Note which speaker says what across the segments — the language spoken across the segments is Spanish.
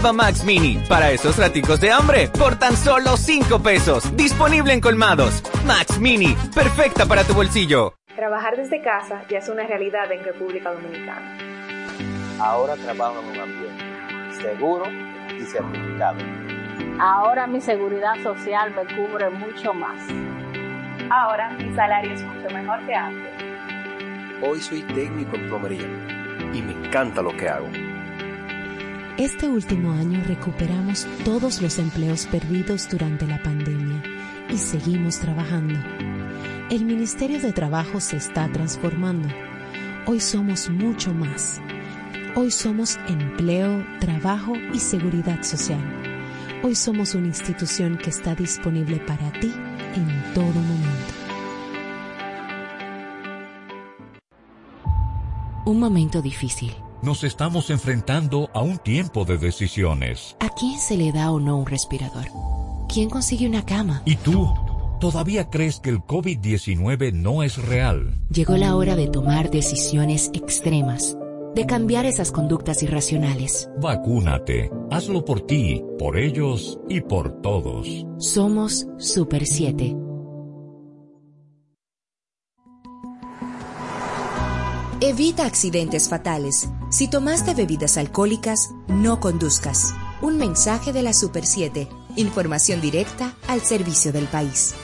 Speaker 1: nueva Max Mini, para esos raticos de hambre, por tan solo 5 pesos. Disponible en colmados. Max Mini, perfecta para tu bolsillo.
Speaker 2: Trabajar desde casa ya es una realidad en República Dominicana.
Speaker 3: Ahora trabajo en un ambiente seguro y certificado.
Speaker 4: Ahora mi seguridad social me cubre mucho más.
Speaker 2: Ahora mi salario es mucho mejor que antes.
Speaker 5: Hoy soy técnico en plomería y me encanta lo que hago.
Speaker 6: Este último año recuperamos todos los empleos perdidos durante la pandemia y seguimos trabajando. El Ministerio de Trabajo se está transformando. Hoy somos mucho más. Hoy somos empleo, trabajo y seguridad social. Hoy somos una institución que está disponible para ti en todo momento.
Speaker 7: Un momento difícil.
Speaker 8: Nos estamos enfrentando a un tiempo de decisiones.
Speaker 7: ¿A quién se le da o no un respirador? ¿Quién consigue una cama?
Speaker 8: ¿Y tú? ¿Todavía crees que el COVID-19 no es real?
Speaker 7: Llegó la hora de tomar decisiones extremas, de cambiar esas conductas irracionales.
Speaker 8: Vacúnate. Hazlo por ti, por ellos y por todos.
Speaker 7: Somos Super 7.
Speaker 9: Evita accidentes fatales. Si tomaste bebidas alcohólicas, no conduzcas. Un mensaje de la Super 7. Información directa al servicio del país.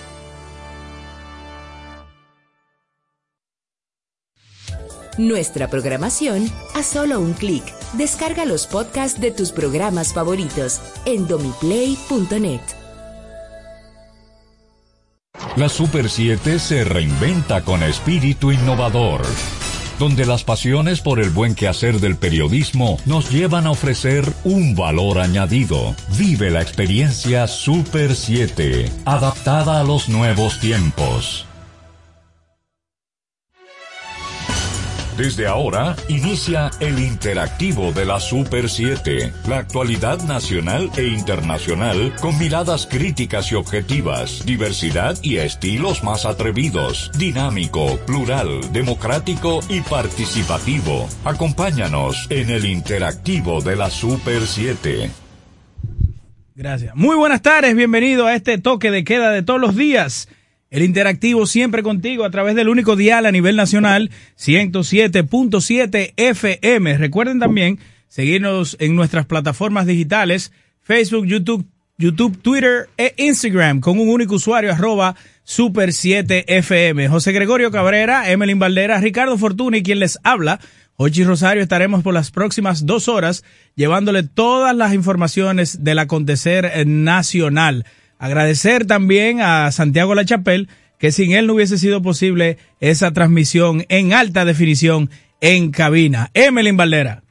Speaker 9: Nuestra programación a solo un clic. Descarga los podcasts de tus programas favoritos en domiplay.net.
Speaker 8: La Super 7 se reinventa con espíritu innovador, donde las pasiones por el buen quehacer del periodismo nos llevan a ofrecer un valor añadido. Vive la experiencia Super 7, adaptada a los nuevos tiempos. Desde ahora inicia el interactivo de la Super 7, la actualidad nacional e internacional con miradas críticas y objetivas, diversidad y estilos más atrevidos, dinámico, plural, democrático y participativo. Acompáñanos en el interactivo de la Super 7.
Speaker 10: Gracias. Muy buenas tardes, bienvenido a este toque de queda de todos los días el interactivo siempre contigo a través del único dial a nivel nacional 107.7 FM. Recuerden también seguirnos en nuestras plataformas digitales Facebook, YouTube, YouTube, Twitter e Instagram con un único usuario arroba super 7 FM. José Gregorio Cabrera, Emelín Valdera, Ricardo Fortuna y quien les habla. Ochi Rosario estaremos por las próximas dos horas llevándole todas las informaciones del acontecer nacional. Agradecer también a Santiago Lachapel, que sin él no hubiese sido posible esa transmisión en alta definición en cabina. Emelín Valdera.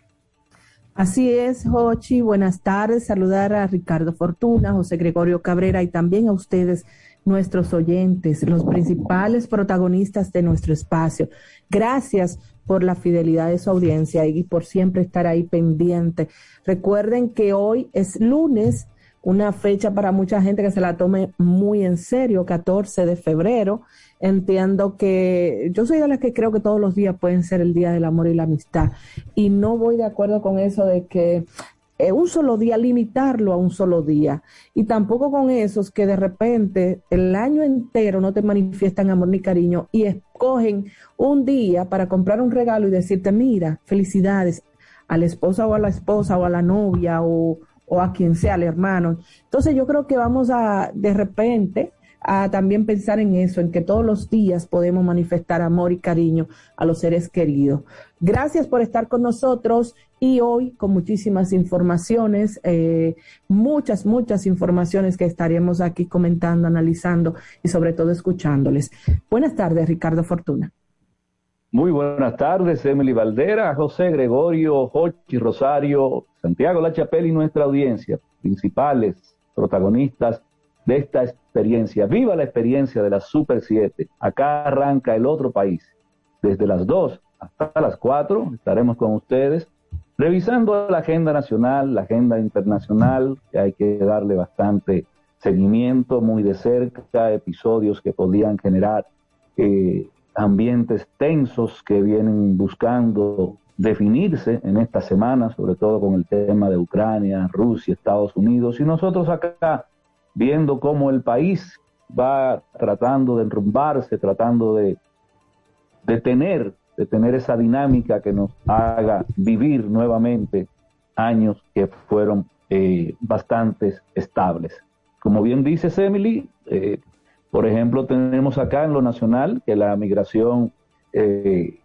Speaker 11: Así es, Jochi. Buenas tardes. Saludar a Ricardo Fortuna, José Gregorio Cabrera y también a ustedes, nuestros oyentes, los principales protagonistas de nuestro espacio. Gracias por la fidelidad de su audiencia y por siempre estar ahí pendiente. Recuerden que hoy es lunes una fecha para mucha gente que se la tome muy en serio, 14 de febrero. Entiendo que yo soy de las que creo que todos los días pueden ser el día del amor y la amistad. Y no voy de acuerdo con eso de que eh, un solo día, limitarlo a un solo día. Y tampoco con esos que de repente el año entero no te manifiestan amor ni cariño y escogen un día para comprar un regalo y decirte, mira, felicidades a la esposa o a la esposa o a la novia o o a quien sea, al hermano. Entonces yo creo que vamos a, de repente, a también pensar en eso, en que todos los días podemos manifestar amor y cariño a los seres queridos. Gracias por estar con nosotros y hoy con muchísimas informaciones, eh, muchas, muchas informaciones que estaremos aquí comentando, analizando y sobre todo escuchándoles. Buenas tardes, Ricardo Fortuna.
Speaker 12: Muy buenas tardes, Emily Valdera, José Gregorio, Jochi Rosario, Santiago La Chapelle y nuestra audiencia, principales protagonistas de esta experiencia. Viva la experiencia de la Super 7. Acá arranca el otro país. Desde las 2 hasta las 4 estaremos con ustedes revisando la agenda nacional, la agenda internacional, que hay que darle bastante seguimiento muy de cerca, episodios que podían generar eh, ambientes tensos que vienen buscando definirse en esta semana, sobre todo con el tema de Ucrania, Rusia, Estados Unidos, y nosotros acá viendo cómo el país va tratando de enrumbarse, tratando de, de tener, de tener esa dinámica que nos haga vivir nuevamente años que fueron eh, bastante estables. Como bien dice Emily, eh, por ejemplo, tenemos acá en lo nacional que la migración, eh,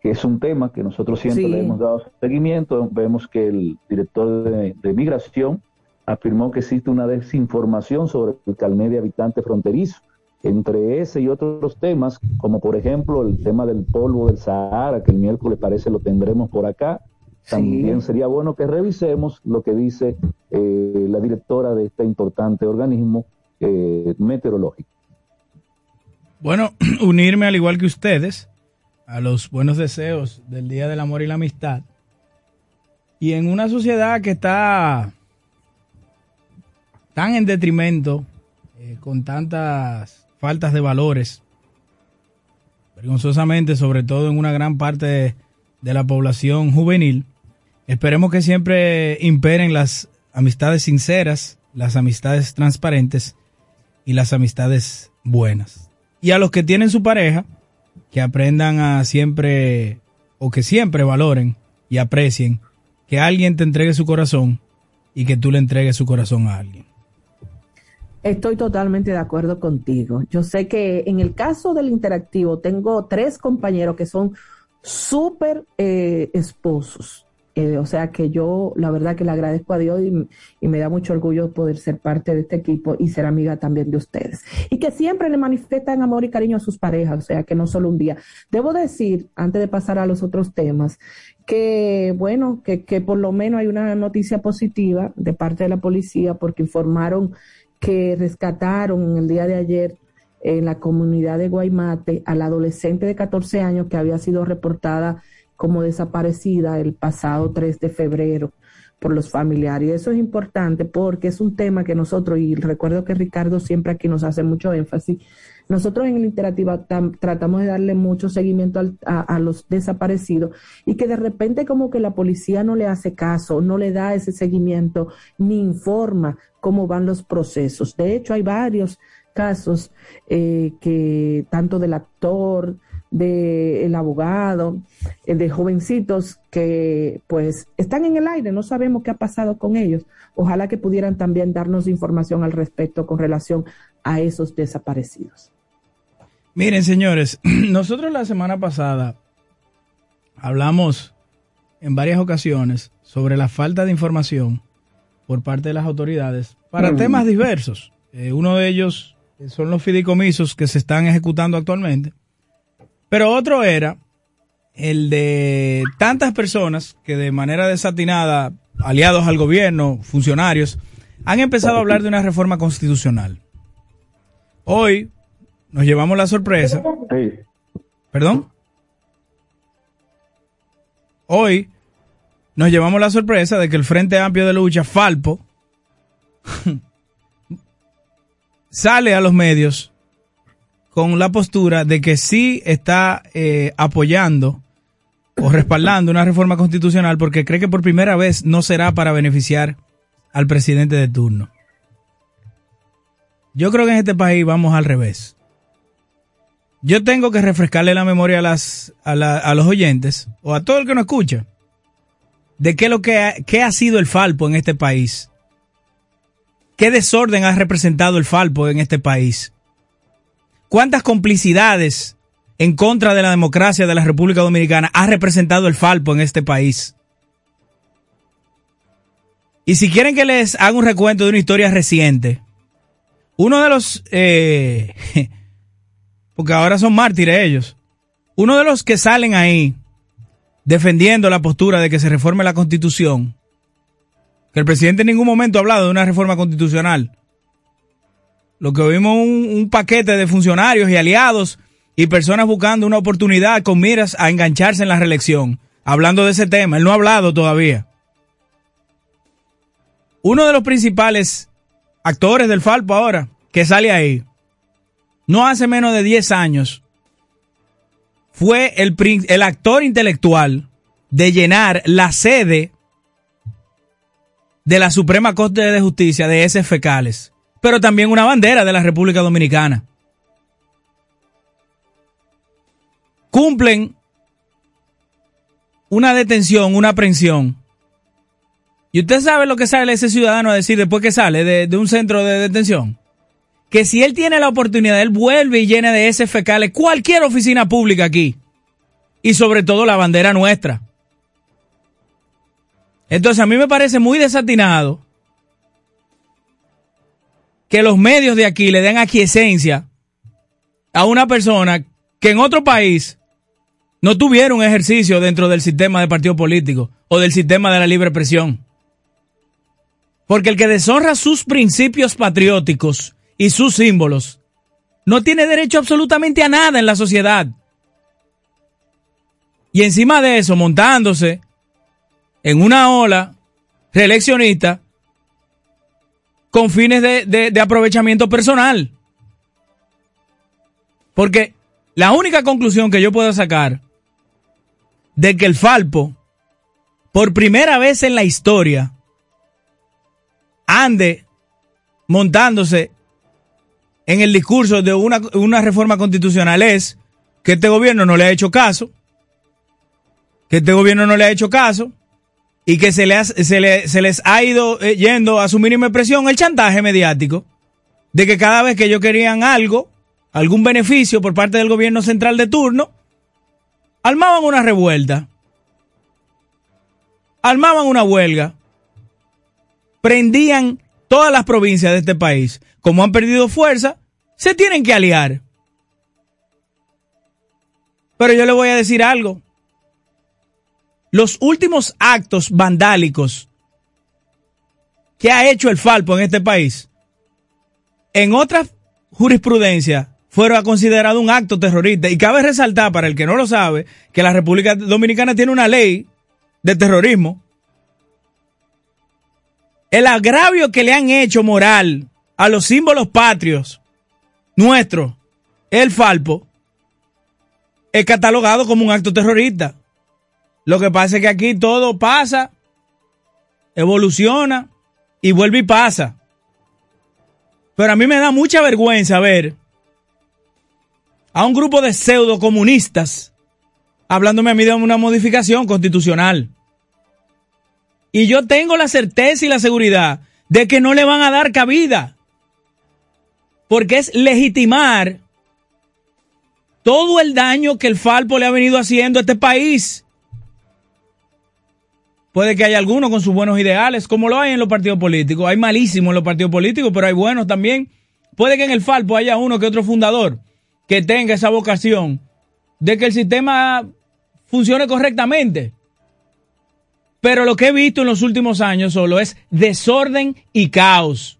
Speaker 12: que es un tema que nosotros siempre le hemos dado seguimiento, vemos que el director de, de, migración afirmó que existe una desinformación sobre el carnet de habitante fronterizo. Entre ese y otros temas, como por ejemplo el tema del polvo del Sahara, que el miércoles parece lo tendremos por acá, también sería bueno que revisemos lo que dice eh, la directora de este importante organismo eh, meteorológico.
Speaker 10: Bueno, unirme al igual que ustedes a los buenos deseos del Día del Amor y la Amistad. Y en una sociedad que está tan en detrimento, eh, con tantas faltas de valores, vergonzosamente, sobre todo en una gran parte de, de la población juvenil, esperemos que siempre imperen las amistades sinceras, las amistades transparentes y las amistades buenas. Y a los que tienen su pareja, que aprendan a siempre, o que siempre valoren y aprecien que alguien te entregue su corazón y que tú le entregues su corazón a alguien.
Speaker 11: Estoy totalmente de acuerdo contigo. Yo sé que en el caso del interactivo tengo tres compañeros que son súper eh, esposos. Eh, o sea que yo la verdad que le agradezco a Dios y, y, me da mucho orgullo poder ser parte de este equipo y ser amiga también de ustedes. Y que siempre le manifiestan amor y cariño a sus parejas, o sea que no solo un día. Debo decir, antes de pasar a los otros temas, que bueno, que, que por lo menos hay una noticia positiva de parte de la policía porque informaron que rescataron el día de ayer en la comunidad de Guaymate a la adolescente de 14 años que había sido reportada como desaparecida el pasado 3 de febrero por los familiares. Eso es importante porque es un tema que nosotros, y recuerdo que Ricardo siempre aquí nos hace mucho énfasis, nosotros en el Interactiva tratamos de darle mucho seguimiento a, los desaparecidos y que de repente como que la policía no le hace caso, no le da ese seguimiento, ni informa cómo van los procesos. De hecho, hay varios casos eh, que tanto del actor, del abogado, eh, de jovencitos que pues están en el aire, no sabemos qué ha pasado con ellos. Ojalá que pudieran también darnos información al respecto con relación a esos desaparecidos.
Speaker 10: Miren, señores, nosotros la semana pasada hablamos en varias ocasiones sobre la falta de información por parte de las autoridades para mm. temas diversos. Eh, uno de ellos son los fideicomisos que se están ejecutando actualmente. Pero otro era el de tantas personas que de manera desatinada, aliados al gobierno, funcionarios, han empezado a hablar de una reforma constitucional. Hoy nos llevamos la sorpresa.
Speaker 12: Sí.
Speaker 10: ¿Perdón? Hoy nos llevamos la sorpresa de que el Frente Amplio de Lucha, Falpo, sale a los medios con la postura de que sí está eh, apoyando o respaldando una reforma constitucional porque cree que por primera vez no será para beneficiar al presidente de turno. Yo creo que en este país vamos al revés. Yo tengo que refrescarle la memoria a, a los oyentes o a todo el que nos escucha de qué, lo que, ha, qué ha sido el Falpo en este país. ¿Qué desorden ha representado el Falpo en este país? ¿Cuántas complicidades en contra de la democracia de la República Dominicana ha representado el Falpo en este país? Y si quieren que les haga un recuento de una historia reciente, uno de los eh, porque ahora son mártires ellos. Uno de los que salen ahí defendiendo la postura de que se reforme la constitución, que el presidente en ningún momento ha hablado de una reforma constitucional. Lo que vimos un, un paquete de funcionarios y aliados y personas buscando una oportunidad con miras a engancharse en la reelección. Hablando de ese tema, él no ha hablado todavía. Uno de los principales actores del Falpo ahora, que sale ahí, no hace menos de 10 años, fue el, actor intelectual de llenar la sede de la Suprema Corte de Justicia de heces fecales, pero también una bandera de la República Dominicana. Cumplen una detención, una aprehensión. Y usted sabe lo que sale ese ciudadano a decir después que sale de, un centro de detención. Que si él tiene la oportunidad, él vuelve y llena de heces fecales cualquier oficina pública aquí. Y sobre todo la bandera nuestra. Entonces a mí me parece muy desatinado que los medios de aquí le den aquiescencia a una persona que en otro país no tuviera un ejercicio dentro del sistema de partido político o del sistema de la libre presión. Porque el que deshonra sus principios patrióticos y sus símbolos no tiene derecho absolutamente a nada en la sociedad. Y encima de eso, montándose en una ola reeleccionista con fines de, de, aprovechamiento personal. Porque la única conclusión que yo puedo sacar de que el Falpo, por primera vez en la historia, ande montándose en el discurso de una, una reforma constitucional es que este gobierno no le ha hecho caso, que este gobierno no le ha hecho caso, y que se, le se, se les ha ido eh, yendo a su mínima expresión el chantaje mediático de que cada vez que ellos querían algo, algún beneficio por parte del gobierno central de turno, armaban una revuelta, armaban una huelga, prendían todas las provincias de este país. Como han perdido fuerza, se tienen que aliar. Pero yo le voy a decir algo los últimos actos vandálicos que ha hecho el Falpo en este país, en otra jurisprudencia, fueron considerados un acto terrorista. Y cabe resaltar, para el que no lo sabe, que la República Dominicana tiene una ley de terrorismo. El agravio que le han hecho moral a los símbolos patrios nuestros, el Falpo, es catalogado como un acto terrorista. Lo que pasa es que aquí todo pasa, evoluciona y vuelve y pasa. Pero a mí me da mucha vergüenza ver a un grupo de pseudo comunistas hablándome a mí de una modificación constitucional. Y yo tengo la certeza y la seguridad de que no le van a dar cabida. Porque es legitimar todo el daño que el Falpo le ha venido haciendo a este país. Puede que haya algunos con sus buenos ideales, como lo hay en los partidos políticos. Hay malísimos en los partidos políticos, pero hay buenos también. Puede que en el Falpo haya uno que otro fundador que tenga esa vocación de que el sistema funcione correctamente. Pero lo que he visto en los últimos años solo es desorden y caos.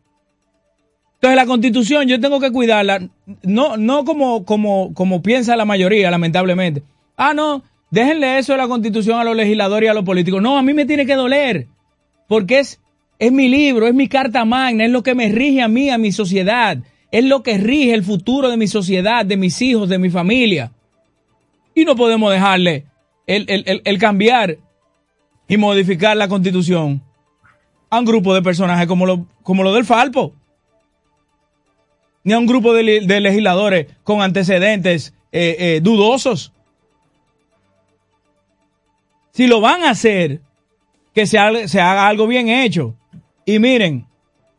Speaker 10: Entonces la constitución yo tengo que cuidarla, no, no como, como, como piensa la mayoría, lamentablemente. Ah, no, Déjenle eso de la constitución a los legisladores y a los políticos. No, a mí me tiene que doler. Porque es, es mi libro, es mi carta magna, es lo que me rige a mí, a mi sociedad. Es lo que rige el futuro de mi sociedad, de mis hijos, de mi familia. Y no podemos dejarle el, el, cambiar y modificar la constitución a un grupo de personajes como lo, como lo del Falpo. Ni a un grupo de, legisladores con antecedentes eh, eh, dudosos. Si lo van a hacer, que se haga, algo bien hecho. Y miren,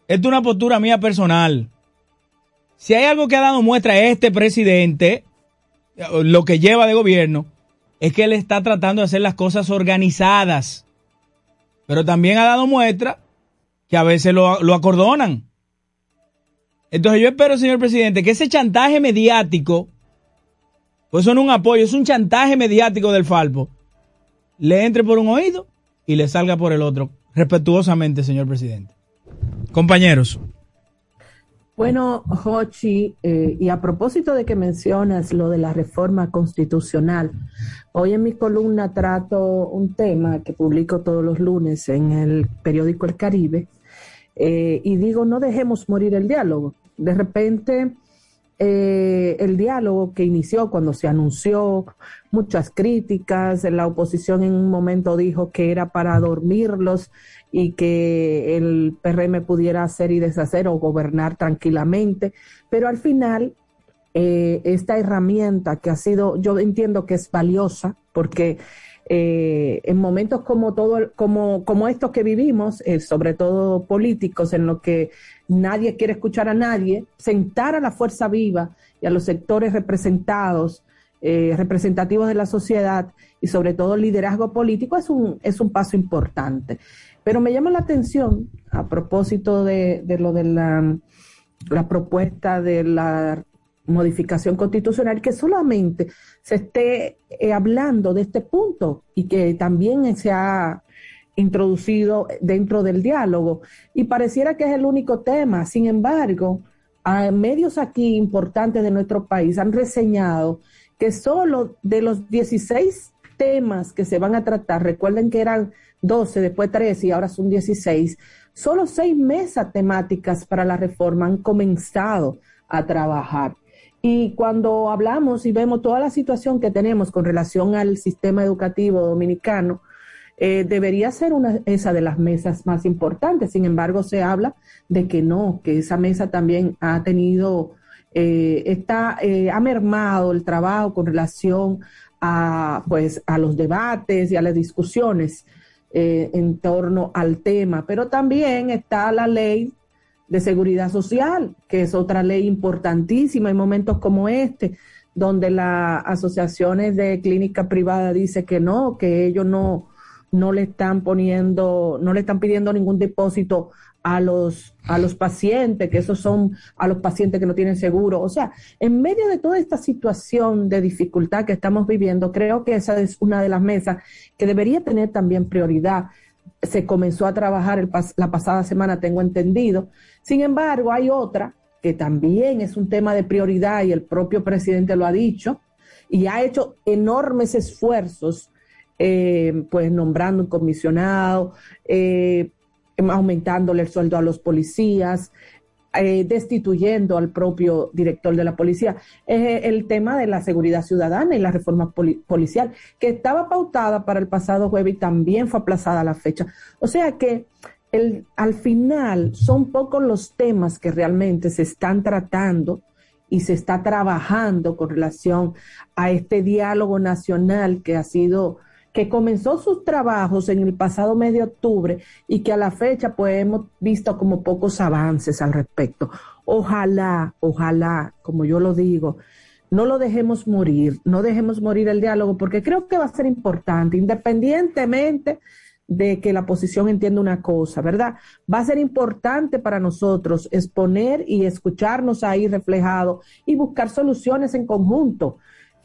Speaker 10: esto es una postura mía personal. Si hay algo que ha dado muestra este presidente, lo que lleva de gobierno, es que él está tratando de hacer las cosas organizadas. Pero también ha dado muestra que a veces lo, lo acordonan. Entonces yo espero, señor presidente, que ese chantaje mediático, pues son un apoyo, es un chantaje mediático del Falpo, le entre por un oído y le salga por el otro. Respetuosamente, señor presidente. Compañeros.
Speaker 11: Bueno, Jochi, eh, y a propósito de que mencionas lo de la reforma constitucional, hoy en mi columna trato un tema que publico todos los lunes en el periódico El Caribe, eh, y digo, no dejemos morir el diálogo. De repente eh, el diálogo que inició cuando se anunció, muchas críticas, la oposición en un momento dijo que era para dormirlos y que el PRM pudiera hacer y deshacer o gobernar tranquilamente, pero al final eh, esta herramienta que ha sido, yo entiendo que es valiosa porque eh, en momentos como todo, como, como estos que vivimos, eh, sobre todo políticos, en los que nadie quiere escuchar a nadie, sentar a la fuerza viva y a los sectores representados, eh, representativos de la sociedad y sobre todo el liderazgo político es un, es un paso importante. Pero me llama la atención, a propósito de, de lo de la, la propuesta de la modificación constitucional, que solamente se esté eh, hablando de este punto y que también se ha introducido dentro del diálogo. Y pareciera que es el único tema. Sin embargo, a medios aquí importantes de nuestro país han reseñado que solo de los 16 temas que se van a tratar, recuerden que eran 12, después 13 y ahora son 16, solo seis mesas temáticas para la reforma han comenzado a trabajar. Y cuando hablamos y vemos toda la situación que tenemos con relación al sistema educativo dominicano, eh, debería ser una, esa de las mesas más importantes. Sin embargo, se habla de que no, que esa mesa también ha tenido, eh, está, eh, ha mermado el trabajo con relación a, pues, a los debates y a las discusiones en torno al tema. Pero también está la ley de seguridad social, que es otra ley importantísima en momentos como este, donde las asociaciones de clínica privada dicen que no, que ellos no, no le están poniendo, no le están pidiendo ningún depósito a los, a los pacientes, que esos son a los pacientes que no tienen seguro. O sea, en medio de toda esta situación de dificultad que estamos viviendo, creo que esa es una de las mesas que debería tener también prioridad. Se comenzó a trabajar la pasada semana, tengo entendido, sin embargo, hay otra que también es un tema de prioridad y el propio presidente lo ha dicho y ha hecho enormes esfuerzos, eh, pues nombrando un comisionado, eh, aumentándole el sueldo a los policías, eh, destituyendo al propio director de la policía. Es el tema de la seguridad ciudadana y la reforma policial, que estaba pautada para el pasado jueves y también fue aplazada la fecha. O sea que al final son pocos los temas que realmente se están tratando y se está trabajando con relación a este diálogo nacional que ha sido, que comenzó sus trabajos en el pasado mes de octubre y que a la fecha pues hemos visto como pocos avances al respecto. Ojalá, ojalá, como yo lo digo, no lo dejemos morir, no dejemos morir el diálogo porque creo que va a ser importante, independientemente de que la oposición entienda una cosa, ¿verdad? Va a ser importante para nosotros exponer y escucharnos ahí reflejado y buscar soluciones en conjunto.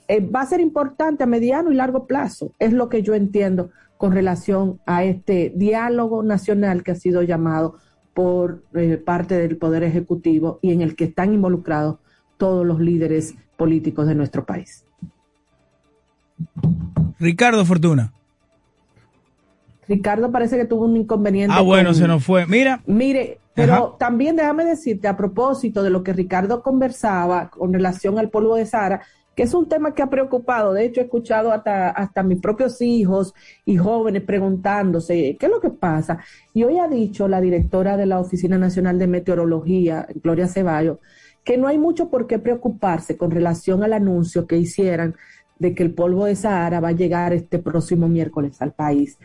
Speaker 11: Eh, va a ser importante a mediano y largo plazo, es lo que yo entiendo con relación a este diálogo nacional que ha sido llamado por eh, parte del Poder Ejecutivo y en el que están involucrados todos los líderes políticos de nuestro país.
Speaker 10: Ricardo Fortuna.
Speaker 11: Ricardo parece que tuvo un inconveniente.
Speaker 10: Ah, bueno, se nos fue. Mira.
Speaker 11: Mire, pero también déjame decirte a propósito de lo que Ricardo conversaba con relación al polvo de Sahara, que es un tema que ha preocupado. De hecho, he escuchado hasta, hasta mis propios hijos y jóvenes preguntándose qué es lo que pasa. Y hoy ha dicho la directora de la Oficina Nacional de Meteorología, Gloria Ceballos, que no hay mucho por qué preocuparse con relación al anuncio que hicieran de que el polvo de Sahara va a llegar este próximo miércoles al país.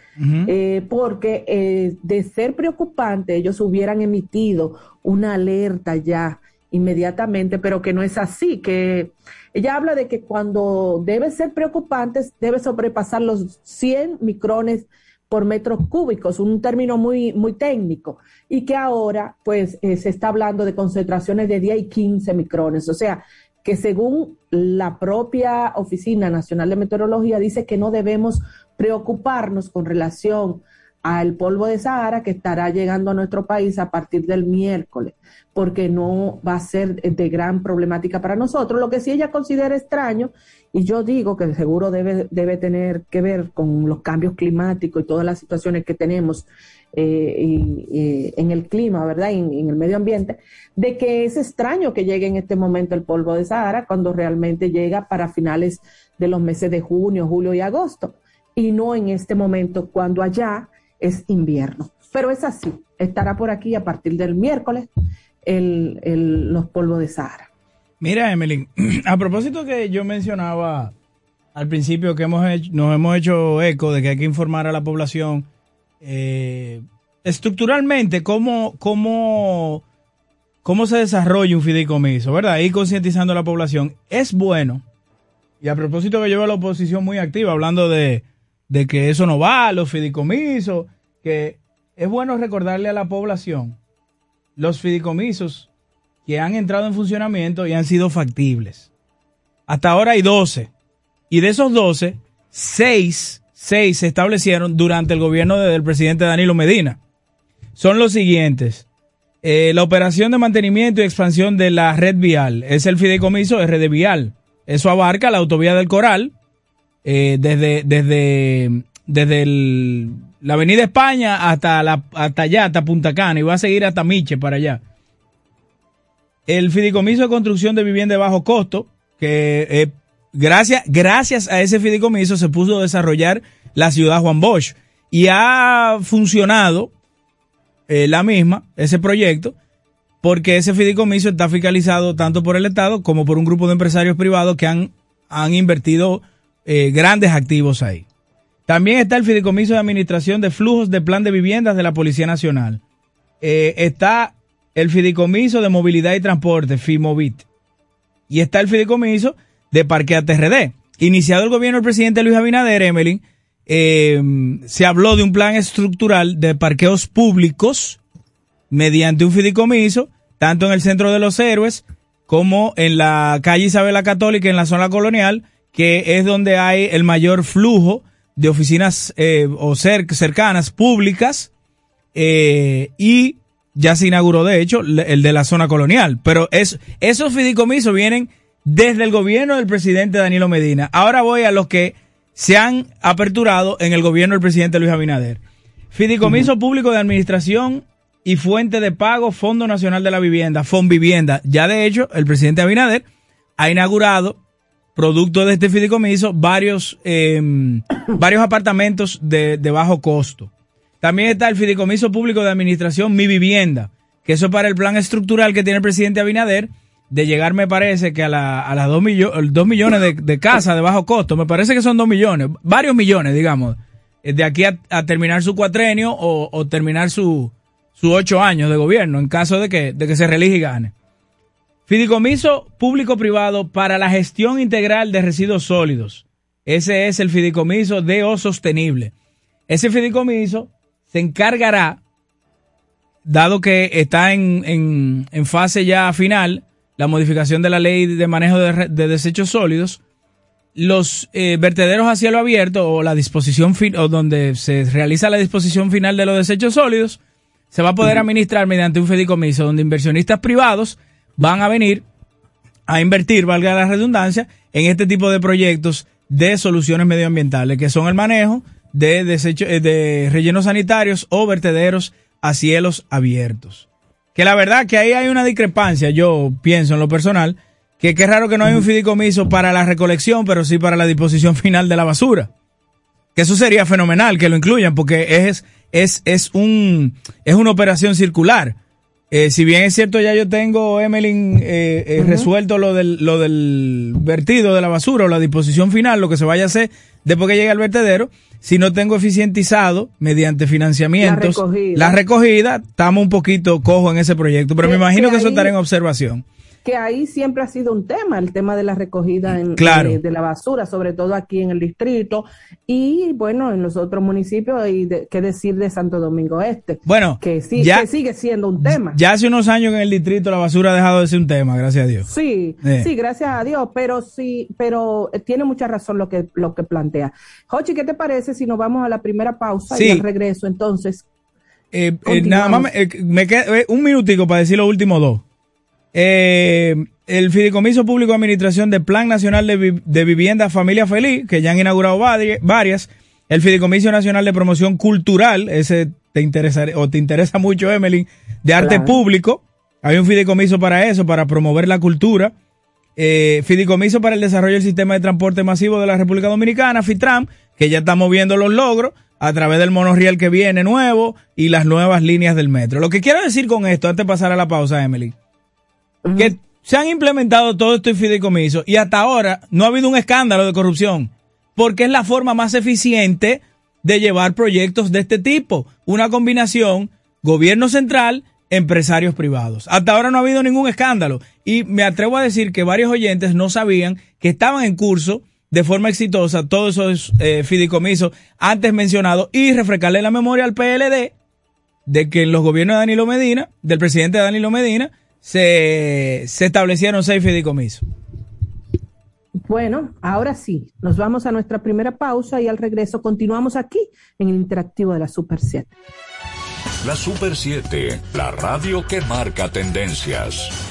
Speaker 11: Eh, porque eh, de ser preocupante, ellos hubieran emitido una alerta ya inmediatamente, pero que no es así, que ella habla de que cuando debe ser preocupante, debe sobrepasar los 100 micrones por metros cúbicos, un término muy, muy técnico, y que ahora pues eh, se está hablando de concentraciones de 10 y 15 micrones, o sea, que según la propia Oficina Nacional de Meteorología dice que no debemos preocuparnos con relación al polvo de Sahara que estará llegando a nuestro país a partir del miércoles, porque no va a ser de gran problemática para nosotros. Lo que sí ella considera extraño, y yo digo que seguro debe, debe tener que ver con los cambios climáticos y todas las situaciones que tenemos eh, en el clima, ¿verdad? En, en, el medio ambiente, de que es extraño que llegue en este momento el polvo de Sahara cuando realmente llega para finales de los meses de junio, julio y agosto, y no en este momento cuando allá es invierno. Pero es así, estará por aquí a partir del miércoles el, el, los polvos de Sahara.
Speaker 10: Mira, Emily, a propósito que yo mencionaba al principio que hemos hecho, nos hemos hecho eco de que hay que informar a la población eh, estructuralmente cómo, cómo, cómo se desarrolla un fideicomiso, ¿verdad? Y concientizando a la población. Es bueno, y a propósito que yo veo a la oposición muy activa hablando de, de que eso no va, los fideicomisos, que es bueno recordarle a la población los fideicomisos que han entrado en funcionamiento y han sido factibles. Hasta ahora hay 12. Y de esos 12, 6, 6 se establecieron durante el gobierno del presidente Danilo Medina. Son los siguientes. Eh, la operación de mantenimiento y expansión de la red vial es el fideicomiso RD Vial. Eso abarca la autovía del Coral, eh, desde, desde, desde la Avenida España hasta, la, hasta allá, hasta Punta Cana, y va a seguir hasta Miche para allá. El fideicomiso de construcción de vivienda de bajo costo, que eh, gracias, gracias a ese fideicomiso se pudo desarrollar la ciudad Juan Bosch. Y ha funcionado eh, la misma, ese proyecto, porque ese fideicomiso está fiscalizado tanto por el Estado como por un grupo de empresarios privados que han, han invertido eh, grandes activos ahí. También está el fideicomiso de administración de flujos de plan de viviendas de la Policía Nacional. Eh, está el fideicomiso de movilidad y transporte, FIMOVIT. Y está el fideicomiso de Parquea TRD. Iniciado el gobierno del presidente Luis Abinader, Emelin, eh, se habló de un plan estructural de parqueos públicos mediante un fideicomiso, tanto en el centro de los héroes como en la calle Isabel Católica, en la zona colonial, que es donde hay el mayor flujo de oficinas eh, o cercanas públicas eh, y ya se inauguró de hecho el de la zona colonial. Pero es, esos fideicomisos vienen desde el gobierno del presidente Danilo Medina. Ahora voy a los que se han aperturado en el gobierno del presidente Luis Abinader. Fideicomiso Público de Administración y Fuente de Pago Fondo Nacional de la Vivienda, Vivienda. Ya de hecho, el presidente Abinader ha inaugurado, producto de este fideicomiso, varios, em, varios apartamentos de, de bajo costo. También está el Fideicomiso Público de Administración Mi Vivienda, que eso es para el plan estructural que tiene el presidente Abinader de llegar, me parece que a, la, a las 2 dos millones de, de casas de bajo costo, me parece que son 2 millones, varios millones, digamos, eh, de aquí a, terminar su cuatrenio o, terminar su, sus ocho años de gobierno, en caso de que, de que se relige y gane. Fideicomiso público-privado para la gestión integral de residuos sólidos. Ese es el fideicomiso de O Sostenible. Ese fideicomiso se encargará, dado que está en, en fase ya final, la modificación de la ley de manejo de, desechos sólidos, los eh, vertederos a cielo abierto o la disposición o donde se realiza la disposición final de los desechos sólidos, se va a poder administrar mediante un fideicomiso donde inversionistas privados van a venir a invertir, valga la redundancia, en este tipo de proyectos de soluciones medioambientales, que son el manejo de desechos, eh, de rellenos sanitarios o vertederos a cielos abiertos. Que la verdad que ahí hay una discrepancia, yo pienso en lo personal, que qué raro que no hay un fideicomiso para la recolección, pero sí para la disposición final de la basura. Que eso sería fenomenal que lo incluyan, porque es, es, es, un, es una operación circular. Eh, si bien es cierto, ya yo tengo, Emelin, eh, eh, resuelto lo del, lo del vertido de la basura o la disposición final, lo que se vaya a hacer después que llegue al vertedero, si no tengo eficientizado mediante financiamientos la recogida, estamos un poquito cojo en ese proyecto, pero me imagino que, eso estará en observación.
Speaker 11: Que ahí siempre ha sido un tema, el tema de la recogida en,
Speaker 10: Claro.
Speaker 11: de, de la basura, sobre todo aquí en el distrito y bueno, en los otros municipios y de, qué decir de Santo Domingo Este.
Speaker 10: Bueno,
Speaker 11: que, sí,
Speaker 10: ya-
Speaker 11: que sigue siendo un tema.
Speaker 10: Ya hace unos años que en el distrito la basura ha dejado de ser un tema, gracias a Dios.
Speaker 11: Sí,
Speaker 10: Eh.
Speaker 11: sí, gracias a Dios, pero sí, pero eh, tiene mucha razón lo que lo que plantea. Jochi, ¿qué te parece si nos vamos a la primera pausa
Speaker 10: Sí.
Speaker 11: y al regreso entonces?
Speaker 10: Eh, eh, nada más me, eh, me queda eh, un minutico para decir los últimos dos. Eh, el Fideicomiso Público de Administración del Plan Nacional de, Vi- de Vivienda Familia Feliz, que ya han inaugurado vari- varias. El Fideicomiso Nacional de Promoción Cultural, ese te interesa o te interesa mucho, Emily, de arte
Speaker 11: Claro.
Speaker 10: público. Hay un fideicomiso para eso, para promover la cultura. Eh, fideicomiso para el desarrollo del sistema de transporte masivo de la República Dominicana, FITRAM, que ya estamos viendo los logros a través del monorriel que viene nuevo y las nuevas líneas del metro. Lo que quiero decir con esto, antes de pasar a la pausa, Emily, que se han implementado todos estos fideicomisos y hasta ahora no ha habido un escándalo de corrupción, porque es la forma más eficiente de llevar proyectos de este tipo, una combinación gobierno central, empresarios privados. Hasta ahora no ha habido ningún escándalo. Y me atrevo a decir que varios oyentes no sabían que estaban en curso de forma exitosa todos esos eh, fideicomisos antes mencionados y refrescarle la memoria al PLD de que en los gobiernos de Danilo Medina, del presidente Danilo Medina, se, se establecieron seis fideicomisos.
Speaker 11: Bueno, ahora sí, nos vamos a nuestra primera pausa y al regreso continuamos aquí en el interactivo de la Super 7.
Speaker 13: La Super 7, la radio que marca tendencias.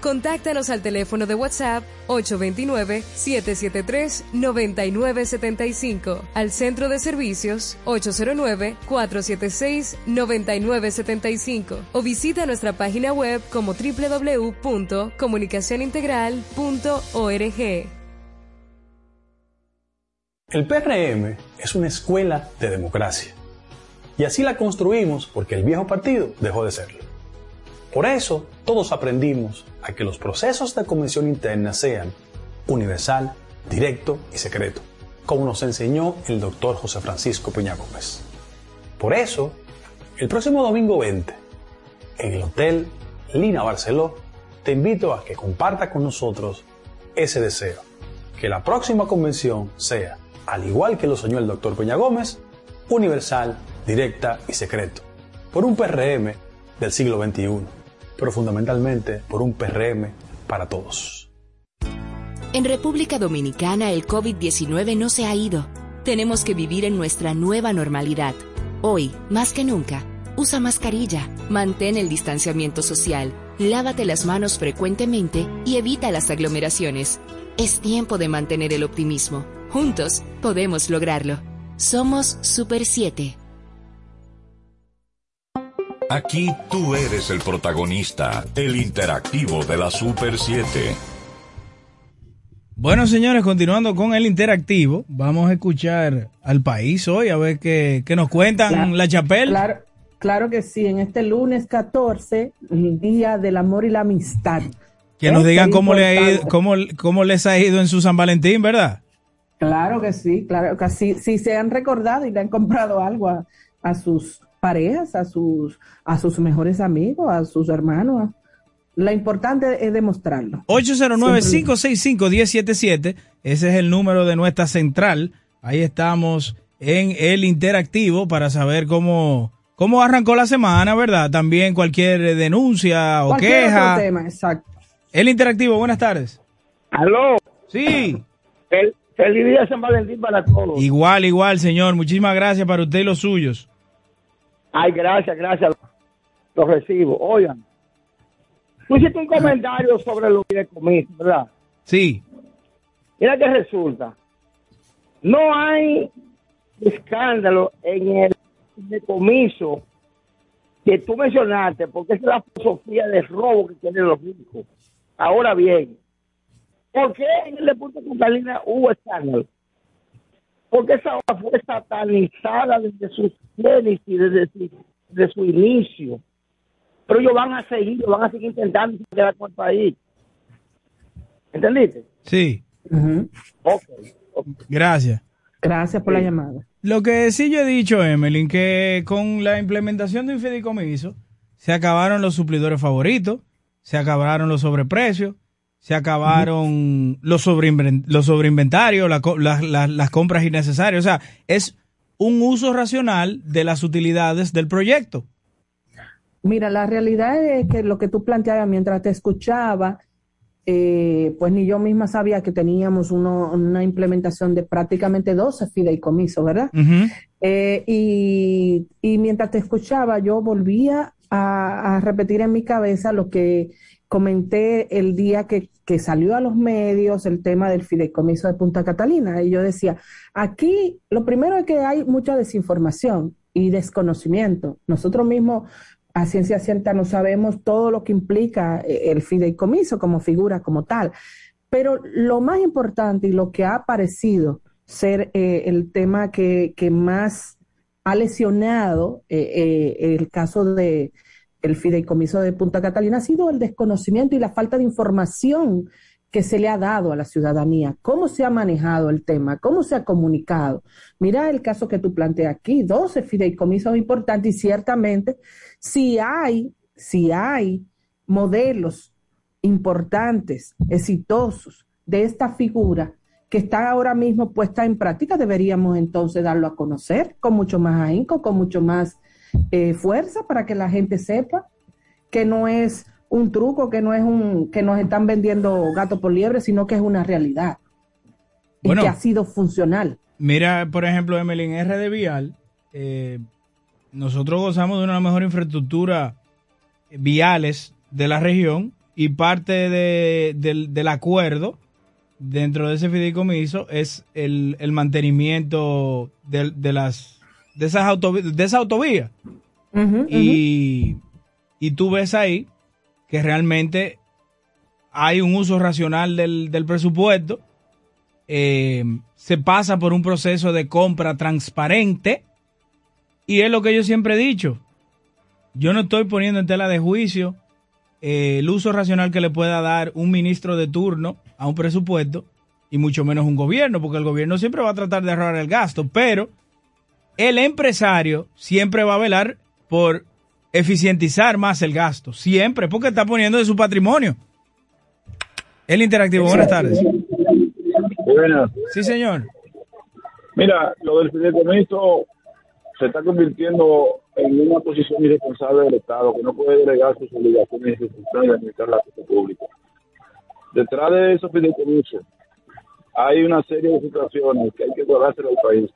Speaker 14: Contáctanos al teléfono de WhatsApp 829-773-9975, al centro de servicios 809-476-9975 o visita nuestra página web como www.comunicacionintegral.org.
Speaker 15: El PRM es una escuela de democracia. Y así la construimos porque el viejo partido dejó de serlo. Por eso, todos aprendimos a que los procesos de convención interna sean universal, directo y secreto, como nos enseñó el doctor José Francisco Peña Gómez. Por eso, el próximo domingo 20, en el Hotel Lina Barceló, te invito a que comparta con nosotros ese deseo, que la próxima convención sea, al igual que lo soñó el doctor Peña Gómez, universal, directa y secreto, por un PRM del siglo XXI, pero fundamentalmente por un PRM para todos.
Speaker 7: En República Dominicana el COVID-19 no se ha ido. Tenemos que vivir en nuestra nueva normalidad. Hoy, más que nunca, Usa mascarilla, mantén el distanciamiento social, lávate las manos frecuentemente y evita las aglomeraciones. Es tiempo de mantener el optimismo. Juntos podemos lograrlo. Somos Super 7.
Speaker 8: Aquí tú eres el protagonista, el interactivo de la Super 7.
Speaker 10: Bueno, señores, continuando con el interactivo, vamos a escuchar al país hoy a ver qué, qué nos cuentan
Speaker 11: Claro,
Speaker 10: la Chapel.
Speaker 11: Claro, claro que sí, en este lunes 14, el Día del Amor y la Amistad.
Speaker 10: Que nos digan cómo, le ha ido, cómo, cómo les ha ido en su San Valentín, ¿verdad?
Speaker 11: Claro que sí, claro que sí. Si se han recordado y le han comprado algo a, a sus parejas, a sus, a sus mejores amigos, a sus hermanos. Lo importante es demostrarlo.
Speaker 10: 809-565-1077. Ese es el número de nuestra central. Ahí estamos en el interactivo para saber cómo, cómo arrancó la semana, ¿verdad? También cualquier denuncia o
Speaker 11: Cualquier
Speaker 10: queja.
Speaker 11: otro tema, exacto.
Speaker 10: El interactivo, buenas tardes.
Speaker 16: Aló.
Speaker 10: Sí.
Speaker 16: El, feliz día de San Valentín para todos.
Speaker 10: Igual, igual, señor. Muchísimas gracias para usted y los suyos.
Speaker 16: Ay, gracias, gracias. Los recibo. Oigan, tú hiciste un comentario sobre los fideicomisos, ¿verdad?
Speaker 10: Sí.
Speaker 16: Mira que resulta. No hay escándalo en el fideicomiso que tú mencionaste, porque es la filosofía de robo que tienen los ricos. Ahora bien, ¿por qué en el de Punta Catalina hubo escándalo? Porque esa obra fue satanizada desde su génesis, desde su, desde su inicio. Pero ellos van a seguir, van a seguir intentando quedar con el país. ¿Entendiste?
Speaker 10: Sí.
Speaker 16: Ok.
Speaker 10: Gracias.
Speaker 11: Gracias por la llamada.
Speaker 10: Lo que sí yo he dicho, Emelyn, que con la implementación de un fideicomiso se acabaron los suplidores favoritos, se acabaron los sobreprecios, se acabaron los, sobreinven- los sobreinventarios, la co- las- las- las compras innecesarias. O sea, es un uso racional de las utilidades del proyecto.
Speaker 11: Mira, la realidad es que lo que tú planteabas mientras te escuchaba, eh, pues ni yo misma sabía que teníamos uno- una implementación de prácticamente 12 fideicomisos, ¿verdad? Eh, y, y mientras te escuchaba, yo volvía a, a repetir en mi cabeza lo que comenté el día que, que salió a los medios el tema del fideicomiso de Punta Catalina. Y yo decía, aquí lo primero es que hay mucha desinformación y desconocimiento. Nosotros mismos a ciencia cierta no sabemos todo lo que implica eh, el fideicomiso como figura, como tal. Pero lo más importante y lo que ha parecido ser eh, el tema que, más ha lesionado eh, el caso de el fideicomiso de Punta Catalina ha sido el desconocimiento y la falta de información que se le ha dado a la ciudadanía, cómo se ha manejado el tema, cómo se ha comunicado. Mira el caso que tú planteas aquí, 12 fideicomisos importantes y ciertamente si hay, si hay modelos importantes, exitosos de esta figura que está ahora mismo puesta en práctica, deberíamos entonces darlo a conocer con mucho más ahínco, con mucho más eh, fuerza para que la gente sepa que no es un truco, que no es un que nos están vendiendo gato por liebre, sino que es una realidad
Speaker 10: Bueno.
Speaker 11: y que ha sido funcional.
Speaker 10: Mira, por ejemplo, Emily, en RD Vial, eh, nosotros gozamos de una mejor infraestructura viales de la región y parte de- del, del acuerdo dentro de ese fideicomiso es el, el mantenimiento de, de las de esas autovi- de esa autovía y, y tú ves ahí que realmente hay un uso racional del, del presupuesto eh, se pasa por un proceso de compra transparente y es lo que yo siempre he dicho. Yo no estoy poniendo en tela de juicio eh, el uso racional que le pueda dar un ministro de turno a un presupuesto y mucho menos un gobierno, porque el gobierno siempre va a tratar de ahorrar el gasto, pero el empresario siempre va a velar por eficientizar más el gasto, siempre, porque está poniendo de su patrimonio. El interactivo, buenas tardes.
Speaker 17: Buenas.
Speaker 10: Sí, señor.
Speaker 17: Mira, lo del fideicomiso se está convirtiendo en una posición irresponsable del Estado que no puede delegar sus obligaciones y sus funciones de administrar la cosa pública. Detrás de esos fideicomisos hay una serie de situaciones que hay que guardárselo al país.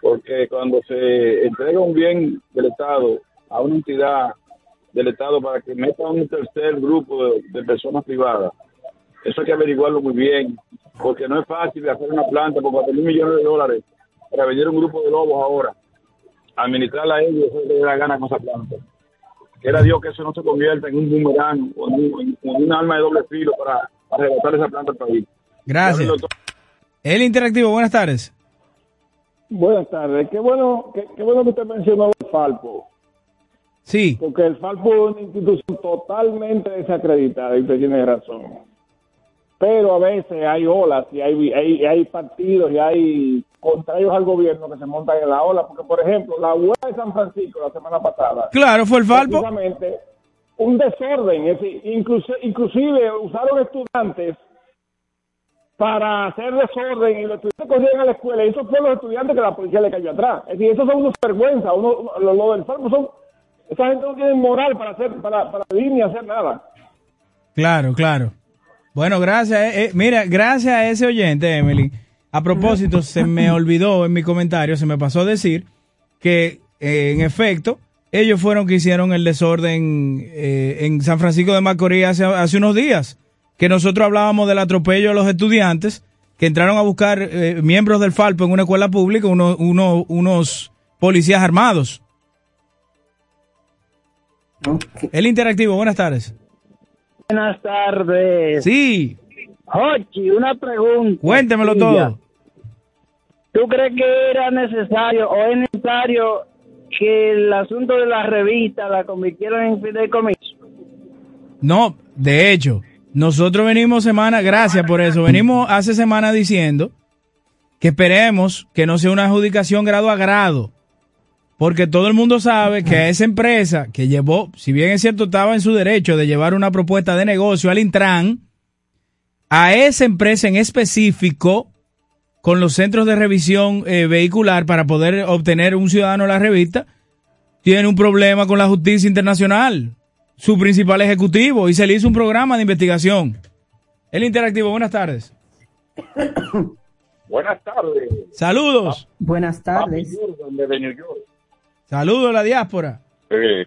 Speaker 17: Porque cuando se entrega un bien del Estado a una entidad del Estado para que meta un tercer grupo de, de personas privadas. Eso hay que averiguarlo muy bien, porque no es fácil hacer una planta por 4 mil millones de dólares para venir un grupo de lobos ahora, administrarla a ellos, eso le da gana con esa planta. Quiera Dios que eso no se convierta en un boomerang o en un, en un arma de doble filo para arrebatar esa planta al país.
Speaker 10: Gracias. El Interactivo, buenas tardes.
Speaker 18: Buenas tardes. Qué bueno, qué, qué bueno que usted mencionó el Falpo.
Speaker 10: Sí.
Speaker 18: Porque el Falpo es una institución totalmente desacreditada y usted tiene razón. Pero a veces hay olas y hay, hay, hay partidos y hay contrarios al gobierno que se montan en la ola. Porque, por ejemplo, la huelga de San Francisco la semana pasada.
Speaker 10: Claro, fue el Falpo.
Speaker 18: Un desorden. Es decir, incluso, inclusive usaron estudiantes para hacer desorden y los estudiantes corrían a la escuela y esos fueron los estudiantes que la policía le cayó atrás. Es decir, esos son unos vergüenza, uno, lo, lo del Falpo son, esa gente no tiene moral para hacer, para, para pedir ni hacer nada.
Speaker 10: Claro, claro. Bueno, gracias. eh, eh, mira, gracias a ese oyente, Emily. A propósito, se me olvidó en mi comentario, se me pasó a decir que, eh, en efecto, ellos fueron que hicieron el desorden eh, en San Francisco de Macorís hace, hace unos días. Que nosotros hablábamos del atropello de los estudiantes que entraron a buscar eh, miembros del Falpo en una escuela pública, uno- uno- unos policías armados. El Interactivo, buenas tardes.
Speaker 16: Buenas tardes.
Speaker 10: Sí.
Speaker 16: Jochi, una pregunta.
Speaker 10: Cuéntemelo todo.
Speaker 16: ¿Tú crees que era necesario o es necesario que el asunto de la revista la convirtieron en fideicomiso?
Speaker 10: No, de hecho, nosotros venimos semana, gracias por eso, venimos hace semana diciendo que esperemos que no sea una adjudicación grado a grado, porque todo el mundo sabe que esa empresa que llevó, si bien es cierto estaba en su derecho de llevar una propuesta de negocio al Intran, a esa empresa en específico, con los centros de revisión eh, vehicular para poder obtener un ciudadano la revista, tiene un problema con la justicia internacional, su principal ejecutivo, y se le hizo un programa de investigación. El Interactivo, buenas tardes.
Speaker 17: Buenas tardes.
Speaker 10: Saludos.
Speaker 11: Buenas tardes.
Speaker 17: Desde New York.
Speaker 10: Saludos a la diáspora.
Speaker 17: Eh,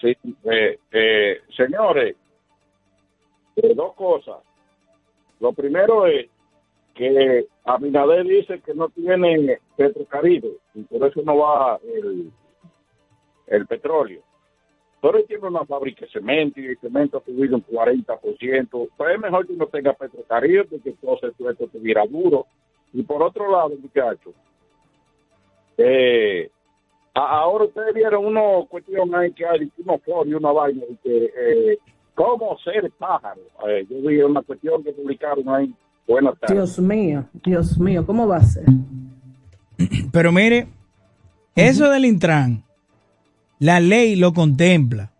Speaker 17: sí, eh, eh, señores, eh, dos cosas. Lo primero es que Abinader dice que no tiene Petrocaribe y por eso no baja el, el petróleo. Pero él tiene una fábrica de cemento y el cemento ha subido un 40%. Pues es mejor que no tenga Petrocaribe porque entonces esto estuviera duro. Y por otro lado, muchachos, eh, ahora ustedes vieron una cuestión ahí que hay unos y una vaina de que eh, cómo ser pájaro. Eh, yo vi una cuestión que publicaron ahí. Buenas tardes.
Speaker 11: Dios mío, Dios mío, ¿cómo va a ser?
Speaker 10: Pero mire, eso del Intran, la ley lo contempla,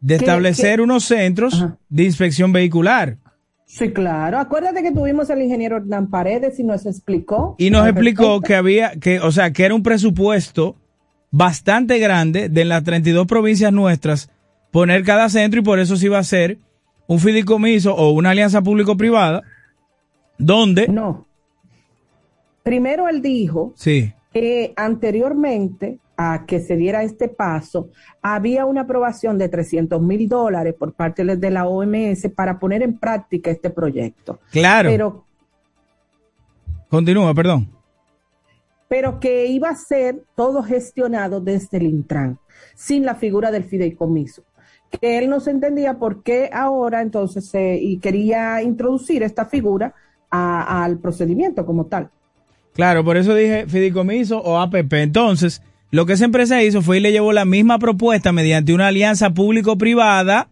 Speaker 10: de
Speaker 11: ¿Qué-
Speaker 10: establecer
Speaker 11: qué?
Speaker 10: unos centros de inspección vehicular.
Speaker 11: Sí, claro. Acuérdate que tuvimos al ingeniero Hernán Paredes y nos explicó.
Speaker 10: Y nos explicó que había, que, o sea, que era un presupuesto bastante grande de las 32 provincias nuestras poner cada centro y por eso se iba a hacer un fideicomiso o una alianza público-privada donde...
Speaker 11: No. Primero él dijo
Speaker 10: Sí,
Speaker 11: que anteriormente a que se diera este paso, había una aprobación de 300 mil dólares por parte de la OMS para poner en práctica este proyecto.
Speaker 10: claro.
Speaker 11: Pero,
Speaker 10: Continúa, perdón.
Speaker 11: pero que iba a ser todo gestionado desde el Intran, sin la figura del fideicomiso. Que él no se entendía por qué ahora entonces y quería introducir esta figura a- al procedimiento como tal.
Speaker 10: Claro, por eso dije fideicomiso o APP. Entonces, lo que esa empresa hizo fue y le llevó la misma propuesta mediante una alianza público-privada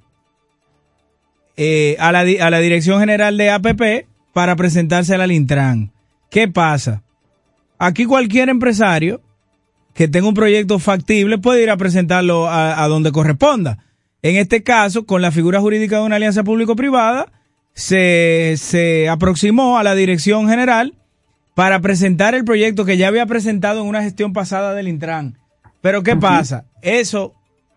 Speaker 10: eh, a, la, a la Dirección General de APP para presentársela al Intran. ¿Qué pasa? Aquí cualquier empresario que tenga un proyecto factible puede ir a presentarlo a, a donde corresponda. En este caso, con la figura jurídica de una alianza público-privada, se, se aproximó a la Dirección General para presentar el proyecto que ya había presentado en una gestión pasada del Intran. Pero ¿qué pasa? Eso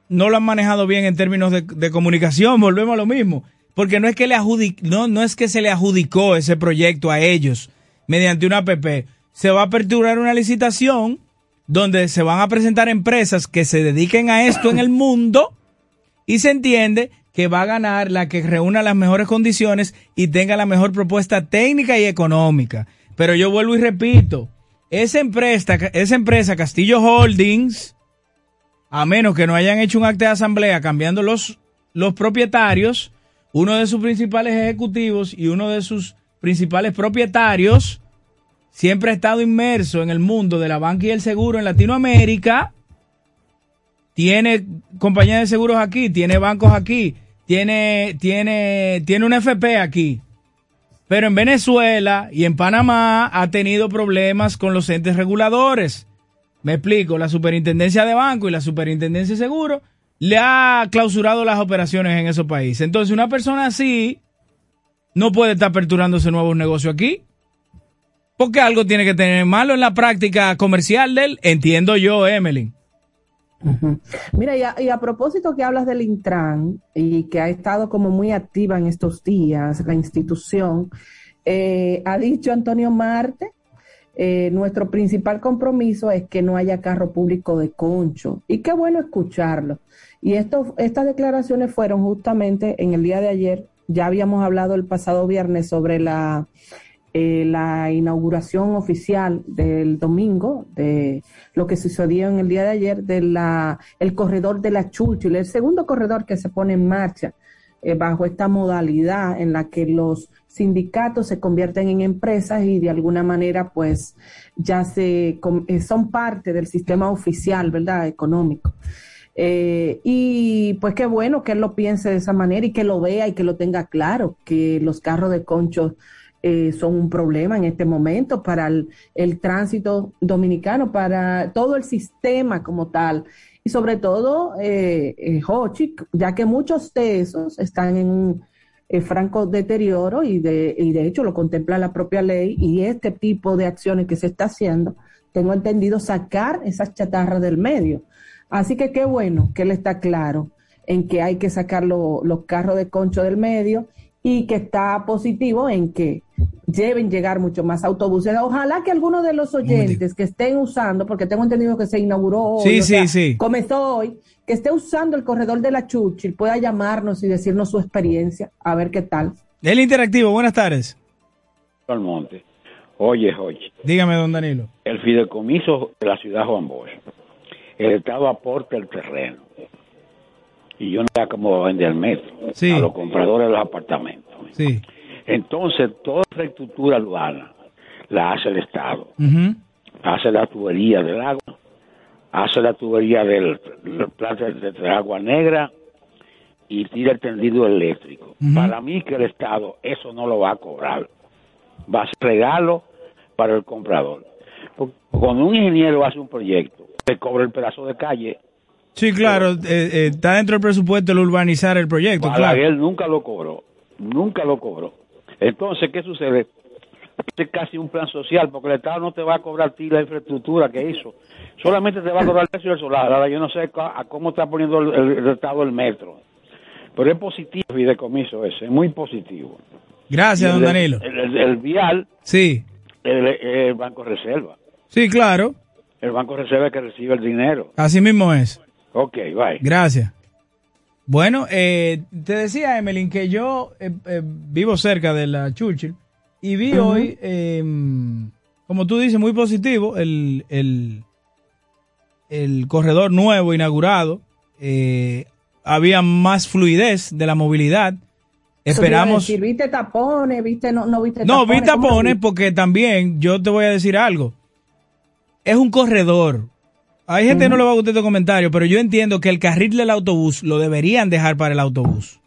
Speaker 10: no lo han manejado bien en términos de, de comunicación, volvemos a lo mismo. Porque no es que le adjudic- no, no es que se le adjudicó ese proyecto a ellos mediante una APP. Se va a aperturar una licitación donde se van a presentar empresas que se dediquen a esto en el mundo y se entiende que va a ganar la que reúna las mejores condiciones y tenga la mejor propuesta técnica y económica. Pero yo vuelvo y repito, esa empresa, esa empresa Castillo Holdings, a menos que no hayan hecho un acta de asamblea cambiando los, los propietarios, uno de sus principales ejecutivos y uno de sus principales propietarios siempre ha estado inmerso en el mundo de la banca y el seguro en Latinoamérica. Tiene compañías de seguros aquí, tiene bancos aquí, tiene, tiene, tiene un FP aquí. Pero en Venezuela y en Panamá ha tenido problemas con los entes reguladores. Me explico, la superintendencia de banco y la superintendencia de seguro le ha clausurado las operaciones en esos países. Entonces, una persona así no puede estar aperturándose nuevos negocios aquí. Porque algo tiene que tener malo en la práctica comercial de él, entiendo yo,
Speaker 11: Mira, y a, y a, propósito que hablas del Intran y que ha estado como muy activa en estos días, la institución, eh, ha dicho Antonio Marte, eh, nuestro principal compromiso es que no haya carro público de concho. Y qué bueno escucharlo. Y esto, estas declaraciones fueron justamente en el día de ayer, ya habíamos hablado el pasado viernes sobre la eh, la inauguración oficial del domingo, de lo que sucedió en el día de ayer, de la, el corredor de la Churchill, el segundo corredor que se pone en marcha eh, bajo esta modalidad en la que los sindicatos se convierten en empresas y de alguna manera pues ya se eh, son parte del sistema oficial, ¿verdad? Económico. Eh, y pues qué bueno que él lo piense de esa manera y que lo vea y que lo tenga claro, que los carros de conchos eh, son un problema en este momento para el, tránsito dominicano, para todo el sistema como tal. Y sobre todo, eh, eh Hochi, ya que muchos de esos están en un eh, franco deterioro y de, y de hecho lo contempla la propia ley y este tipo de acciones que se está haciendo, tengo entendido sacar esas chatarras del medio. Así que qué bueno que él está claro en que hay que sacar los carros de concho del medio y que está positivo en que deben llegar mucho más autobuses. Ojalá que algunos de los oyentes que estén usando, porque tengo entendido que se inauguró hoy, comenzó hoy, que esté usando el corredor de la Churchill, pueda llamarnos y decirnos su experiencia, a ver qué tal.
Speaker 10: El interactivo, buenas tardes.
Speaker 19: Monte. Oye, oye.
Speaker 10: Dígame, don Danilo.
Speaker 19: El fideicomiso de la ciudad Juan Bosch. El Estado aporta el terreno y yo no sé cómo vender el metro a los compradores de los apartamentos.
Speaker 10: Sí.
Speaker 19: Entonces, toda la infraestructura urbana la hace el Estado. Hace la tubería del agua, hace la tubería del, del de, agua negra y tira el tendido eléctrico. Para mí que el Estado eso no lo va a cobrar. Va a ser regalo para el comprador. cuando un ingeniero hace un proyecto, se cobra el pedazo de calle
Speaker 10: Sí, claro, eh, eh, está dentro del presupuesto el urbanizar el proyecto. claro.
Speaker 19: Él nunca lo cobró, nunca lo cobró. Entonces, ¿qué sucede? Es casi un plan social, porque el Estado no te va a cobrar a ti la infraestructura que hizo, solamente te va a cobrar el precio del solar. Ahora yo no sé a cómo está poniendo el, Estado el metro, pero es positivo el fideicomiso ese, es muy positivo.
Speaker 10: Gracias, don Danilo.
Speaker 19: El, vial,
Speaker 10: sí.
Speaker 19: El, el Banco Reserva.
Speaker 10: Sí, claro.
Speaker 19: El Banco Reserva que recibe el dinero.
Speaker 10: Así mismo es.
Speaker 19: Ok, bye.
Speaker 10: Gracias. Bueno, eh, te decía, Emelín, que yo eh, eh, vivo cerca de la Churchill y vi hoy, em, como tú dices, muy positivo el, el, el corredor nuevo inaugurado. había más fluidez de la movilidad. Esperamos.
Speaker 11: Decir, ¿Viste tapones? ¿Viste no, no viste
Speaker 10: tapones? No, vi tapones porque también yo te voy a decir algo. Es un corredor hay gente que no le va a gustar este comentario, pero yo entiendo que el carril del autobús lo deberían dejar para el autobús.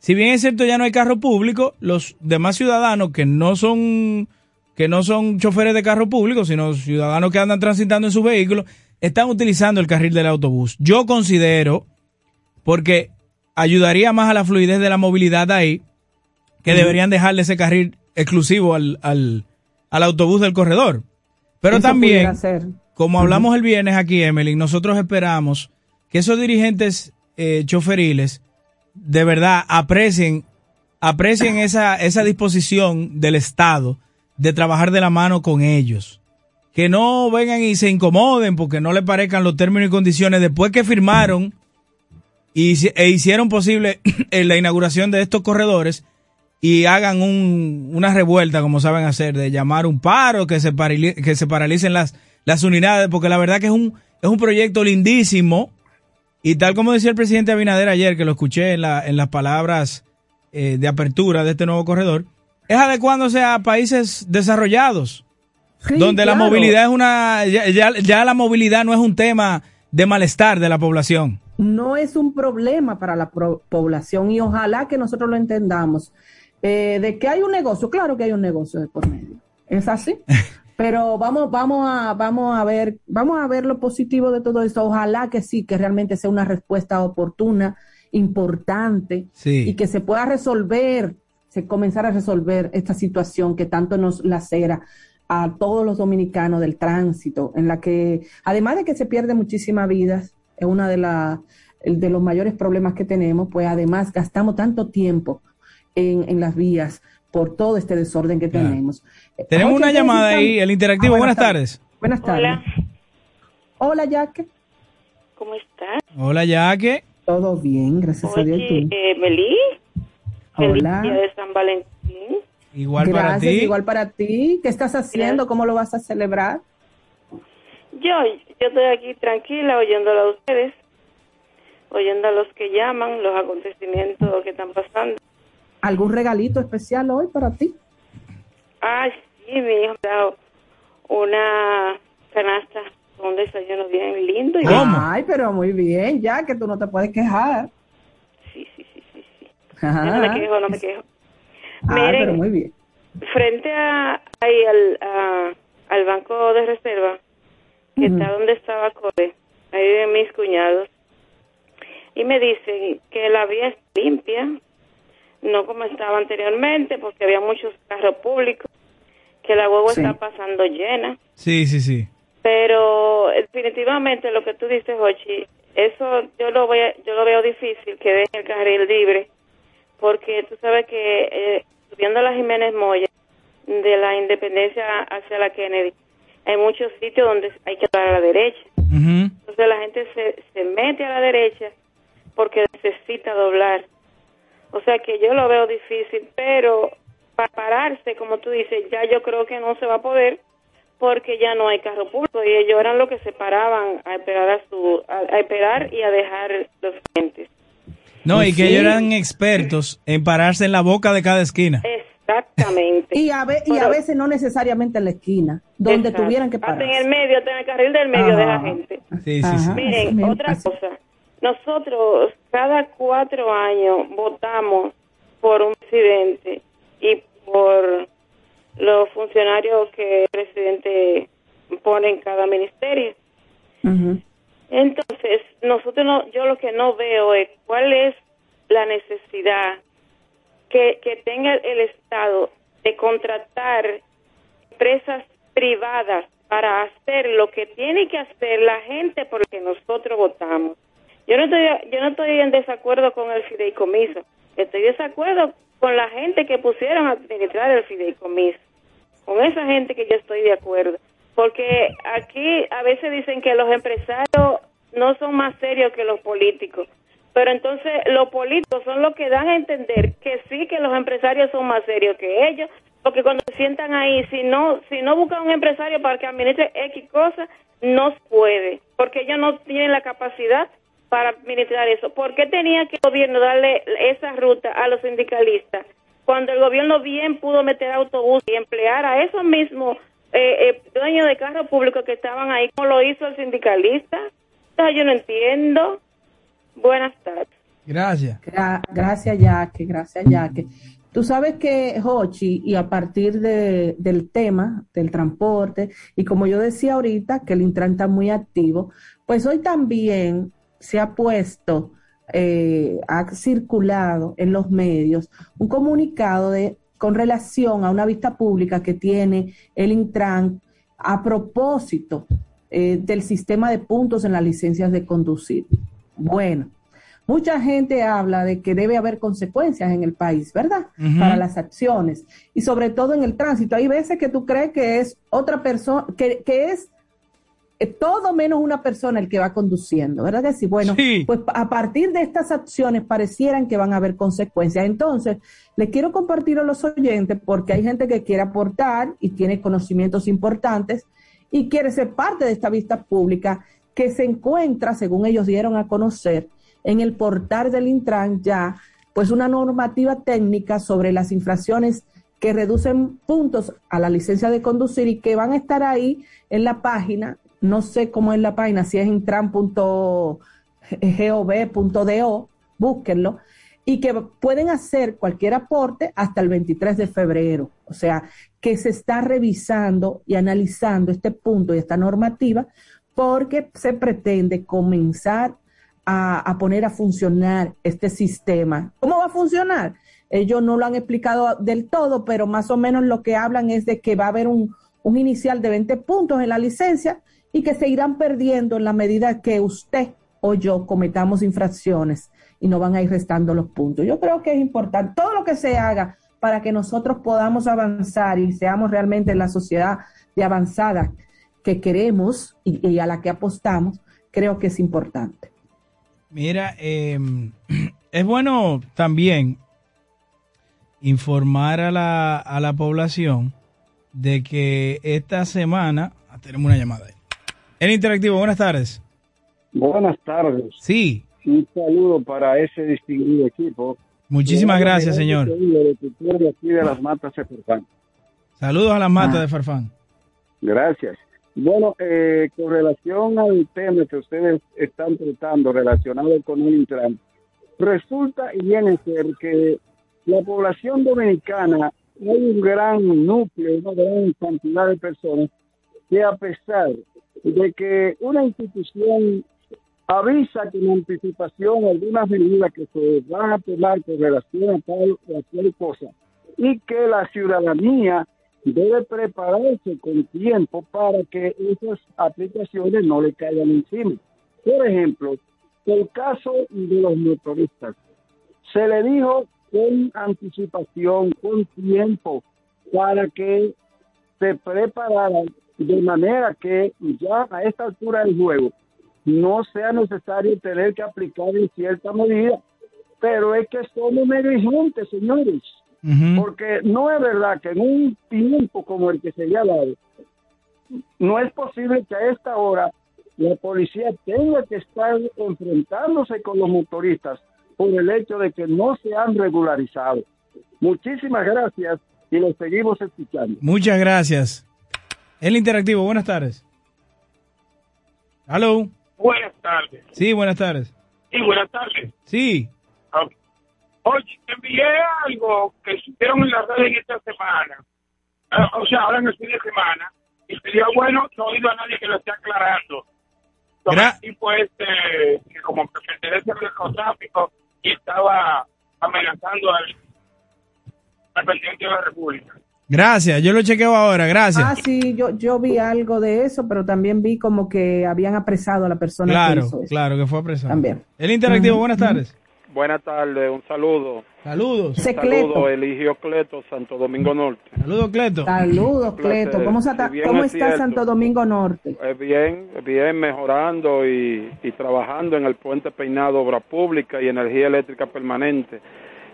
Speaker 10: Si bien es cierto ya no hay carro público, los demás ciudadanos que no son que no son choferes de carro público, sino ciudadanos que andan transitando en sus vehículos, están utilizando el carril del autobús. Yo considero, porque ayudaría más a la fluidez de la movilidad ahí, que deberían dejarle ese carril exclusivo al, al, autobús del corredor. Pero también, como hablamos el viernes aquí, Emily, nosotros esperamos que esos dirigentes eh, choferiles de verdad aprecien, aprecien esa, esa disposición del Estado de trabajar de la mano con ellos. que no vengan y se incomoden porque no le parezcan los términos y condiciones después que firmaron y, e hicieron posible la inauguración de estos corredores y hagan un, una revuelta como saben hacer de llamar un paro que se que se paralicen las las unidades porque la verdad que es un es un proyecto lindísimo y tal como decía el presidente Abinader ayer que lo escuché en, la, en las palabras eh, de apertura de este nuevo corredor es adecuándose a países desarrollados donde la movilidad es una, ya, ya, la movilidad no es un tema de malestar de la población.
Speaker 11: No es un problema para la población y ojalá que nosotros lo entendamos. Eh, de que hay un negocio, claro que hay un negocio de por medio. Es así. Pero vamos, vamos a, vamos a ver, vamos a ver lo positivo de todo esto. Ojalá que sí, que realmente sea una respuesta oportuna, importante y que se pueda resolver, se comenzar a resolver esta situación que tanto nos lacera a todos los dominicanos del tránsito, en la que, además de que se pierde muchísimas vidas, es una de, la, de los mayores problemas que tenemos, pues además gastamos tanto tiempo en, en las vías por todo este desorden que tenemos.
Speaker 10: Tenemos una llamada ahí, el interactivo. Ah, buenas, tardes.
Speaker 11: Buenas tardes. Hola. Hola, Yaque.
Speaker 20: ¿Cómo estás?
Speaker 10: Hola, Yaque.
Speaker 11: Todo bien, gracias a Dios.
Speaker 20: Eh, Meli.
Speaker 11: Hola.
Speaker 20: Feliz día de San Valentín.
Speaker 10: Igual para ti.
Speaker 11: Igual para ti. ¿Qué estás haciendo? ¿Cómo lo vas a celebrar?
Speaker 20: Yo, yo estoy aquí tranquila oyéndolo a ustedes, oyendo a los que llaman, los acontecimientos que están pasando.
Speaker 11: ¿Algún regalito especial hoy para ti?
Speaker 20: Ah, sí, mi hijo me ha dado una canasta, un desayuno bien lindo. Y
Speaker 11: Ay, pero muy bien, ya que tú no te puedes quejar.
Speaker 20: Sí, sí, sí, sí. sí. no me quejo, no me quejo.
Speaker 11: Ah, pero muy bien.
Speaker 20: Frente a, ahí al, al banco de reserva, que está donde estaba Core, ahí viven mis cuñados, y me dicen que la vía es limpia, no como estaba anteriormente, porque había muchos carros públicos, que la huevo está pasando llena.
Speaker 10: Sí, sí, sí.
Speaker 20: Pero definitivamente lo que tú dices, Jochi, eso yo lo voy yo lo veo difícil que deje el carril libre, porque tú sabes que eh, subiendo la Jiménez Moya, de la Independencia hacia la Kennedy, hay muchos sitios donde hay que dar a la derecha. Entonces la gente se, se mete a la derecha porque necesita doblar. O sea que yo lo veo difícil, pero para pararse, como tú dices, ya yo creo que no se va a poder porque ya no hay carro público y ellos eran los que se paraban a esperar a su a, esperar y a dejar los clientes.
Speaker 10: No, y que ellos eran expertos en pararse en la boca de cada esquina.
Speaker 20: Exactamente.
Speaker 11: y, a y a veces no necesariamente en la esquina, donde tuvieran que parar.
Speaker 20: en el medio, en el carril del medio de la gente.
Speaker 10: Sí, sí, sí.
Speaker 20: Miren, otra cosa. Nosotros cada cuatro años votamos por un presidente y por los funcionarios que el presidente pone en cada ministerio. Entonces, nosotros no, yo lo que no veo es cuál es la necesidad que, que tenga el Estado de contratar empresas privadas para hacer lo que tiene que hacer la gente por la que nosotros votamos. Yo no estoy, yo no estoy en desacuerdo con el fideicomiso. Estoy en desacuerdo con la gente que pusieron a administrar el fideicomiso. Con esa gente que yo estoy de acuerdo. Porque aquí a veces dicen que los empresarios no son más serios que los políticos. Pero entonces los políticos son los que dan a entender que sí que los empresarios son más serios que ellos, porque cuando se sientan ahí, si no si no buscan un empresario para que administre X cosas, no puede, porque ellos no tienen la capacidad para administrar eso. ¿Por qué tenía que el gobierno darle esa ruta a los sindicalistas cuando el gobierno bien pudo meter autobús y emplear a esos mismos eh, eh, dueños de carros públicos que estaban ahí como lo hizo el sindicalista? Entonces yo no entiendo. Buenas tardes.
Speaker 10: Gracias.
Speaker 11: gracias, Yaque. Gracias, Yaque. Tú sabes que, Hochi, y a partir de, del tema del transporte, y como yo decía ahorita, que el Intran está muy activo, pues hoy también se ha puesto, eh, ha circulado en los medios un comunicado de, con relación a una vista pública que tiene el Intran a propósito eh, del sistema de puntos en las licencias de conducir. Bueno, Mucha gente habla de que debe haber consecuencias en el país, ¿verdad? Para las acciones y sobre todo en el tránsito. Hay veces que tú crees que es otra persona, que, que es todo menos una persona el que va conduciendo, ¿verdad que sí? Bueno, pues a partir de estas acciones parecieran que van a haber consecuencias. Entonces, le quiero compartir a los oyentes porque hay gente que quiere aportar y tiene conocimientos importantes y quiere ser parte de esta vista pública que se encuentra, según ellos dieron a conocer, en el portal del Intran ya, pues una normativa técnica sobre las infracciones que reducen puntos a la licencia de conducir y que van a estar ahí en la página, no sé cómo es la página, si es intran.gov.do, búsquenlo, y que pueden hacer cualquier aporte hasta el 23 de febrero. O sea, que se está revisando y analizando este punto y esta normativa porque se pretende comenzar a, poner a funcionar este sistema. ¿Cómo va a funcionar? Ellos no lo han explicado del todo, pero más o menos lo que hablan es de que va a haber un, un inicial de 20 puntos en la licencia y que se irán perdiendo en la medida que usted o yo cometamos infracciones y no van a ir restando los puntos. Yo creo que es importante todo lo que se haga para que nosotros podamos avanzar y seamos realmente la sociedad de avanzada que queremos y, a la que apostamos, creo que es importante.
Speaker 10: Mira, eh, es bueno también informar a la, a la población de que esta semana ah, tenemos una llamada. ahí. El interactivo, buenas tardes.
Speaker 21: Buenas tardes.
Speaker 10: Sí.
Speaker 21: Un saludo para ese distinguido equipo.
Speaker 10: Muchísimas gracias, señor.
Speaker 21: de aquí de las matas de Farfán.
Speaker 10: Saludos a las matas de Farfán.
Speaker 21: Gracias. Bueno, eh, con relación al tema que ustedes están tratando relacionado con el Intran, resulta y viene a ser que la población dominicana hay un gran núcleo, una gran cantidad de personas que a pesar de que una institución avisa con anticipación algunas medidas que se van a tomar con relación a tal cualquier cosa y que la ciudadanía debe prepararse con tiempo para que esas aplicaciones no le caigan encima. Por ejemplo, el caso de los motoristas. Se le dijo con anticipación, con tiempo, para que se prepararan de manera que ya a esta altura del juego no sea necesario tener que aplicar en cierta medida, pero es que somos negligentes, señores, porque no es verdad que en un tiempo como el que se le ha dado, no es posible que a esta hora la policía tenga que estar enfrentándose con los motoristas por el hecho de que no se han regularizado. Muchísimas gracias y los seguimos escuchando.
Speaker 10: Muchas gracias. El interactivo, buenas tardes. Hello.
Speaker 22: Buenas tardes.
Speaker 10: Sí, buenas tardes.
Speaker 22: Sí, buenas tardes.
Speaker 10: Sí.
Speaker 22: Ok. Oye, envié algo que supieron en las redes esta semana. Ah, o sea, ahora en el fin de semana. Y sería bueno, no he oído a nadie que lo esté aclarando. Sobre el tipo este, que como que pertenece al narcotráfico y estaba amenazando al, al presidente de la República.
Speaker 10: Gracias, yo lo chequeo ahora, gracias.
Speaker 11: Ah, sí, yo, yo vi algo de eso, pero también vi como que habían apresado a la persona que
Speaker 10: claro,
Speaker 11: hizo eso.
Speaker 10: claro, que fue apresado.
Speaker 11: También.
Speaker 10: El interactivo, buenas tardes.
Speaker 22: Buenas tardes, un saludo.
Speaker 10: Saludos.
Speaker 22: Un saludo, Eligio Cleto, Santo Domingo Norte.
Speaker 10: Saludos, Cleto.
Speaker 11: Saludos. Cleto. ¿Cómo,
Speaker 22: Si bien
Speaker 11: cómo
Speaker 22: es
Speaker 11: está
Speaker 22: cierto.
Speaker 11: Santo Domingo Norte?
Speaker 22: Bien, bien, mejorando y, y trabajando en el puente peinado, obra pública y energía eléctrica permanente.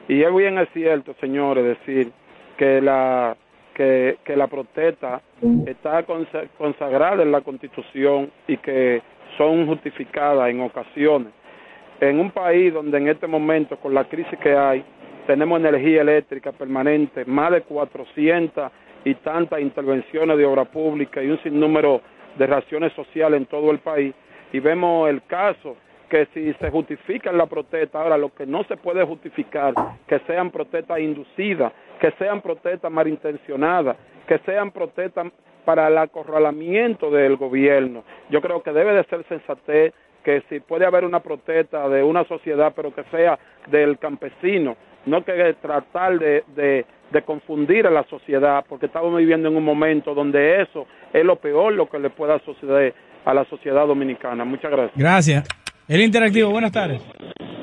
Speaker 22: Y es bien es cierto, señores, decir que la que, la protesta está consa- consagrada en la Constitución y que son justificadas en ocasiones. En un país donde en este momento, con la crisis que hay, tenemos energía eléctrica permanente, más de 400 y tantas intervenciones de obra pública y un sinnúmero de raciones sociales en todo el país. Y vemos el caso que si se justifica la protesta, ahora lo que no se puede justificar, que sean protestas inducidas, que sean protestas malintencionadas, que sean protestas para el acorralamiento del gobierno. Yo creo que debe de ser sensatez que si puede haber una protesta de una sociedad, pero que sea del campesino, no que tratar de, de, de confundir a la sociedad, porque estamos viviendo en un momento donde eso es lo peor lo que le pueda suceder a la sociedad dominicana. Muchas gracias.
Speaker 10: Gracias. El interactivo, buenas tardes.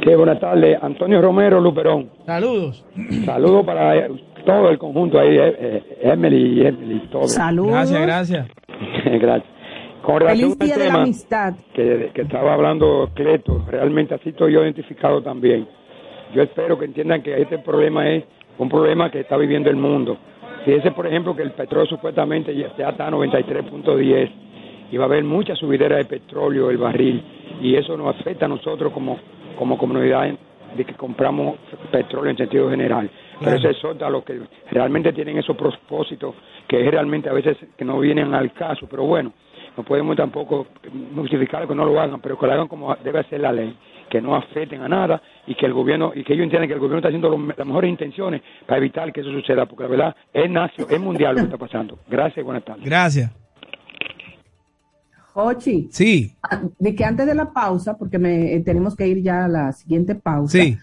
Speaker 23: Que buenas tardes, Antonio Romero Luperón.
Speaker 10: Saludos.
Speaker 23: Saludos para eh, todo el conjunto ahí, eh, eh, Emily y Emily, todo.
Speaker 11: Saludos.
Speaker 10: Gracias, gracias.
Speaker 23: gracias. Con relación
Speaker 11: Feliz día
Speaker 23: al
Speaker 11: de la amistad.
Speaker 23: que, que estaba hablando Cleto, realmente así estoy yo identificado también. Yo espero que entiendan que este problema es un problema que está viviendo el mundo. Fíjese, por ejemplo, que el petróleo supuestamente ya ya está a 93.10 y va a haber mucha subidera de petróleo, el barril, y eso nos afecta a nosotros como, como comunidad de que compramos petróleo en sentido general. Pero eso exhorta a los que realmente tienen esos propósitos, que es realmente a veces que no vienen al caso, pero bueno, no podemos tampoco justificar que no lo hagan, pero que lo hagan como debe ser la ley, que no afecten a nada y que el gobierno y que ellos entiendan que el gobierno está haciendo lo- las mejores intenciones para evitar que eso suceda, porque la verdad es nacio, es mundial lo que está pasando. Gracias y buenas tardes.
Speaker 10: Gracias.
Speaker 11: Jochi.
Speaker 10: Sí.
Speaker 11: ah, De que antes de la pausa, porque me, eh, tenemos que ir ya a la siguiente pausa.
Speaker 10: Sí.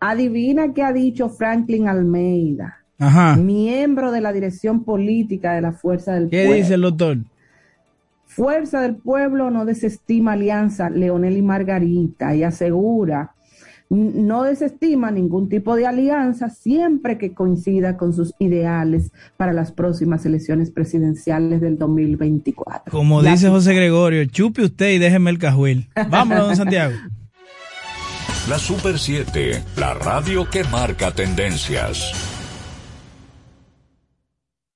Speaker 11: Adivina qué ha dicho Franklin Almeida,
Speaker 10: Ajá.
Speaker 11: miembro de la dirección política de la Fuerza del
Speaker 10: ¿Qué
Speaker 11: Pueblo.
Speaker 10: dice el doctor?
Speaker 11: Fuerza del Pueblo no desestima alianza Leonel y Margarita y asegura no desestima ningún tipo de alianza siempre que coincida con sus ideales para las próximas elecciones presidenciales del 2024.
Speaker 10: Como
Speaker 11: La-
Speaker 10: dice José Gregorio, chupe usted y déjeme el cajuel. Vámonos, don Santiago.
Speaker 8: La Super 7, la radio que marca tendencias.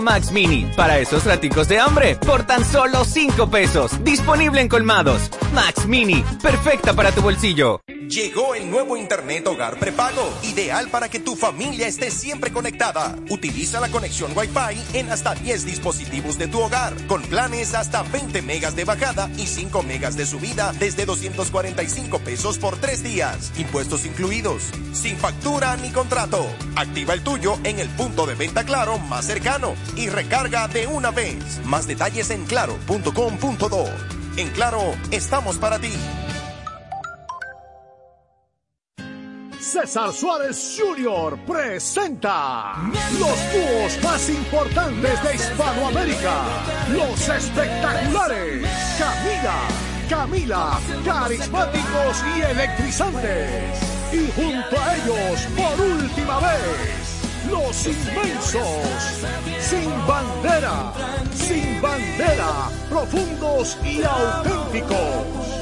Speaker 24: Max Mini, para
Speaker 1: esos raticos de hambre, por tan solo 5 pesos. Disponible en colmados. Max Mini, perfecta para tu bolsillo.
Speaker 25: Llegó el nuevo Internet Hogar Prepago, ideal para que tu familia esté siempre conectada. Utiliza la conexión Wi-Fi en hasta 10 dispositivos de tu hogar, con planes hasta 20 megas de bajada y 5 megas de subida desde 245 pesos por 3 días, impuestos incluidos, sin factura ni contrato. Activa el tuyo en el punto de venta Claro más cercano y recarga de una vez. Más detalles en claro.com.do. En Claro, estamos para ti.
Speaker 26: César Suárez Jr. presenta los dúos más importantes de Hispanoamérica, los espectaculares Camila, Camila, carismáticos y electrizantes. Y junto a ellos, por última vez, los inmensos, sin bandera, sin bandera, profundos y auténticos.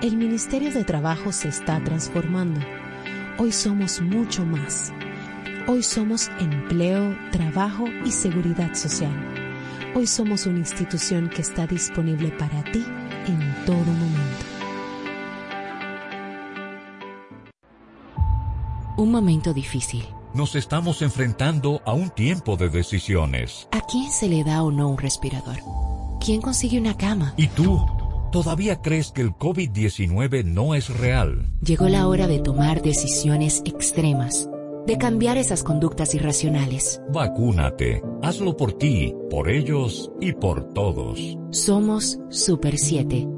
Speaker 6: El Ministerio de Trabajo se está transformando. Hoy somos mucho más. Hoy somos empleo, trabajo y seguridad social. Hoy somos una institución que está disponible para ti en todo momento.
Speaker 7: Un momento difícil.
Speaker 8: Nos estamos enfrentando a un tiempo de decisiones.
Speaker 7: ¿A quién se le da o no un respirador? ¿Quién consigue una cama?
Speaker 8: ¿Y tú? ¿Todavía crees que el COVID-19 no es real?
Speaker 7: Llegó la hora de tomar decisiones extremas, de cambiar esas conductas irracionales.
Speaker 8: Vacúnate. Hazlo por ti, por ellos y por todos.
Speaker 7: Somos Super 7.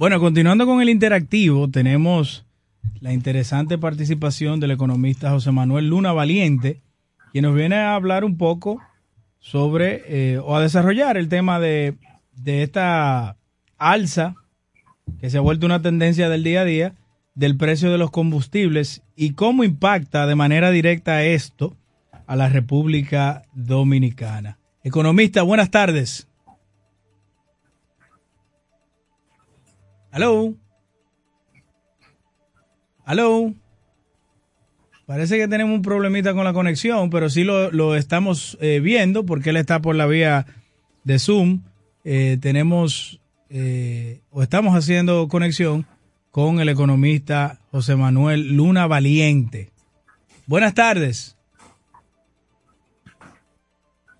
Speaker 10: Bueno, continuando con el interactivo, tenemos la interesante participación del economista José Manuel Luna Valiente, quien nos viene a hablar un poco sobre eh, o a desarrollar el tema de, de esta alza que se ha vuelto una tendencia del día a día del precio de los combustibles y cómo impacta de manera directa esto a la República Dominicana. Economista, buenas tardes. Aló. Aló. Parece que tenemos un problemita con la conexión, pero sí lo, lo estamos eh, viendo porque él está por la vía de Zoom. Eh, tenemos eh, o estamos haciendo conexión con el economista José Manuel Luna Valiente. Buenas tardes.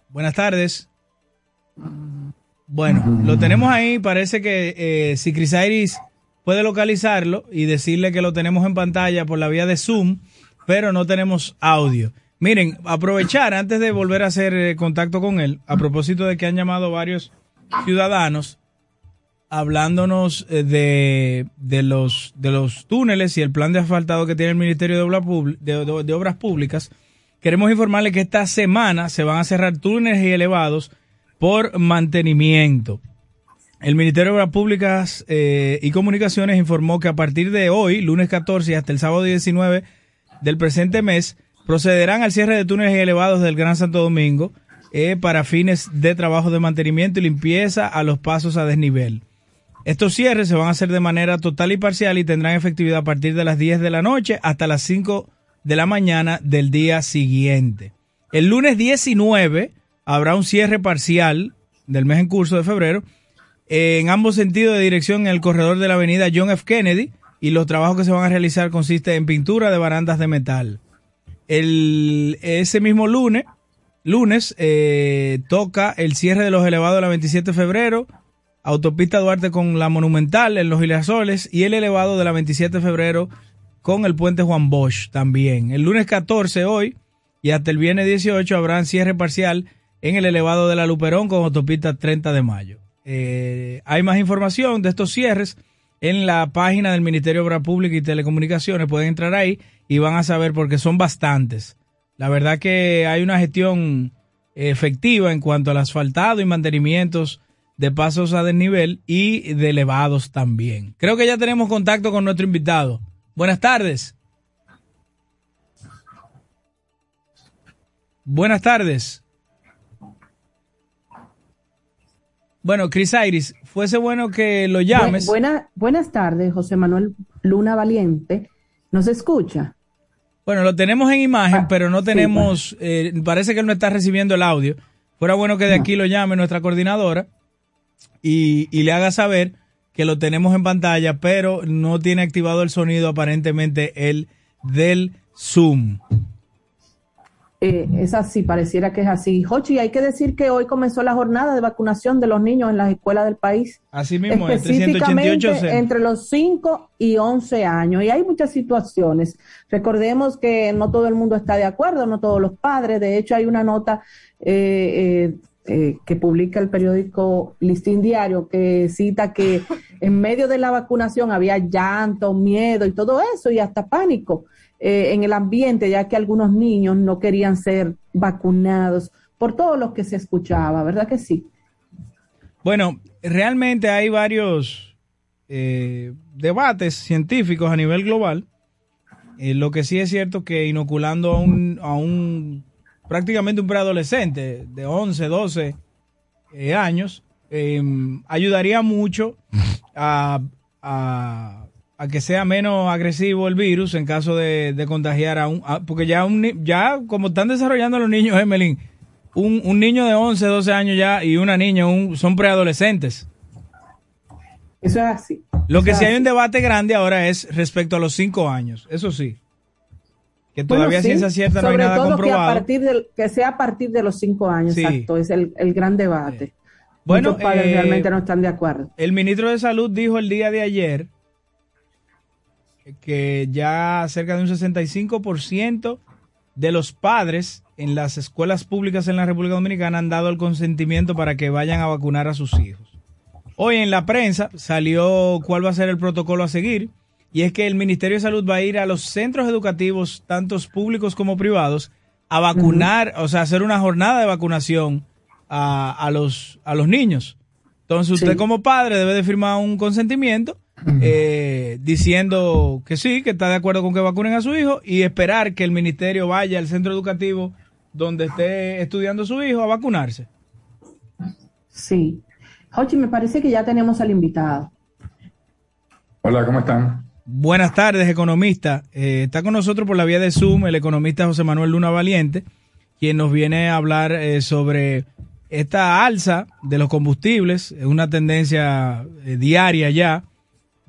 Speaker 10: Buenas tardes. Bueno, lo tenemos ahí. Parece que eh, si Crisairis puede localizarlo y decirle que lo tenemos en pantalla por la vía de Zoom, pero no tenemos audio. Miren, aprovechar antes de volver a hacer eh, contacto con él, a propósito de que han llamado varios ciudadanos hablándonos eh, de, de, los, de los túneles y el plan de asfaltado que tiene el Ministerio de, de Obras Públicas. Queremos informarle que esta semana se van a cerrar túneles y elevados por mantenimiento. El Ministerio de Obras Públicas eh, y Comunicaciones informó que a partir de hoy, lunes 14 y hasta el sábado 19 del presente mes, procederán al cierre de túneles elevados del Gran Santo Domingo eh, para fines de trabajo de mantenimiento y limpieza a los pasos a desnivel. Estos cierres se van a hacer de manera total y parcial y tendrán efectividad a partir de las 10 de la noche hasta las 5 de la mañana del día siguiente. El lunes 19 habrá un cierre parcial del mes en curso de febrero en ambos sentidos de dirección en el corredor de la avenida John F. Kennedy y los trabajos que se van a realizar consisten en pintura de barandas de metal. El, ese mismo lunes, lunes eh, toca el cierre de los elevados de la 27 de febrero, autopista Duarte con la Monumental en los Girasoles y el elevado de la 27 de febrero con el puente Juan Bosch también. El lunes 14 hoy y hasta el viernes 18 habrá cierre parcial en el elevado de la Luperón con autopista 30 de mayo. Eh, hay más información de estos cierres en la página del Ministerio de Obras Públicas y Telecomunicaciones. Pueden entrar ahí y van a saber porque son bastantes. La verdad que hay una gestión efectiva en cuanto al asfaltado y mantenimientos de pasos a desnivel y de elevados también. Creo que ya tenemos contacto con nuestro invitado. Buenas tardes. Buenas tardes. Bueno, Chris Iris, fuese bueno que lo llames.
Speaker 11: Bu- buena- buenas tardes, José Manuel Luna Valiente. ¿Nos escucha?
Speaker 10: Bueno, lo tenemos en imagen, pero no tenemos, eh, parece que él no está recibiendo el audio. Fuera bueno que de aquí lo llame nuestra coordinadora y, y le haga saber que lo tenemos en pantalla, pero no tiene activado el sonido aparentemente el del Zoom.
Speaker 11: Eh, es así, pareciera que es así. Jochi, hay que decir que hoy comenzó la jornada de vacunación de los niños en las escuelas del país.
Speaker 10: Así mismo, es,
Speaker 11: específicamente
Speaker 10: 388 C.
Speaker 11: entre los 5 y 11 años. Y hay muchas situaciones. Recordemos que no todo el mundo está de acuerdo, no todos los padres. De hecho, hay una nota eh, eh, eh, que publica el periódico Listín Diario, que cita que en medio de la vacunación había llanto, miedo y todo eso, y hasta pánico eh, en el ambiente, ya que algunos niños no querían ser vacunados por todo lo que se escuchaba, ¿verdad que sí?
Speaker 10: Bueno, realmente hay varios eh, debates científicos a nivel global. Eh, lo que sí es cierto que inoculando a un, a un prácticamente un preadolescente de 11, 12 eh, años, em, ayudaría mucho a, a, a que sea menos agresivo el virus en caso de, de contagiar a un... a- porque ya, un, ya como están desarrollando los niños, Emelín, un, un niño de 11, 12 años ya y una niña un, son preadolescentes.
Speaker 11: Eso es así.
Speaker 10: Lo que sí hay un debate grande ahora es respecto a los 5 años. Eso sí. Que todavía
Speaker 11: Bueno, sí,
Speaker 10: ciencia cierta no hay nada
Speaker 11: todo que, a
Speaker 10: comprobado.
Speaker 11: partir del, que sea a partir de los cinco años,
Speaker 10: Sí.
Speaker 11: exacto, es el, el gran debate.
Speaker 10: Bueno,
Speaker 11: Muchos padres
Speaker 10: eh,
Speaker 11: realmente no están de acuerdo.
Speaker 10: El ministro de Salud dijo el día de ayer que ya cerca de un 65% de los padres en las escuelas públicas en la República Dominicana han dado el consentimiento para que vayan a vacunar a sus hijos. Hoy en la prensa salió cuál va a ser el protocolo a seguir y es que el Ministerio de Salud va a ir a los centros educativos, tantos públicos como privados, a vacunar, o sea, hacer una jornada de vacunación a, a los, a los niños. Entonces usted
Speaker 11: Sí.
Speaker 10: como padre debe de firmar un consentimiento eh, diciendo que sí, que está de acuerdo con que vacunen a su hijo y esperar que el ministerio vaya al centro educativo donde esté estudiando su hijo a vacunarse.
Speaker 11: Sí. Jochi, me parece que ya tenemos al invitado.
Speaker 27: Hola, ¿cómo están?
Speaker 10: Buenas tardes, economista. Eh, está con nosotros por la vía de Zoom el economista José Manuel Luna Valiente, quien nos viene a hablar eh, sobre esta alza de los combustibles, es una tendencia eh, diaria ya,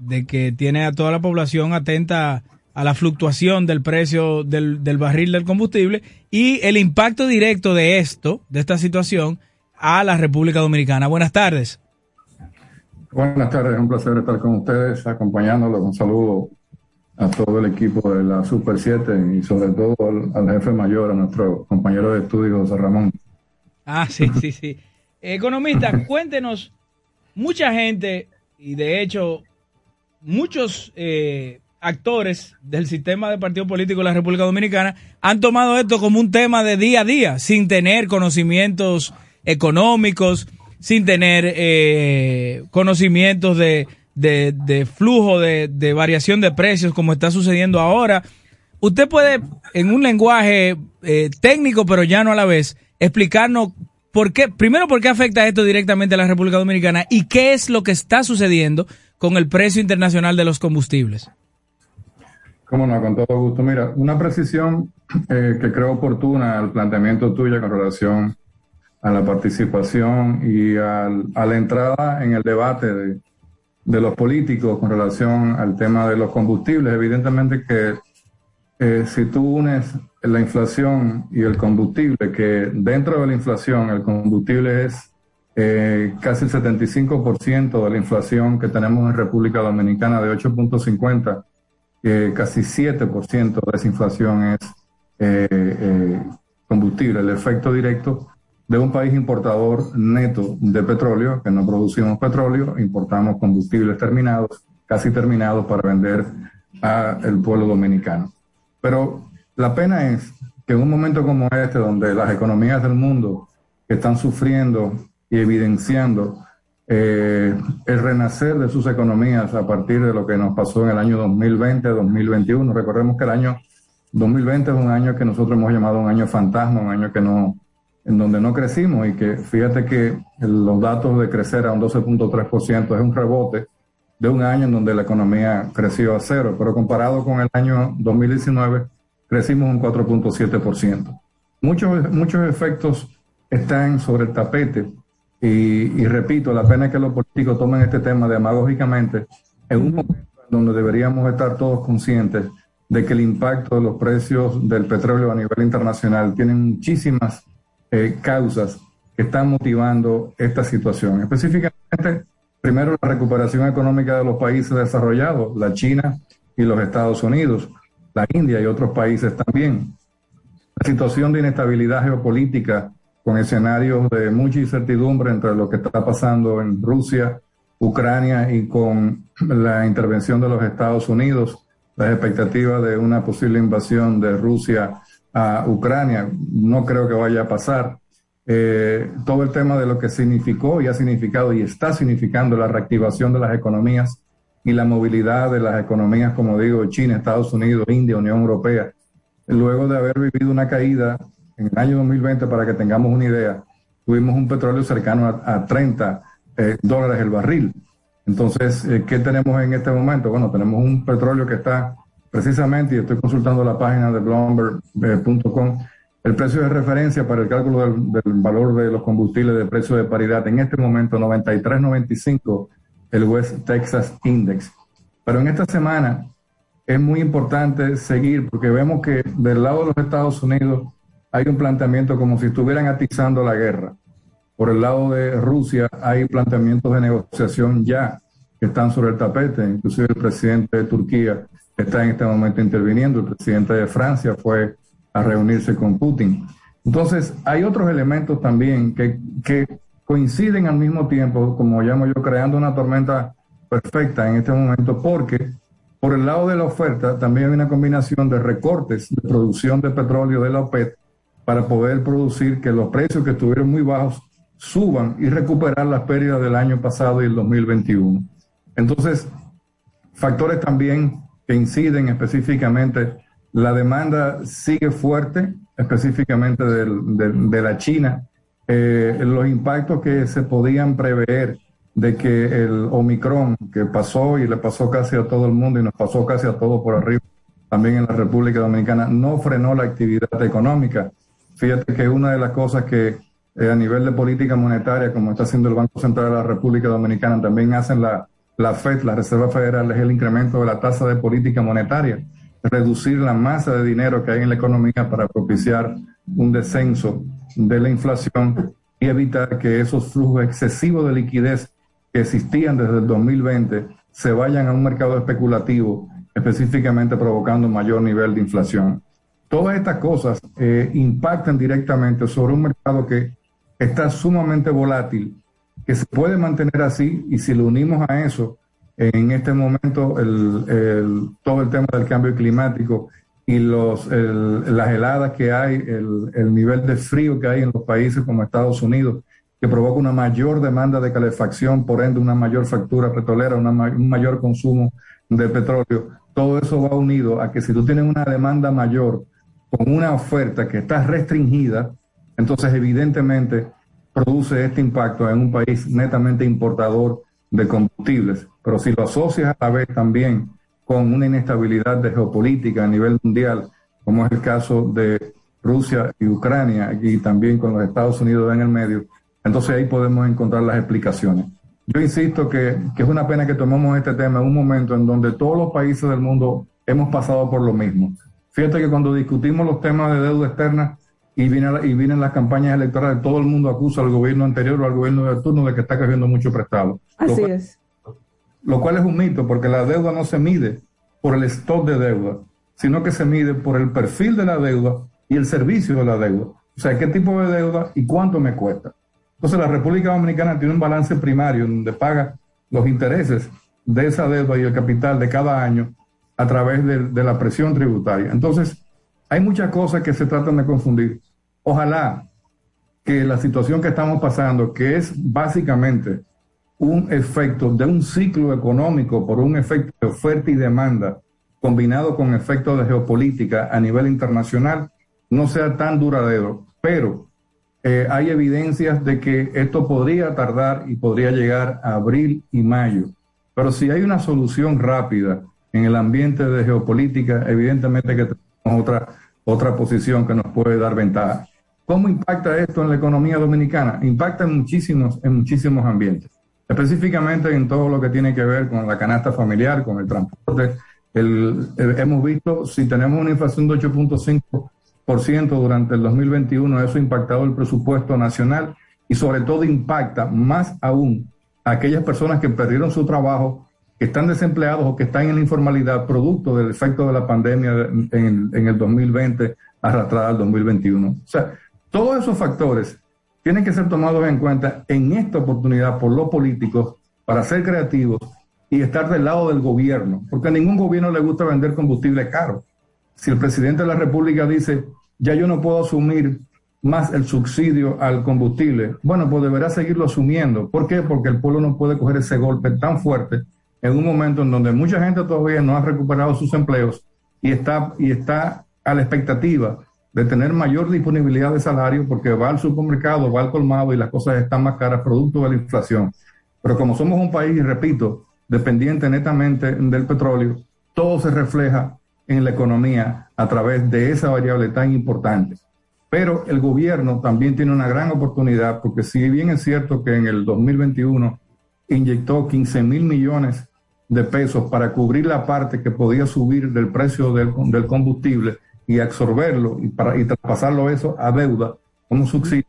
Speaker 10: de que tiene a toda la población atenta a la fluctuación del precio del, del barril del combustible y el impacto directo de esto, de esta situación, a la República Dominicana. Buenas tardes.
Speaker 27: Buenas tardes, es un placer estar con ustedes, acompañándolos. Un saludo a todo el equipo de la Super 7 y sobre todo al, al jefe mayor, a nuestro compañero de estudio, José Ramón.
Speaker 10: Ah, sí, sí, sí. Economista, cuéntenos, mucha gente, y de hecho, muchos eh, actores del sistema de partido político de la República Dominicana han tomado esto como un tema de día a día, sin tener conocimientos económicos, sin tener eh, conocimientos de, de, flujo de, de variación de precios como está sucediendo ahora. Usted puede, en un lenguaje eh, técnico, pero llano a la vez, explicarnos por qué, primero, por qué afecta esto directamente a la República Dominicana y qué es lo que está sucediendo con el precio internacional de los combustibles.
Speaker 27: Cómo no, con todo gusto. Mira, una precisión eh, que creo oportuna al planteamiento tuyo con relación a la participación y al- a la entrada en el debate de, los políticos con relación al tema de los combustibles. Evidentemente que eh, si tú unes la inflación y el combustible, que dentro de la inflación el combustible es eh, casi el 75% de la inflación que tenemos en República Dominicana de 8.50, eh, casi 7% de esa inflación es eh, eh, combustible, el efecto directo de un país importador neto de petróleo, que no producimos petróleo, importamos combustibles terminados, casi terminados para vender al pueblo dominicano. Pero la pena es que en un momento como este, donde las economías del mundo están sufriendo y evidenciando eh, el renacer de sus economías a partir de lo que nos pasó en el año 2020-2021. Recordemos que el año 2020 es un año que nosotros hemos llamado un año fantasma, un año que no, en donde no crecimos y que fíjate que los datos de crecer a un 12.3% es un rebote de un año en donde la economía creció a cero, pero comparado con el año 2019 crecimos un 4.7%. Muchos, muchos efectos están sobre el tapete y, y repito, la pena es que los políticos tomen este tema demagógicamente en un momento en donde deberíamos estar todos conscientes de que el impacto de los precios del petróleo a nivel internacional tiene muchísimas eh, causas que están motivando esta situación. Específicamente, primero, la recuperación económica de los países desarrollados, la China y los Estados Unidos, la India y otros países también. La situación de inestabilidad geopolítica con escenarios de mucha incertidumbre entre lo que está pasando en Rusia, Ucrania y con la intervención de los Estados Unidos, las expectativas de una posible invasión de Rusia a Ucrania. No creo que vaya a pasar. Eh, todo el tema de lo que significó y ha significado y está significando la reactivación de las economías y la movilidad de las economías, como digo, China, Estados Unidos, India, Unión Europea, luego de haber vivido una caída en el año 2020, para que tengamos una idea, tuvimos un petróleo cercano a, a 30 eh, dólares el barril. Entonces, eh, ¿qué tenemos en este momento? Bueno, tenemos un petróleo que está precisamente, y estoy consultando la página de Bloomberg.com, el precio de referencia para el cálculo del, del, valor de los combustibles de precio de paridad en este momento 93.95 el West Texas Index. Pero en esta semana es muy importante seguir porque vemos que del lado de los Estados Unidos hay un planteamiento como si estuvieran atizando la guerra. Por el lado de Rusia hay planteamientos de negociación ya que están sobre el tapete. Inclusive el presidente de Turquía está en este momento interviniendo. El presidente de Francia fue a reunirse con Putin. Entonces, hay otros elementos también que, que coinciden al mismo tiempo, como llamo yo, creando una tormenta perfecta en este momento, porque por el lado de la oferta también hay una combinación de recortes de producción de petróleo de la OPEP para poder producir que los precios que estuvieron muy bajos suban y recuperar las pérdidas del año pasado y el 2021. Entonces, factores también que inciden específicamente, la demanda sigue fuerte, específicamente de, de, la China, eh, los impactos que se podían prever de que el Omicron, que pasó y le pasó casi a todo el mundo y nos pasó casi a todo por arriba, también en la República Dominicana, no frenó la actividad económica. Fíjate que una de las cosas que eh, a nivel de política monetaria, como está haciendo el Banco Central de la República Dominicana, también hacen la, la FED, la Reserva Federal, es el incremento de la tasa de política monetaria, reducir la masa de dinero que hay en la economía para propiciar un descenso de la inflación y evitar que esos flujos excesivos de liquidez que existían desde el 2020 se vayan a un mercado especulativo, específicamente provocando mayor nivel de inflación. Todas estas cosas eh, impactan directamente sobre un mercado que está sumamente volátil, que se puede mantener así y si lo unimos a eso, en este momento el, todo el tema del cambio climático y las heladas que hay, el, el, nivel de frío que hay en los países como Estados Unidos, que provoca una mayor demanda de calefacción, por ende una mayor factura petrolera, una, un mayor consumo de petróleo. Todo eso va unido a que si tú tienes una demanda mayor con una oferta que está restringida, entonces evidentemente produce este impacto en un país netamente importador de combustibles. Pero si lo asocias a la vez también con una inestabilidad de geopolítica a nivel mundial, como es el caso de Rusia y Ucrania, y también con los Estados Unidos en el medio, entonces ahí podemos encontrar las explicaciones. Yo insisto que, que, es una pena que tomemos este tema en un momento en donde todos los países del mundo hemos pasado por lo mismo. Fíjate que cuando discutimos los temas de deuda externa y vienen, y vienen las campañas electorales, todo el mundo acusa al gobierno anterior o al gobierno de turno de que está cogiendo mucho prestado.
Speaker 11: Así
Speaker 27: lo cual,
Speaker 11: es.
Speaker 27: Lo cual es un mito, porque la deuda no se mide por el stock de deuda, sino que se mide por el perfil de la deuda y el servicio de la deuda. O sea, qué tipo de deuda y cuánto me cuesta. Entonces, la República Dominicana tiene un balance primario donde paga los intereses de esa deuda y el capital de cada año a través de, la presión tributaria. Entonces, hay muchas cosas que se tratan de confundir. Ojalá que la situación que estamos pasando, que es básicamente un efecto de un ciclo económico por un efecto de oferta y demanda combinado con efectos de geopolítica a nivel internacional, no sea tan duradero. Pero eh, hay evidencias de que esto podría tardar y podría llegar a abril y mayo. Pero si hay una solución rápida en el ambiente de geopolítica, evidentemente que tenemos otra, otra posición que nos puede dar ventaja. ¿Cómo impacta esto en la economía dominicana? Impacta en muchísimos, en muchísimos ambientes, específicamente en todo lo que tiene que ver con la canasta familiar, con el transporte. El, el, hemos visto, si tenemos una inflación de 8.5% durante el 2021, eso ha impactado el presupuesto nacional y sobre todo impacta más aún a aquellas personas que perdieron su trabajo, que están desempleados o que están en la informalidad producto del efecto de la pandemia en, en el 2020 arrastrada al 2021. O sea, todos esos factores tienen que ser tomados en cuenta en esta oportunidad por los políticos para ser creativos y estar del lado del gobierno, porque a ningún gobierno le gusta vender combustible caro. Si el presidente de la República dice, ya yo no puedo asumir más el subsidio al combustible, bueno, pues deberá seguirlo asumiendo. ¿Por qué? Porque el pueblo no puede coger ese golpe tan fuerte en un momento en donde mucha gente todavía no ha recuperado sus empleos y está, y está a la expectativa de tener mayor disponibilidad de salario porque va al supermercado, va al colmado y las cosas están más caras producto de la inflación. Pero como somos un país, repito, dependiente netamente del petróleo, todo se refleja en la economía a través de esa variable tan importante. Pero el gobierno también tiene una gran oportunidad porque si bien es cierto que en el 2021 inyectó 15 mil millones de pesos para cubrir la parte que podía subir del precio del, del combustible y absorberlo y, para, y traspasarlo eso a deuda como subsidio,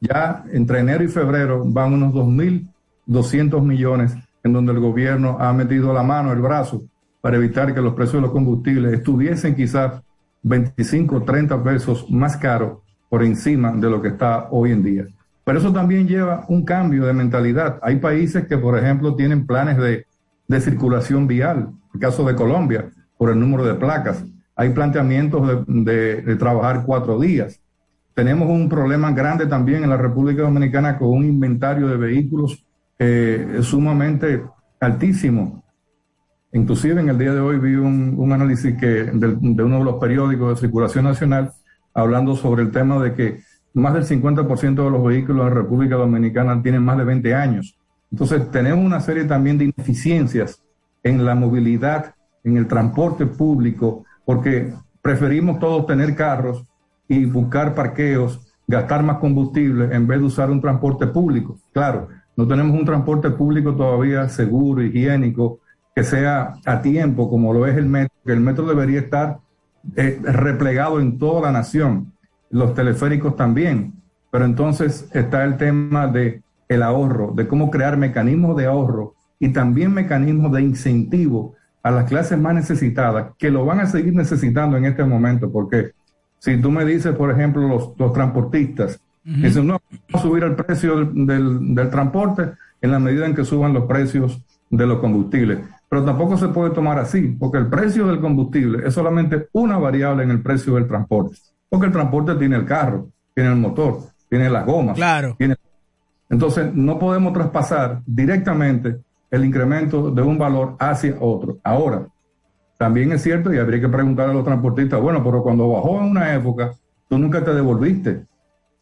Speaker 27: ya entre enero y febrero van unos 2.200 millones en donde el gobierno ha metido la mano, el brazo, para evitar que los precios de los combustibles estuviesen quizás 25, 30 pesos más caros por encima de lo que está hoy en día. Pero eso también lleva un cambio de mentalidad. Hay países que, por ejemplo, tienen planes de, de circulación vial, el caso de Colombia, por el número de placas. Hay planteamientos de, de, trabajar cuatro días. Tenemos un problema grande también en la República Dominicana con un inventario de vehículos eh, sumamente altísimo. Inclusive en el día de hoy vi un, un análisis que de, de, uno de los periódicos de circulación nacional hablando sobre el tema de que más del 50% de los vehículos en República Dominicana tienen más de 20 años. Entonces tenemos una serie también de ineficiencias en la movilidad, en el transporte público, porque preferimos todos tener carros y buscar parqueos, gastar más combustible en vez de usar un transporte público. Claro, no tenemos un transporte público todavía seguro, higiénico, que sea a tiempo, como lo es el metro, que el metro debería estar eh, replegado en toda la nación, los teleféricos también, pero entonces está el tema de el ahorro, de cómo crear mecanismos de ahorro y también mecanismos de incentivo a las clases más necesitadas, que lo van a seguir necesitando en este momento, porque si tú me dices, por ejemplo, los, los transportistas, uh -huh. dicen, no, vamos a subir el precio del, del, del transporte en la medida en que suban los precios de los combustibles. Pero tampoco se puede tomar así, porque el precio del combustible es solamente una variable en el precio del transporte. Porque el transporte tiene el carro, tiene el motor, tiene las gomas.
Speaker 10: Claro.
Speaker 27: Tiene... Entonces, no podemos traspasar directamente el incremento de un valor hacia otro. Ahora, también es cierto, y habría que preguntar a los transportistas, bueno, pero cuando bajó en una época, tú nunca te devolviste.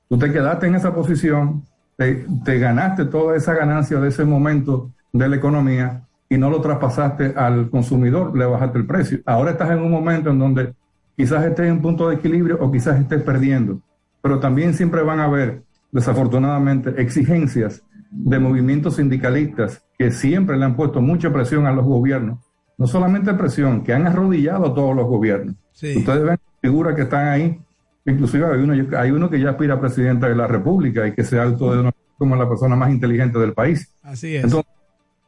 Speaker 27: Tú te quedaste en esa posición, te, te ganaste toda esa ganancia de ese momento de la economía y no lo traspasaste al consumidor, le bajaste el precio. Ahora estás en un momento en donde quizás estés en punto de equilibrio o quizás estés perdiendo, pero también siempre van a haber, desafortunadamente, exigencias de movimientos sindicalistas que siempre le han puesto mucha presión a los gobiernos, no solamente presión, que han arrodillado a todos los gobiernos.
Speaker 10: Sí.
Speaker 27: Ustedes ven figuras que están ahí, inclusive hay uno, hay uno que ya aspira a presidente de la República y que se alto como la persona más inteligente del país.
Speaker 10: Así es.
Speaker 27: Entonces,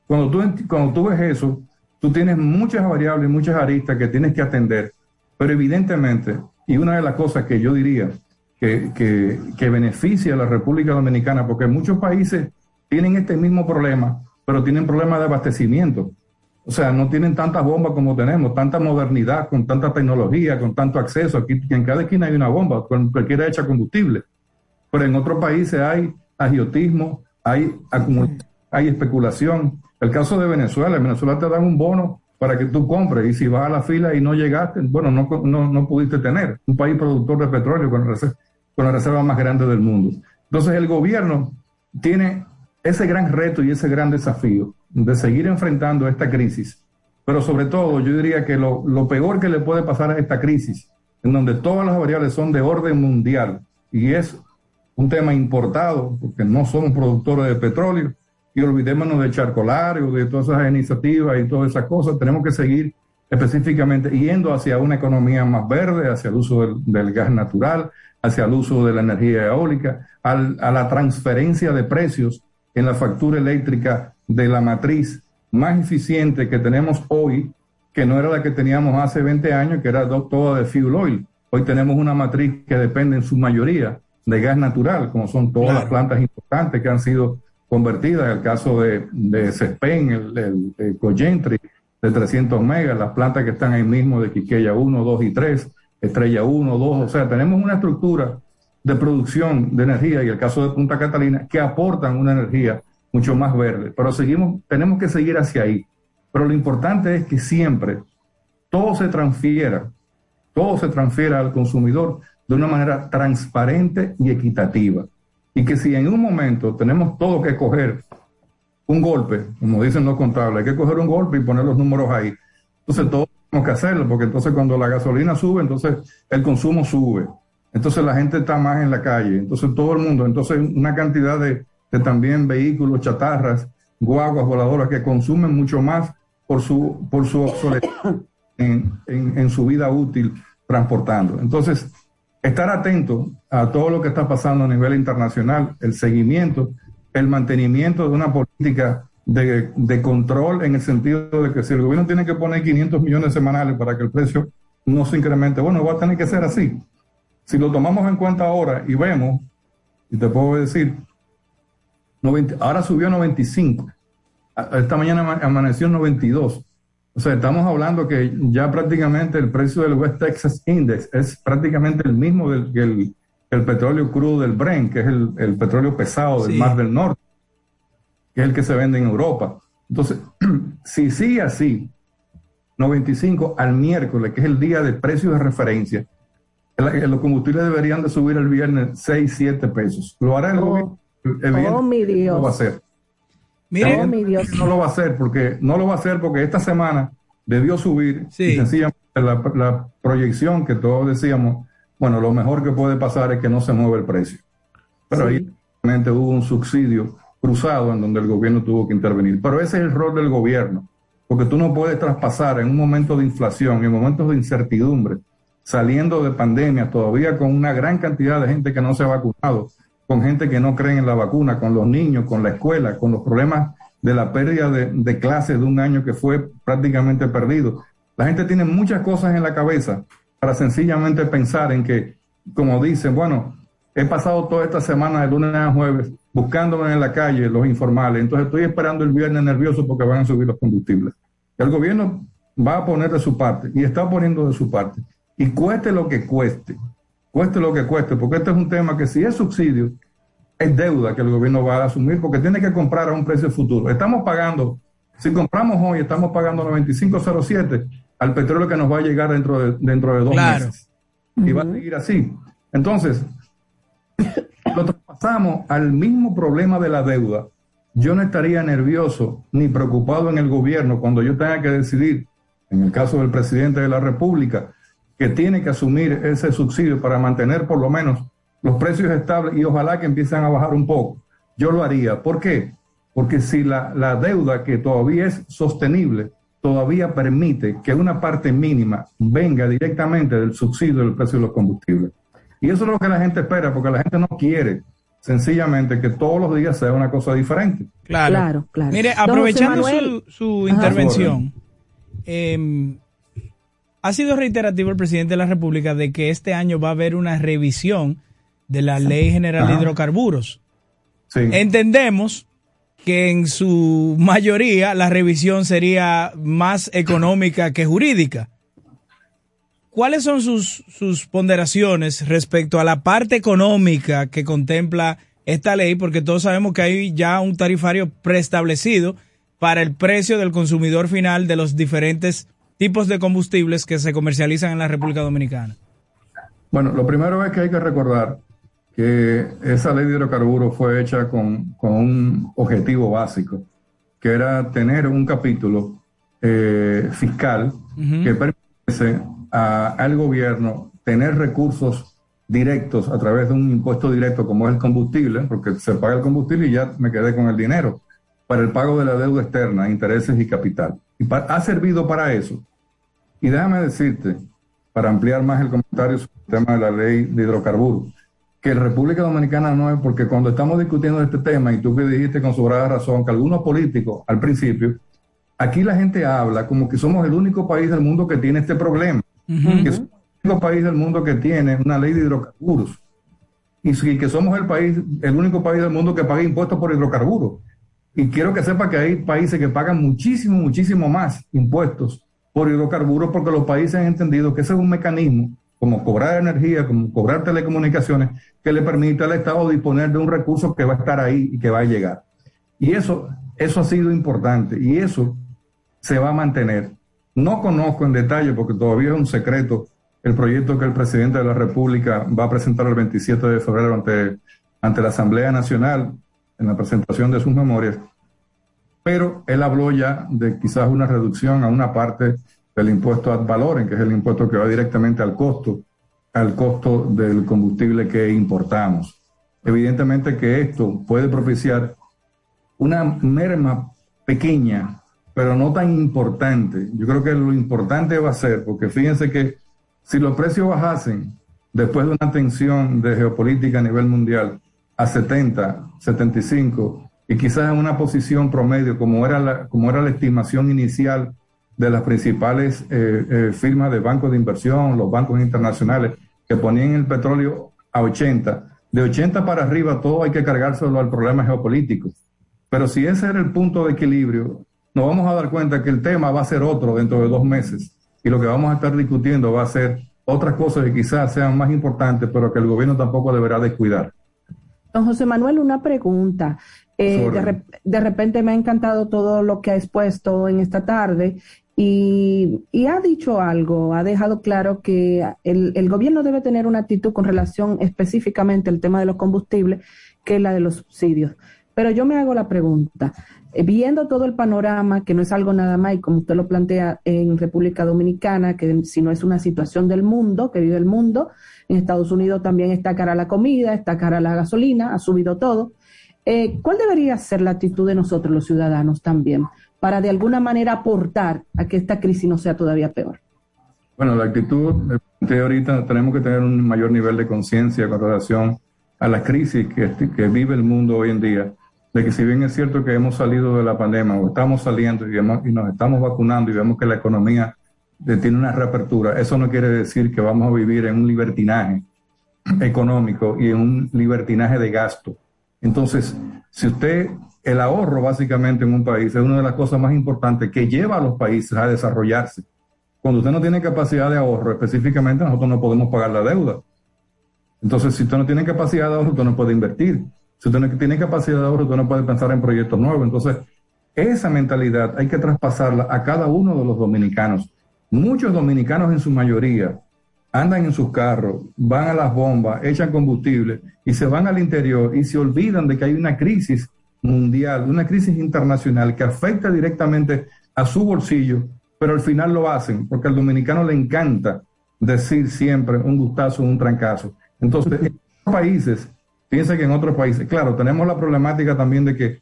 Speaker 27: cuando tú, cuando tú ves eso, tú tienes muchas variables, muchas aristas que tienes que atender, pero evidentemente, y una de las cosas que yo diría que, que, que beneficia a la República Dominicana, porque muchos países tienen este mismo problema, pero tienen problemas de abastecimiento. O sea, no tienen tantas bombas como tenemos, tanta modernidad, con tanta tecnología, con tanto acceso. Aquí en cada esquina hay una bomba, cualquiera echa combustible. Pero en otros países hay agiotismo, hay, hay especulación. El caso de Venezuela, en Venezuela te dan un bono para que tú compres y si vas a la fila y no llegaste, bueno, no, no, no pudiste tener. Un país productor de petróleo con, reserva, con la reserva más grande del mundo. Entonces el gobierno tiene ese gran reto y ese gran desafío de seguir enfrentando esta crisis. Pero sobre todo, yo diría que lo, lo, peor que le puede pasar a esta crisis, en donde todas las variables son de orden mundial y es un tema importado, porque no somos productores de petróleo, y olvidémonos de charcolario, de todas esas iniciativas y todas esas cosas, tenemos que seguir específicamente yendo hacia una economía más verde, hacia el uso del, del gas natural, hacia el uso de la energía eólica, al, a la transferencia de precios en la factura eléctrica de la matriz más eficiente que tenemos hoy, que no era la que teníamos hace 20 años, que era toda de fuel oil. Hoy tenemos una matriz que depende en su mayoría de gas natural, como son todas las plantas importantes que han sido convertidas, el caso de, de Cespen, el, el, el de 300 megas, las plantas que están ahí mismo de Quiqueya 1, 2 y 3, Estrella 1, 2, o sea, tenemos una estructura de producción de energía y el caso de Punta Catalina que aportan una energía mucho más verde, pero seguimos, tenemos que seguir hacia ahí. Pero lo importante es que siempre todo se transfiera, todo se transfiera al consumidor de una manera transparente y equitativa. Y que si en un momento tenemos todo que coger un golpe, como dicen los contables, hay que coger un golpe y poner los números ahí. Entonces todos tenemos que hacerlo, porque entonces cuando la gasolina sube, entonces el consumo sube. Entonces la gente está más en la calle. Entonces todo el mundo, entonces una cantidad de, de también vehículos, chatarras, guaguas voladoras que consumen mucho más por su, por su obsolescencia en, en, en su vida útil transportando. Entonces, estar atento a todo lo que está pasando a nivel internacional, el seguimiento, el mantenimiento de una política de, control en el sentido de que si el gobierno tiene que poner 500 millones semanales para que el precio no se incremente, bueno, va a tener que ser así. Si lo tomamos en cuenta ahora y vemos, y te puedo decir, 90, ahora subió a 95, esta mañana amaneció en 92. O sea, estamos hablando que ya prácticamente el precio del West Texas Index es prácticamente el mismo del que el, el, petróleo crudo del Brent, que es el, el petróleo pesado del sí. Mar del Norte, que es el que se vende en Europa. Entonces, si sigue así, 95 al miércoles, que es el día de precio de referencia, los combustibles deberían de subir el viernes 6, 7 pesos. ¿Lo hará el
Speaker 11: oh,
Speaker 27: gobierno?
Speaker 11: Oh, mi Dios.
Speaker 27: No va a hacer.
Speaker 11: Mire, oh, mi Dios.
Speaker 27: No lo va a hacer porque no lo va a hacer porque esta semana debió subir sí. y sencillamente la, la, proyección que todos decíamos, bueno, lo mejor que puede pasar es que no se mueva el precio. Pero sí. ahí realmente hubo un subsidio cruzado en donde el gobierno tuvo que intervenir. Pero ese es el rol del gobierno, porque tú no puedes traspasar en un momento de inflación, en momentos de incertidumbre, saliendo de pandemia, todavía con una gran cantidad de gente que no se ha vacunado, con gente que no cree en la vacuna, con los niños, con la escuela, con los problemas de la pérdida de, de clases de un año que fue prácticamente perdido. La gente tiene muchas cosas en la cabeza para sencillamente pensar en que, como dicen, bueno, he pasado toda esta semana de lunes a jueves buscándome en la calle los informales, entonces estoy esperando el viernes nervioso porque van a subir los combustibles. El gobierno va a poner de su parte y está poniendo de su parte. Y cueste lo que cueste, cueste lo que cueste, porque este es un tema que si es subsidio, es deuda que el gobierno va a asumir porque tiene que comprar a un precio futuro. Estamos pagando, si compramos hoy, estamos pagando 95.07 al petróleo que nos va a llegar dentro de, dentro de dos
Speaker 10: claro.
Speaker 27: meses. Y va a seguir así. Entonces, lo traspasamos al mismo problema de la deuda. Yo no estaría nervioso ni preocupado en el gobierno cuando yo tenga que decidir, en el caso del presidente de la República, que tiene que asumir ese subsidio para mantener por lo menos los precios estables y ojalá que empiecen a bajar un poco. Yo lo haría. ¿Por qué? Porque si la, la deuda que todavía es sostenible todavía permite que una parte mínima venga directamente del subsidio del precio de los combustibles. Y eso es lo que la gente espera, porque la gente no quiere sencillamente que todos los días sea una cosa diferente.
Speaker 10: Claro, claro. claro. Mire, aprovechando su, su intervención, eh, ha sido reiterativo el presidente de la República de que este año va a haber una revisión de la Ley General Ajá. de Hidrocarburos.
Speaker 27: Sí.
Speaker 10: Entendemos que en su mayoría la revisión sería más económica que jurídica. ¿Cuáles son sus, sus ponderaciones respecto a la parte económica que contempla esta ley? Porque todos sabemos que hay ya un tarifario preestablecido para el precio del consumidor final de los diferentes tipos de combustibles que se comercializan en la República Dominicana.
Speaker 27: Bueno, lo primero es que hay que recordar que esa ley de hidrocarburos fue hecha con, con un objetivo básico, que era tener un capítulo eh, fiscal uh -huh. que permitiese a, al gobierno tener recursos directos a través de un impuesto directo como es el combustible, porque se paga el combustible y ya me quedé con el dinero, para el pago de la deuda externa, intereses y capital. Y ha servido para eso. Y déjame decirte, para ampliar más el comentario sobre el tema de la ley de hidrocarburos, que República Dominicana no es porque cuando estamos discutiendo este tema, y tú que dijiste con sobrada razón, que algunos políticos al principio, aquí la gente habla como que somos el único país del mundo que tiene este problema, uh -huh. que somos el único país del mundo que tiene una ley de hidrocarburos. y, que somos el país, el único país del mundo que paga impuestos por hidrocarburos. Y quiero que sepa que hay países que pagan muchísimo, muchísimo más impuestos por hidrocarburos porque los países han entendido que ese es un mecanismo como cobrar energía, como cobrar telecomunicaciones, que le permite al Estado disponer de un recurso que va a estar ahí y que va a llegar. Y eso, eso ha sido importante y eso se va a mantener. No conozco en detalle, porque todavía es un secreto, el proyecto que el presidente de la República va a presentar el 27 de febrero ante, ante la Asamblea Nacional en la presentación de sus memorias, pero él habló ya de quizás una reducción a una parte del impuesto ad valorem, que es el impuesto que va directamente al costo, al costo del combustible que importamos. Evidentemente que esto puede propiciar una merma pequeña, pero no tan importante. Yo creo que lo importante va a ser, porque fíjense que si los precios bajasen después de una tensión de geopolítica a nivel mundial a 70, 75 y quizás en una posición promedio como era la, como era la estimación inicial de las principales eh, eh, firmas de bancos de inversión, los bancos internacionales que ponían el petróleo a 80. De 80 para arriba todo hay que cargárselo al problema geopolítico. Pero si ese era el punto de equilibrio, nos vamos a dar cuenta que el tema va a ser otro dentro de dos meses y lo que vamos a estar discutiendo va a ser otras cosas que quizás sean más importantes, pero que el gobierno tampoco deberá descuidar.
Speaker 11: Don José Manuel, una pregunta. Eh, de, re- de repente me ha encantado todo lo que ha expuesto en esta tarde y, ha dicho algo, ha dejado claro que el, el gobierno debe tener una actitud con relación específicamente al tema de los combustibles, que es la de los subsidios. Pero yo me hago la pregunta, eh, viendo todo el panorama, que no es algo nada más, y como usted lo plantea en República Dominicana, que si no es una situación del mundo, que vive el mundo, en Estados Unidos también está cara la comida, está cara la gasolina, ha subido todo. Eh, ¿Cuál debería ser la actitud de nosotros los ciudadanos también para de alguna manera aportar a que esta crisis no sea todavía peor?
Speaker 27: Bueno, la actitud de ahorita tenemos que tener un mayor nivel de conciencia con relación a la crisis que, que vive el mundo hoy en día. De que si bien es cierto que hemos salido de la pandemia o estamos saliendo y, y nos estamos vacunando y vemos que la economía eh, tiene una reapertura, eso no quiere decir que vamos a vivir en un libertinaje económico y en un libertinaje de gasto. Entonces, si usted, el ahorro básicamente en un país es una de las cosas más importantes que lleva a los países a desarrollarse. Cuando usted no tiene capacidad de ahorro, específicamente nosotros no podemos pagar la deuda. Entonces, si usted no tiene capacidad de ahorro, usted no puede invertir. Si usted no tiene capacidad de ahorro, usted no puede pensar en proyectos nuevos. Entonces, esa mentalidad hay que traspasarla a cada uno de los dominicanos. Muchos dominicanos en su mayoría andan en sus carros, van a las bombas, echan combustible y se van al interior y se olvidan de que hay una crisis mundial, una crisis internacional que afecta directamente a su bolsillo, pero al final lo hacen porque al dominicano le encanta decir siempre un gustazo, un trancazo. Entonces, en otros países, piensa que en otros países, claro, tenemos la problemática también de que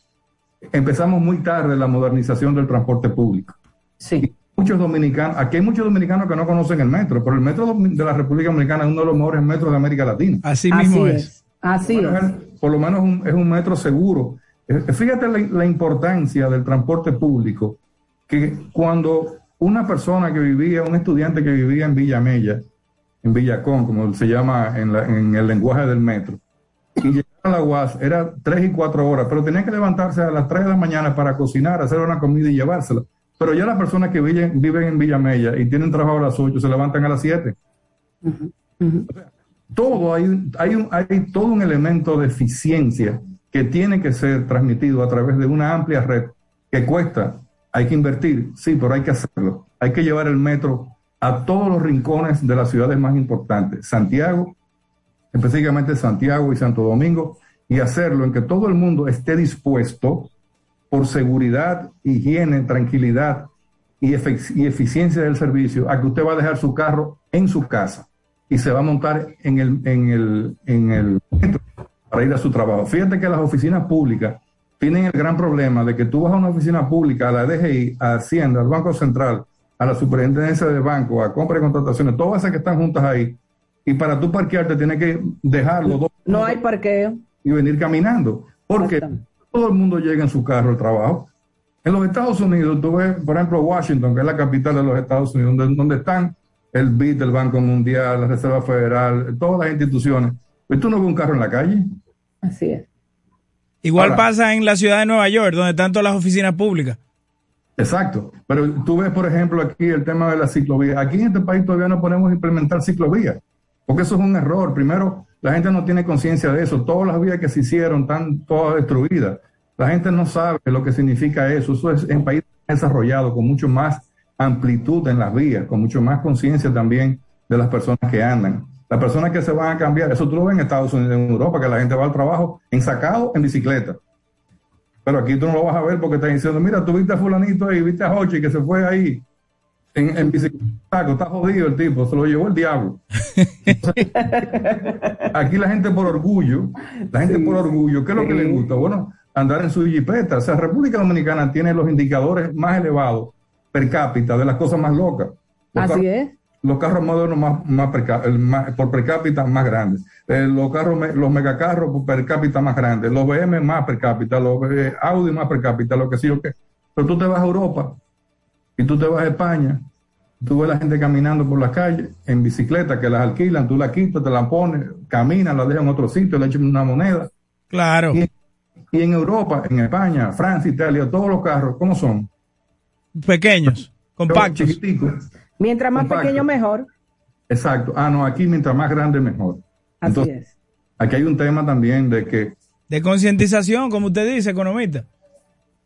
Speaker 27: empezamos muy tarde la modernización del transporte público.
Speaker 11: Sí.
Speaker 27: Muchos dominicanos, aquí hay muchos dominicanos que no conocen el metro, pero el metro de la República Dominicana es uno de los mejores metros de América Latina.
Speaker 10: Así
Speaker 11: mismo Así es. es. Así
Speaker 27: por lo menos, Por lo menos un- es un metro seguro. Eh, Fíjate la, la importancia del transporte público, que cuando una persona que vivía, un estudiante que vivía en Villa Mella, en Villacón, como se llama en, la- en el lenguaje del metro, y llegar a la UAS era tres y cuatro horas, pero tenía que levantarse a las tres de la mañana para cocinar, hacer una comida y llevársela. Pero ya las personas que viven, viven en Villa Mella y tienen trabajo a las ocho se levantan a las siete. Todo hay, hay, un, hay todo un elemento de eficiencia que tiene que ser transmitido a través de una amplia red que cuesta, hay que invertir, sí, pero hay que hacerlo. Hay que llevar el metro a todos los rincones de las ciudades más importantes, Santiago, específicamente Santiago y Santo Domingo, y hacerlo en que todo el mundo esté dispuesto por seguridad, higiene, tranquilidad y, eficiencia del servicio a que usted va a dejar su carro en su casa y se va a montar en el, en el, en el para ir a su trabajo. Fíjate que las oficinas públicas tienen el gran problema de que tú vas a una oficina pública, a la DGI, a Hacienda, al Banco Central, a la Superintendencia de Banco, a compra y contrataciones, todas esas que están juntas ahí, y para tú parquearte tienes que dejarlo dos
Speaker 11: No hay parqueo.
Speaker 27: y venir caminando. Porque todo el mundo llega en su carro al trabajo. En los Estados Unidos, tú ves, por ejemplo, Washington, que es la capital de los Estados Unidos, donde, donde están el BID, el Banco Mundial, la Reserva Federal, todas las instituciones. Pues tú no ves un carro en la calle.
Speaker 11: Así es.
Speaker 10: Igual
Speaker 27: Ahora-
Speaker 10: pasa en la ciudad de Nueva York, donde están todas las oficinas públicas.
Speaker 27: Exacto. Pero tú ves, por ejemplo, aquí el tema de la ciclovía. Aquí en este país todavía no podemos implementar ciclovías, porque eso es un error. Primero, la gente no tiene conciencia de eso. Todas las vías que se hicieron están todas destruidas. La gente no sabe lo que significa eso. Eso es en países desarrollados, con mucho más amplitud en las vías, con mucho más conciencia también de las personas que andan. Las personas que se van a cambiar, eso tú lo ves en Estados Unidos, en Europa, que la gente va al trabajo ensacado en bicicleta. Pero aquí tú no lo vas a ver porque están diciendo, mira, tú viste a fulanito ahí, viste a Hochi que se fue ahí en, en bicicleta, está jodido el tipo, se lo llevó el diablo. Entonces, aquí la gente por orgullo, la gente por orgullo, ¿qué es lo que le gusta? Bueno, andar en su jipeta. O sea, República Dominicana tiene los indicadores más elevados per cápita de las cosas más locas. Los
Speaker 11: Así es.
Speaker 27: los carros modernos más, más per más- por per cápita más grandes, Eh, los carros, los megacarros por per cápita más grandes, los BM más per cápita, los eh, Audi más per cápita, lo que sí o qué. Pero tú te vas a Europa y tú te vas a España, tú ves la gente caminando por las calles en bicicleta que las alquilan, tú la quitas, te la pones, caminan, la dejan en otro sitio, le echan una moneda.
Speaker 10: Claro.
Speaker 27: Y, y en Europa, en España, Francia, Italia, todos los carros, ¿cómo son?
Speaker 10: Pequeños, compactos.
Speaker 27: Chiquiticos.
Speaker 11: Mientras más
Speaker 27: Compacto.
Speaker 11: pequeño, mejor.
Speaker 27: Exacto. Ah, no, aquí mientras más grande, mejor.
Speaker 11: Así
Speaker 27: Entonces,
Speaker 11: es.
Speaker 27: aquí hay un tema también de que,
Speaker 10: De concientización, como usted dice, economista.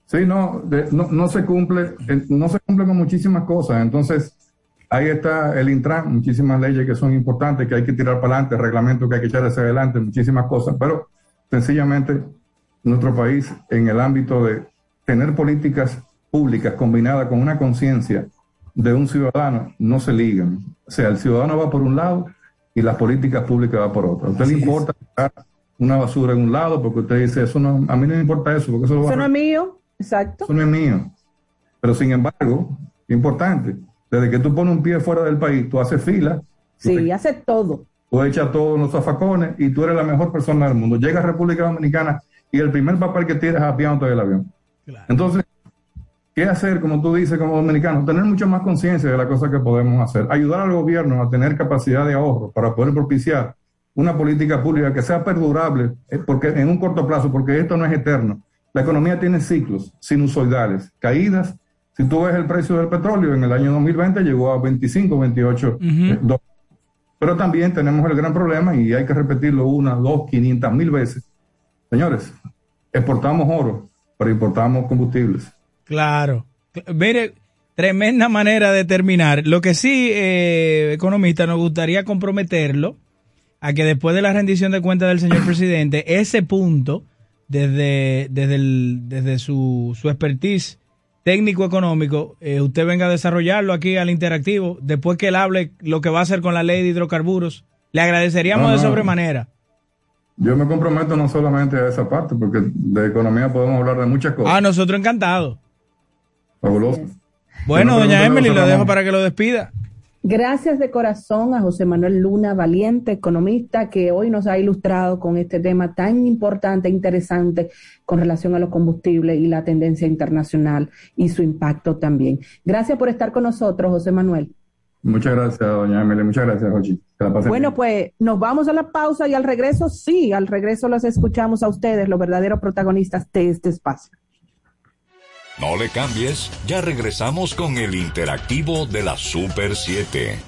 Speaker 27: Sí, no, de- no, no se cumple, no se cumple con muchísimas cosas. Entonces, ahí está el Intran, muchísimas leyes que son importantes, que hay que tirar para adelante, reglamentos que hay que echar hacia adelante, muchísimas cosas. Pero, sencillamente, nuestro país, en el ámbito de tener políticas públicas combinadas con una conciencia de un ciudadano, no se ligan. O sea, el ciudadano va por un lado y las políticas públicas va por otro. A usted le importa una basura en un lado porque usted dice, eso no, a mí no me importa eso, porque eso lo va
Speaker 11: Eso
Speaker 27: a
Speaker 11: no es mío. Exacto.
Speaker 27: eso no es mío. Pero sin embargo, importante, desde que tú pones un pie fuera del país, tú haces fila,
Speaker 11: Sí, hace todo.
Speaker 27: tú echas todos los zafacones y tú eres la mejor persona del mundo. Llegas a República Dominicana y el primer papel que tiras es apiándote del avión. Entonces, ¿qué hacer, como tú dices, como dominicano? Tener mucho más conciencia de las cosas que podemos hacer. Ayudar al gobierno a tener capacidad de ahorro para poder propiciar una política pública que sea perdurable eh, porque en un corto plazo, porque esto no es eterno. La economía tiene ciclos sinusoidales, caídas. Si tú ves el precio del petróleo en el año 2020 llegó a 25, 28 eh, dólares. Pero también tenemos el gran problema, y hay que repetirlo una, dos, quinientas mil veces. Señores, exportamos oro, pero importamos combustibles.
Speaker 10: Claro. Cl- Mire, tremenda manera de terminar. Lo que sí, eh, economista, nos gustaría comprometerlo a que después de la rendición de cuentas del señor presidente, ese punto, desde, desde, el- desde su, su expertise técnico-económico, eh, usted venga a desarrollarlo aquí al interactivo, después que él hable lo que va a hacer con la ley de hidrocarburos. Le agradeceríamos
Speaker 27: No,
Speaker 10: de sobremanera.
Speaker 27: Yo me comprometo no solamente a esa parte, porque de economía podemos hablar de muchas cosas.
Speaker 10: Ah, nosotros encantados.
Speaker 27: Fabuloso.
Speaker 10: Bueno,
Speaker 27: no
Speaker 10: doña Emily, lo dejo para que lo despida.
Speaker 11: Gracias de corazón a José Manuel Luna, valiente economista, que hoy nos ha ilustrado con este tema tan importante e interesante con relación a los combustibles y la tendencia internacional y su impacto también. Gracias por estar con nosotros, José Manuel.
Speaker 27: Muchas gracias, doña Emily. Muchas gracias, Jochi.
Speaker 11: Bueno,
Speaker 27: bien.
Speaker 11: pues nos vamos a la pausa y al regreso, sí, al regreso los escuchamos a ustedes, los verdaderos protagonistas de este espacio.
Speaker 8: No le cambies, ya regresamos con el interactivo de la Super 7.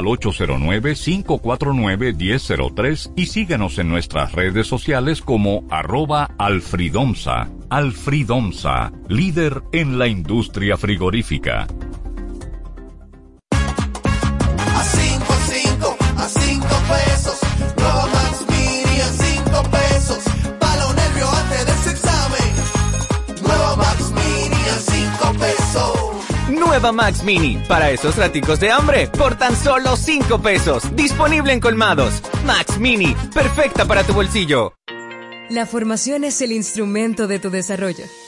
Speaker 8: al 809-549-1003 y síguenos en nuestras redes sociales como arroba alfridomsa. Alfridomsa, líder en la industria frigorífica.
Speaker 28: Nueva Max Mini,
Speaker 1: para esos raticos de hambre, por tan solo 5 pesos. Disponible en colmados. Max Mini, perfecta para tu bolsillo.
Speaker 14: La formación es el instrumento de tu desarrollo.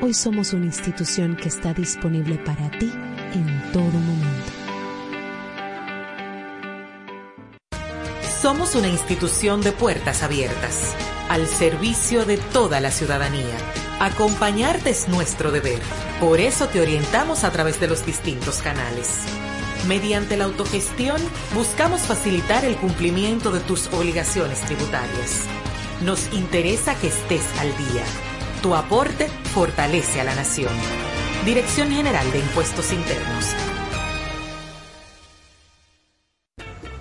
Speaker 6: Hoy somos una institución que está disponible para ti en todo momento.
Speaker 29: Somos una institución de puertas abiertas, al servicio de toda la ciudadanía. Acompañarte es nuestro deber. Por eso te orientamos a través de los distintos canales. Mediante la autogestión, buscamos facilitar el cumplimiento de tus obligaciones tributarias. Nos interesa que estés al día. Tu aporte fortalece a la nación. Dirección General de Impuestos Internos.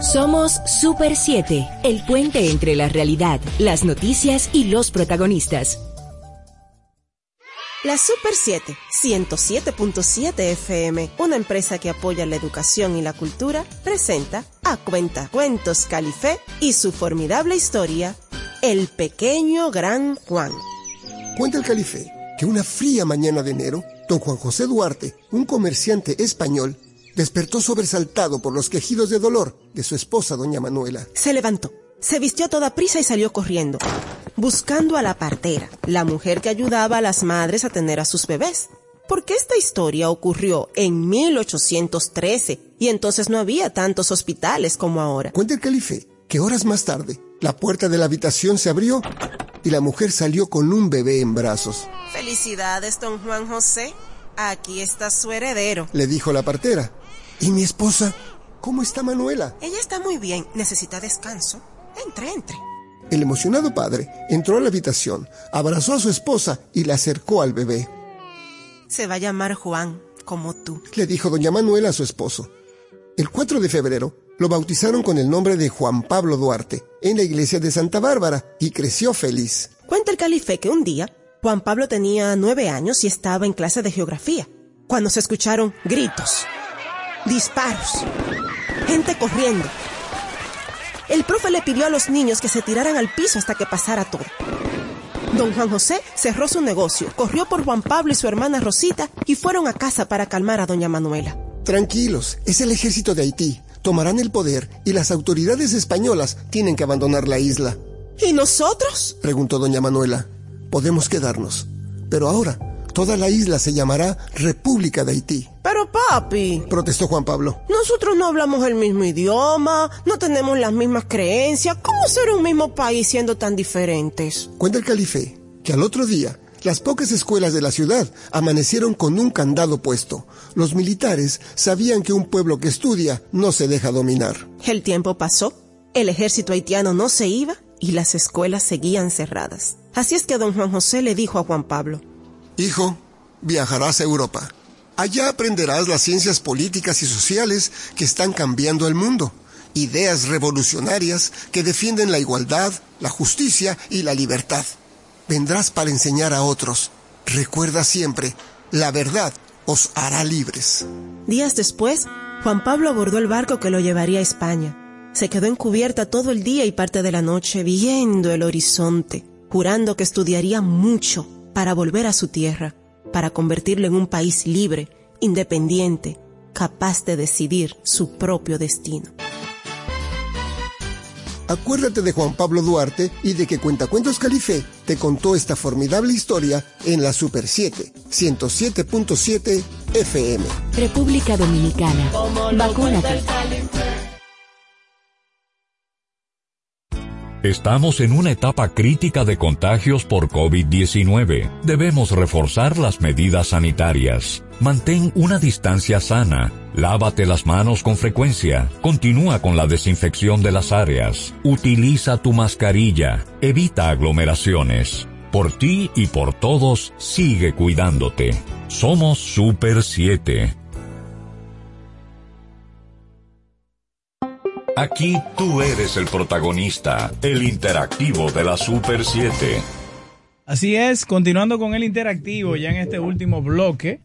Speaker 9: Somos Super 7, el puente entre la realidad, las noticias y los protagonistas.
Speaker 30: La Super 7, 107.7 FM, una empresa que apoya la educación y la cultura, presenta a Cuentacuentos Califé y su formidable historia, El pequeño gran Juan.
Speaker 31: Cuenta el calife que una fría mañana de enero, don Juan José Duarte, un comerciante español, despertó sobresaltado por los quejidos de dolor de su esposa, doña Manuela.
Speaker 30: Se levantó, se vistió a toda prisa y salió corriendo, buscando a la partera, la mujer que ayudaba a las madres a tener a sus bebés. Porque esta historia ocurrió en 1813 y entonces no había tantos hospitales como ahora.
Speaker 31: Cuenta el calife que horas más tarde, la puerta de la habitación se abrió y la mujer salió con un bebé en brazos.
Speaker 30: Felicidades, don Juan José. Aquí está su heredero.
Speaker 31: Le dijo la partera. ¿Y mi esposa? ¿Cómo está Manuela?
Speaker 30: Ella está muy bien. Necesita descanso. Entre, entre.
Speaker 31: El emocionado padre entró a la habitación, abrazó a su esposa y la acercó al bebé.
Speaker 30: Se va a llamar Juan, como tú.
Speaker 31: Le dijo doña Manuela a su esposo. El 4 de febrero lo bautizaron con el nombre de Juan Pablo Duarte en la iglesia de Santa Bárbara y creció feliz.
Speaker 30: Cuenta el calife que un día Juan Pablo tenía nueve años y estaba en clase de geografía, cuando se escucharon gritos, disparos, gente corriendo. El profe le pidió a los niños que se tiraran al piso hasta que pasara todo. Don Juan José cerró su negocio, corrió por Juan Pablo y su hermana Rosita y fueron a casa para calmar a doña Manuela.
Speaker 31: Tranquilos, es el ejército de Haití. Tomarán el poder y las autoridades españolas tienen que abandonar la isla.
Speaker 30: ¿Y nosotros?
Speaker 31: Preguntó doña Manuela. Podemos quedarnos. Pero ahora, toda la isla se llamará República de Haití.
Speaker 30: Papi,
Speaker 31: Protestó Juan Pablo.
Speaker 30: nosotros no hablamos el mismo idioma, no tenemos las mismas creencias. ¿Cómo ser un mismo país siendo tan diferentes?
Speaker 31: Cuenta el calife que al otro día, las pocas escuelas de la ciudad amanecieron con un candado puesto. Los militares sabían que un pueblo que estudia no se deja dominar.
Speaker 30: El tiempo pasó, el ejército haitiano no se iba y las escuelas seguían cerradas. Así es que don Juan José le dijo a Juan Pablo,
Speaker 31: Hijo, viajarás a Europa. Allá aprenderás las ciencias políticas y sociales que están cambiando el mundo. Ideas revolucionarias que defienden la igualdad, la justicia y la libertad. Vendrás para enseñar a otros. Recuerda siempre, la verdad os hará libres.
Speaker 30: Días después, Juan Pablo abordó el barco que lo llevaría a España. Se quedó en cubierta todo el día y parte de la noche viendo el horizonte, jurando que estudiaría mucho para volver a su tierra, para convertirlo en un país libre, independiente, capaz de decidir su propio destino.
Speaker 31: Acuérdate de Juan Pablo Duarte y de que Cuentacuentos Calife te contó esta formidable historia en la Super 7, 107.7 FM.
Speaker 7: República Dominicana. Vacúnate.
Speaker 8: Estamos en una etapa crítica de contagios por COVID-19. Debemos reforzar las medidas sanitarias. Mantén una distancia sana. Lávate las manos con frecuencia. Continúa con la desinfección de las áreas. Utiliza tu mascarilla. Evita aglomeraciones. Por ti y por todos, sigue cuidándote. Somos Super 7. Aquí tú eres el protagonista, el interactivo de la Super 7.
Speaker 10: Así es, continuando con el interactivo ya en este último bloque,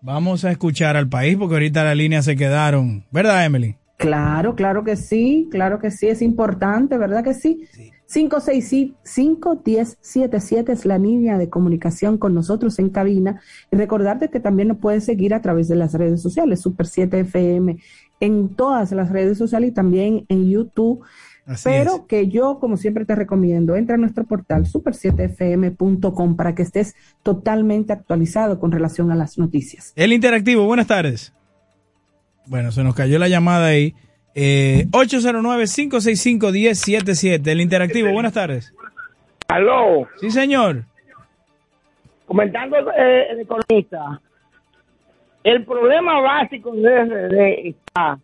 Speaker 10: vamos a escuchar al país porque ahorita las líneas se quedaron, ¿verdad Emily?
Speaker 11: Claro, claro que sí, claro que sí, es importante, ¿verdad que sí? 565-1077 es la línea de comunicación con nosotros en cabina. Y recordarte que también nos puedes seguir a través de las redes sociales, Super 7 FM, en todas las redes sociales y también en YouTube.
Speaker 10: Así
Speaker 11: Pero
Speaker 10: es.
Speaker 11: que yo, como siempre, te recomiendo, entra a nuestro portal super7fm.com para que estés totalmente actualizado con relación a las noticias.
Speaker 10: El interactivo, buenas tardes. Bueno, se nos cayó la llamada ahí. Eh, 809-565-1077. El interactivo, buenas tardes.
Speaker 32: Aló.
Speaker 10: Sí, señor.
Speaker 32: Comentando eh, el economista, el problema básico de RD está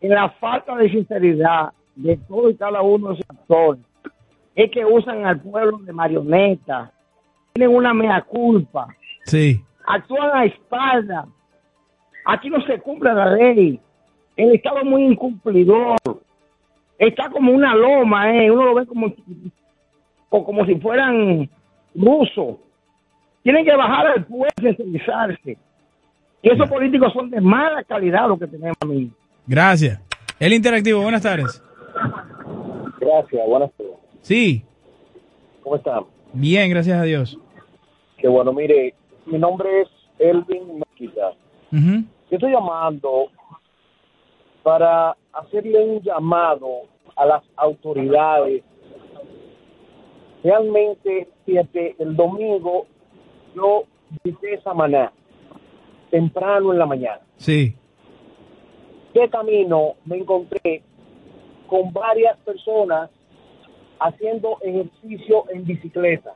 Speaker 32: en la falta de sinceridad de todo y cada uno de esos actores. Es que usan al pueblo de marioneta, tienen una mea culpa,
Speaker 10: Sí.
Speaker 32: actúan a espalda. Aquí no se cumple la ley. El Estado es muy incumplidor. Está como una loma, ¿eh? Uno lo ve como, o como si fueran rusos. Tienen que bajar al pueblo y sensibilizarse. Y esos políticos son de mala calidad lo que tenemos a mí.
Speaker 10: Gracias. El interactivo, buenas tardes.
Speaker 33: Gracias, buenas tardes.
Speaker 10: Sí,
Speaker 33: ¿Cómo están?
Speaker 10: bien, gracias a Dios.
Speaker 33: Qué bueno, mire, mi nombre es Elvin Mezquita.
Speaker 10: Ujú.
Speaker 33: Yo estoy llamando para hacerle un llamado a las autoridades. Realmente, fíjate, el domingo yo visité Samaná, temprano en la mañana.
Speaker 10: Sí.
Speaker 33: de camino me encontré con varias personas haciendo ejercicio en bicicleta.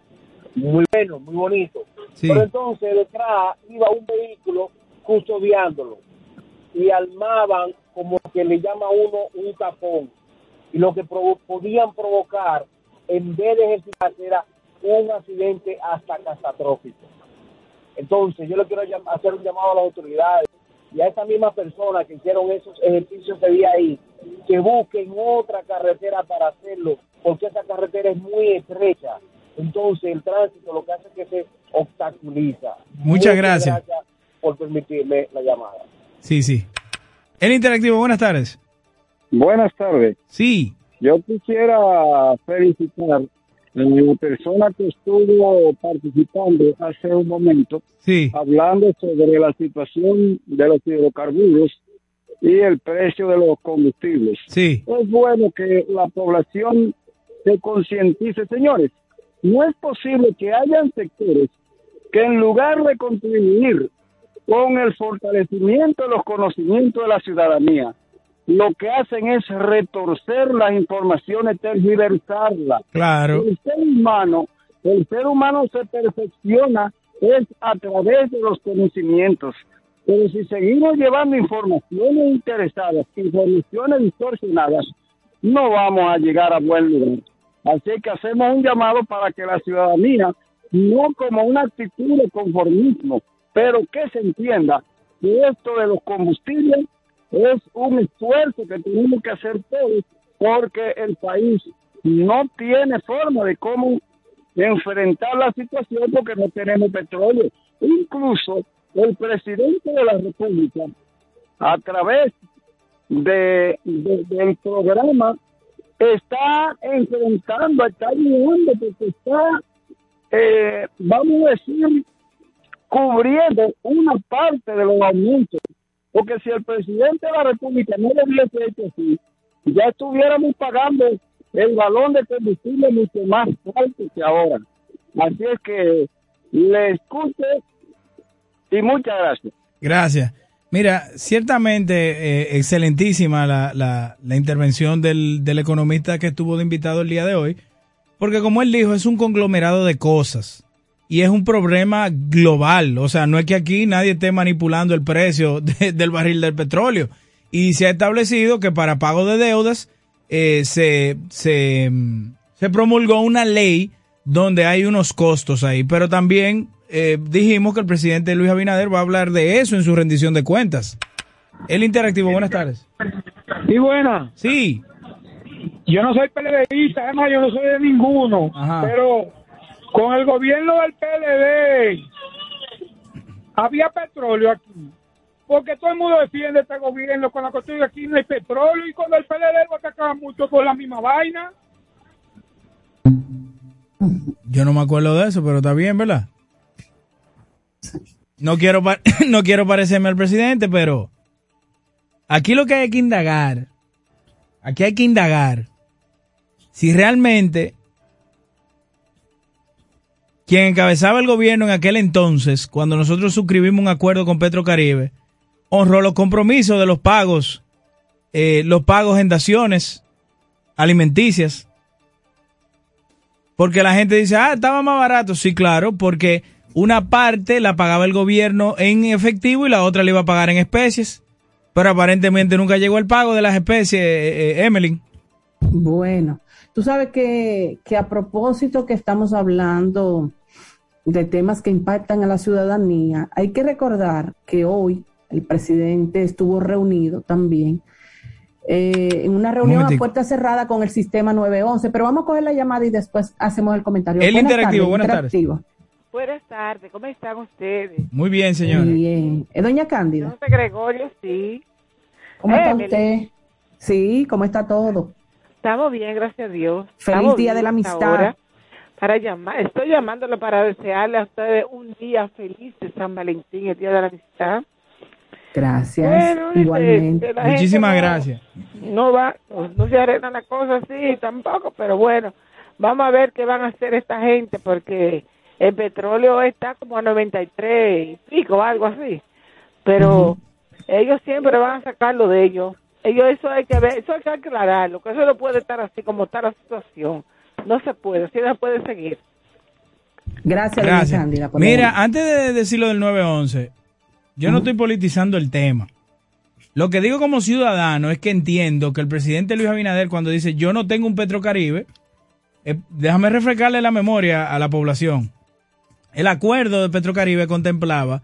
Speaker 33: Muy bueno, muy bonito.
Speaker 10: Sí.
Speaker 33: Pero entonces detrás iba un vehículo custodiándolo y armaban como que le llama a uno un tapón. Y lo que provo- podían provocar, en vez de ejercitarse, era un accidente hasta catastrófico. Entonces, yo le quiero hacer un llamado a las autoridades y a esas mismas personas que hicieron esos ejercicios ese día ahí, que busquen otra carretera para hacerlo, porque esa carretera es muy estrecha. Entonces el tránsito lo que hace es que se obstaculiza.
Speaker 10: Muchas gracias.
Speaker 33: por permitirme la llamada.
Speaker 10: Sí, sí. El interactivo, buenas tardes.
Speaker 34: Buenas tardes.
Speaker 10: Sí.
Speaker 34: Yo quisiera felicitar la persona que estuvo participando hace un momento,
Speaker 10: sí.
Speaker 34: hablando sobre la situación de los hidrocarburos y el precio de los combustibles.
Speaker 10: Sí.
Speaker 34: Es bueno que la población se concientice. Señores, no es posible que hayan sectores que en lugar de contribuir con el fortalecimiento de los conocimientos de la ciudadanía, lo que hacen es retorcer las informaciones, tergiversarlas.
Speaker 10: Claro.
Speaker 34: El ser humano, el ser humano se perfecciona es a través de los conocimientos. Pero si seguimos llevando informaciones interesadas, informaciones distorsionadas, no vamos a llegar a buen lugar. Así que hacemos un llamado para que la ciudadanía, no como una actitud de conformismo, pero que se entienda que esto de los combustibles es un esfuerzo que tenemos que hacer todos porque el país no tiene forma de cómo enfrentar la situación porque no tenemos petróleo. Incluso el presidente de la República, a través de, del programa, está enfrentando, está ayudando porque está, eh, vamos a decir, cubriendo una parte de los aumentos. Porque si el presidente de la República no lo hubiese hecho así, ya estuviéramos pagando el balón de combustible mucho más alto que ahora. Así es que le escucho y muchas gracias.
Speaker 10: Gracias. Mira, ciertamente eh, excelentísima la, la, la intervención del, del economista que estuvo de invitado el día de hoy, porque como él dijo, es un conglomerado de cosas y es un problema global. O sea, no es que aquí nadie esté manipulando el precio de- del barril del petróleo. Y se ha establecido que para pago de deudas eh, se, se, mm, se promulgó una ley donde hay unos costos ahí. Pero también eh, dijimos que el presidente Luis Abinader va a hablar de eso en su rendición de cuentas. El interactivo, buenas tardes.
Speaker 35: Y buena.
Speaker 10: Sí.
Speaker 35: Yo no soy PLDista, además yo no soy de ninguno, pero con el gobierno del PLD había petróleo aquí. Porque todo el mundo defiende este gobierno con la cuestión de aquí no hay petróleo y con el PLD lo atacaban mucho por la misma vaina.
Speaker 10: Yo no me acuerdo de eso, pero está bien, ¿verdad? No quiero, no quiero parecerme al presidente, pero aquí lo que hay que indagar, aquí hay que indagar si realmente quien encabezaba el gobierno en aquel entonces, cuando nosotros suscribimos un acuerdo con Petrocaribe, honró los compromisos de los pagos, eh, los pagos en daciones alimenticias. Porque la gente dice, ah, estaba más barato. Sí, claro, porque una parte la pagaba el gobierno en efectivo y la otra le iba a pagar en especies. Pero aparentemente nunca llegó el pago de las especies, eh, eh, Emily.
Speaker 11: Bueno, tú sabes que, que a propósito que estamos hablando de temas que impactan a la ciudadanía, hay que recordar que hoy el presidente estuvo reunido también eh, en una reunión a puerta cerrada con el sistema 911, pero vamos a coger la llamada y después hacemos el comentario.
Speaker 10: El
Speaker 11: Buenas
Speaker 10: interactivo,
Speaker 11: tardes,
Speaker 10: buenas tardes.
Speaker 36: Buenas tardes, ¿cómo están ustedes?
Speaker 10: Muy bien, señora.
Speaker 11: Bien. ¿Es doña Cándida?
Speaker 36: José Gregorio, sí.
Speaker 11: ¿Cómo está usted? Sí, ¿cómo está todo?
Speaker 36: Estamos bien, gracias a Dios.
Speaker 11: Feliz
Speaker 36: Estamos
Speaker 11: Día de la Amistad.
Speaker 36: Para llamar, estoy llamándolo para desearle a ustedes un día feliz de San Valentín, el Día de la Amistad.
Speaker 11: Gracias.
Speaker 36: Bueno,
Speaker 11: Igualmente.
Speaker 10: Muchísimas
Speaker 36: no-
Speaker 10: gracias.
Speaker 36: No va, no, no se arreglan las cosas así tampoco, pero bueno, vamos a ver qué van a hacer esta gente porque el petróleo está como a 93 y pico, algo así. Pero ellos siempre van a sacarlo de ellos. Ellos eso hay que ver, eso hay que aclararlo, que eso no puede estar así como está la situación. No se puede, así no puede seguir.
Speaker 11: Gracias,
Speaker 10: Gracias.
Speaker 11: Por
Speaker 10: Mira, antes de decir lo del 911, yo no estoy politizando el tema. Lo que digo como ciudadano es que entiendo que el presidente Luis Abinader cuando dice yo no tengo un Petrocaribe, eh, déjame refrescarle la memoria a la población. El acuerdo de Petrocaribe contemplaba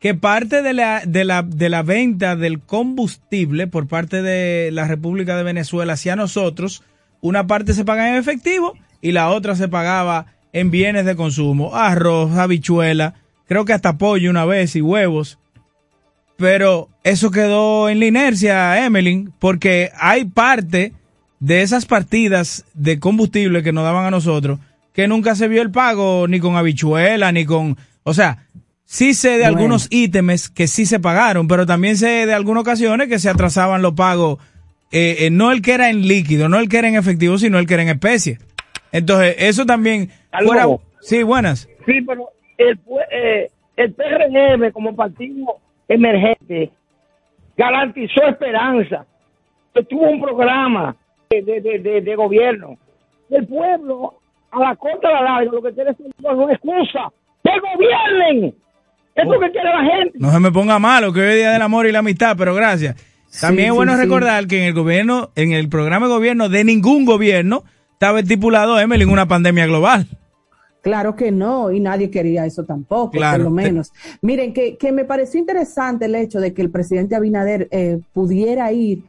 Speaker 10: que parte de la, de la, de la venta del combustible por parte de la República de Venezuela hacia nosotros, una parte se pagaba en efectivo y la otra se pagaba en bienes de consumo, arroz, habichuela, creo que hasta pollo una vez y huevos. Pero eso quedó en la inercia, Emeline, porque hay parte de esas partidas de combustible que nos daban a nosotros que nunca se vio el pago ni con habichuela, ni con... O sea, sí sé de algunos ítems que sí se pagaron, pero también sé de algunas ocasiones que se atrasaban los pagos, eh, eh, no el que era en líquido, no el que era en efectivo, sino el que era en especie. Entonces, eso también... Fuera... Sí, buenas.
Speaker 32: Sí, pero el, eh, el PRM como partido emergente garantizó esperanza, que tuvo un programa de, de, de, de gobierno. El pueblo a la corta la larga, lo que quiere es una excusa. ¡Que gobiernen! Es lo que quiere la gente.
Speaker 10: No se me ponga malo, que hoy es Día del Amor y la Amistad, pero gracias. También es bueno recordar que en el gobierno, en el programa de gobierno de ningún gobierno, estaba estipulado, Emily, en una pandemia global.
Speaker 11: Claro que no, y nadie quería eso tampoco, por lo menos. Miren, que, que, me pareció interesante el hecho de que el presidente Abinader eh, pudiera ir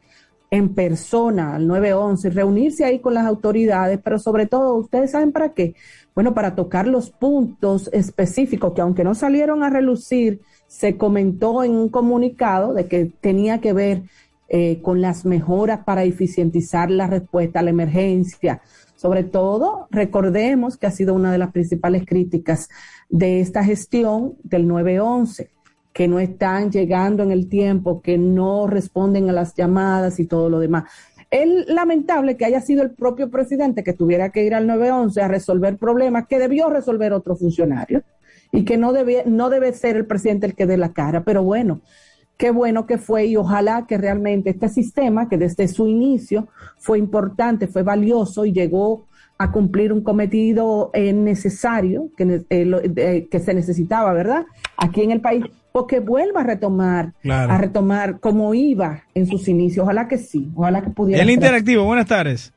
Speaker 11: en persona al 911, reunirse ahí con las autoridades, pero sobre todo, ¿ustedes saben para qué? Bueno, para tocar los puntos específicos que aunque no salieron a relucir, se comentó en un comunicado de que tenía que ver eh, con las mejoras para eficientizar la respuesta a la emergencia. Sobre todo, recordemos que ha sido una de las principales críticas de esta gestión del 911 que no están llegando en el tiempo, que no responden a las llamadas y todo lo demás. Es lamentable que haya sido el propio presidente que tuviera que ir al 911 a resolver problemas que debió resolver otro funcionario y que no debe, no debe ser el presidente el que dé la cara. Pero bueno, qué bueno que fue y ojalá que realmente este sistema, que desde su inicio fue importante, fue valioso y llegó a cumplir un cometido eh, necesario que, eh, que se necesitaba, ¿verdad? Aquí en el país o que vuelva a retomar, a retomar como iba en sus inicios. Ojalá que sí, ojalá que pudiera.
Speaker 10: El interactivo, buenas tardes.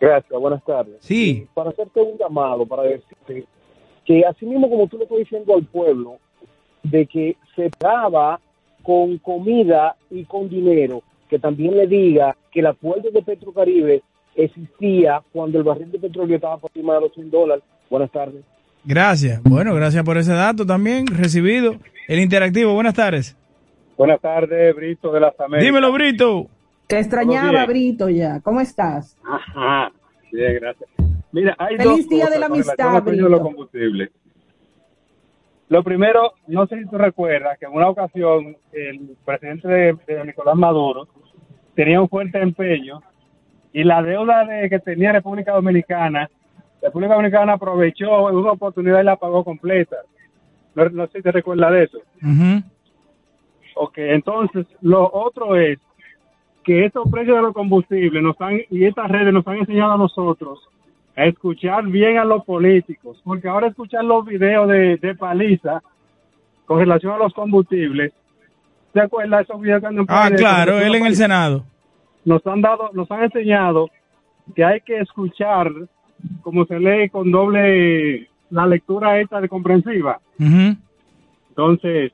Speaker 33: Gracias, buenas tardes.
Speaker 10: Sí.
Speaker 33: Para hacerte un llamado, para decirte que así mismo como tú le estás diciendo al pueblo, de que se daba con comida y con dinero, que también le diga que la fuente de Petrocaribe existía cuando el barril de petróleo estaba por encima de los 100 dólares. Buenas tardes.
Speaker 10: Gracias. Bueno, gracias por ese dato también recibido. El interactivo, buenas tardes.
Speaker 37: Buenas tardes, Brito de las Américas.
Speaker 10: Dímelo, Brito.
Speaker 11: Te extrañaba, Brito, ya. ¿Cómo estás?
Speaker 37: Ajá. Bien, gracias. Mira, hay
Speaker 11: Feliz
Speaker 37: dos
Speaker 11: día
Speaker 10: de
Speaker 11: la amistad, Brito.
Speaker 37: Los combustibles. Lo primero, no sé si tú recuerdas que en una ocasión el presidente de, de Nicolás Maduro tenía un fuerte empeño y la deuda de, que tenía República Dominicana, República Dominicana aprovechó una oportunidad y la pagó completa. No, sé si te recuerdas de eso. Ok, entonces lo otro es que estos precios de los combustibles nos han, y estas redes nos han enseñado a nosotros escuchar bien a los políticos, porque ahora escuchar los videos de, de paliza con relación a los combustibles, ¿te acuerdas de esos videos que andan
Speaker 10: Ah, claro, él en el Senado.
Speaker 37: Nos han dado, nos han enseñado que hay que escuchar como se lee con doble la lectura esta de comprensiva. Entonces,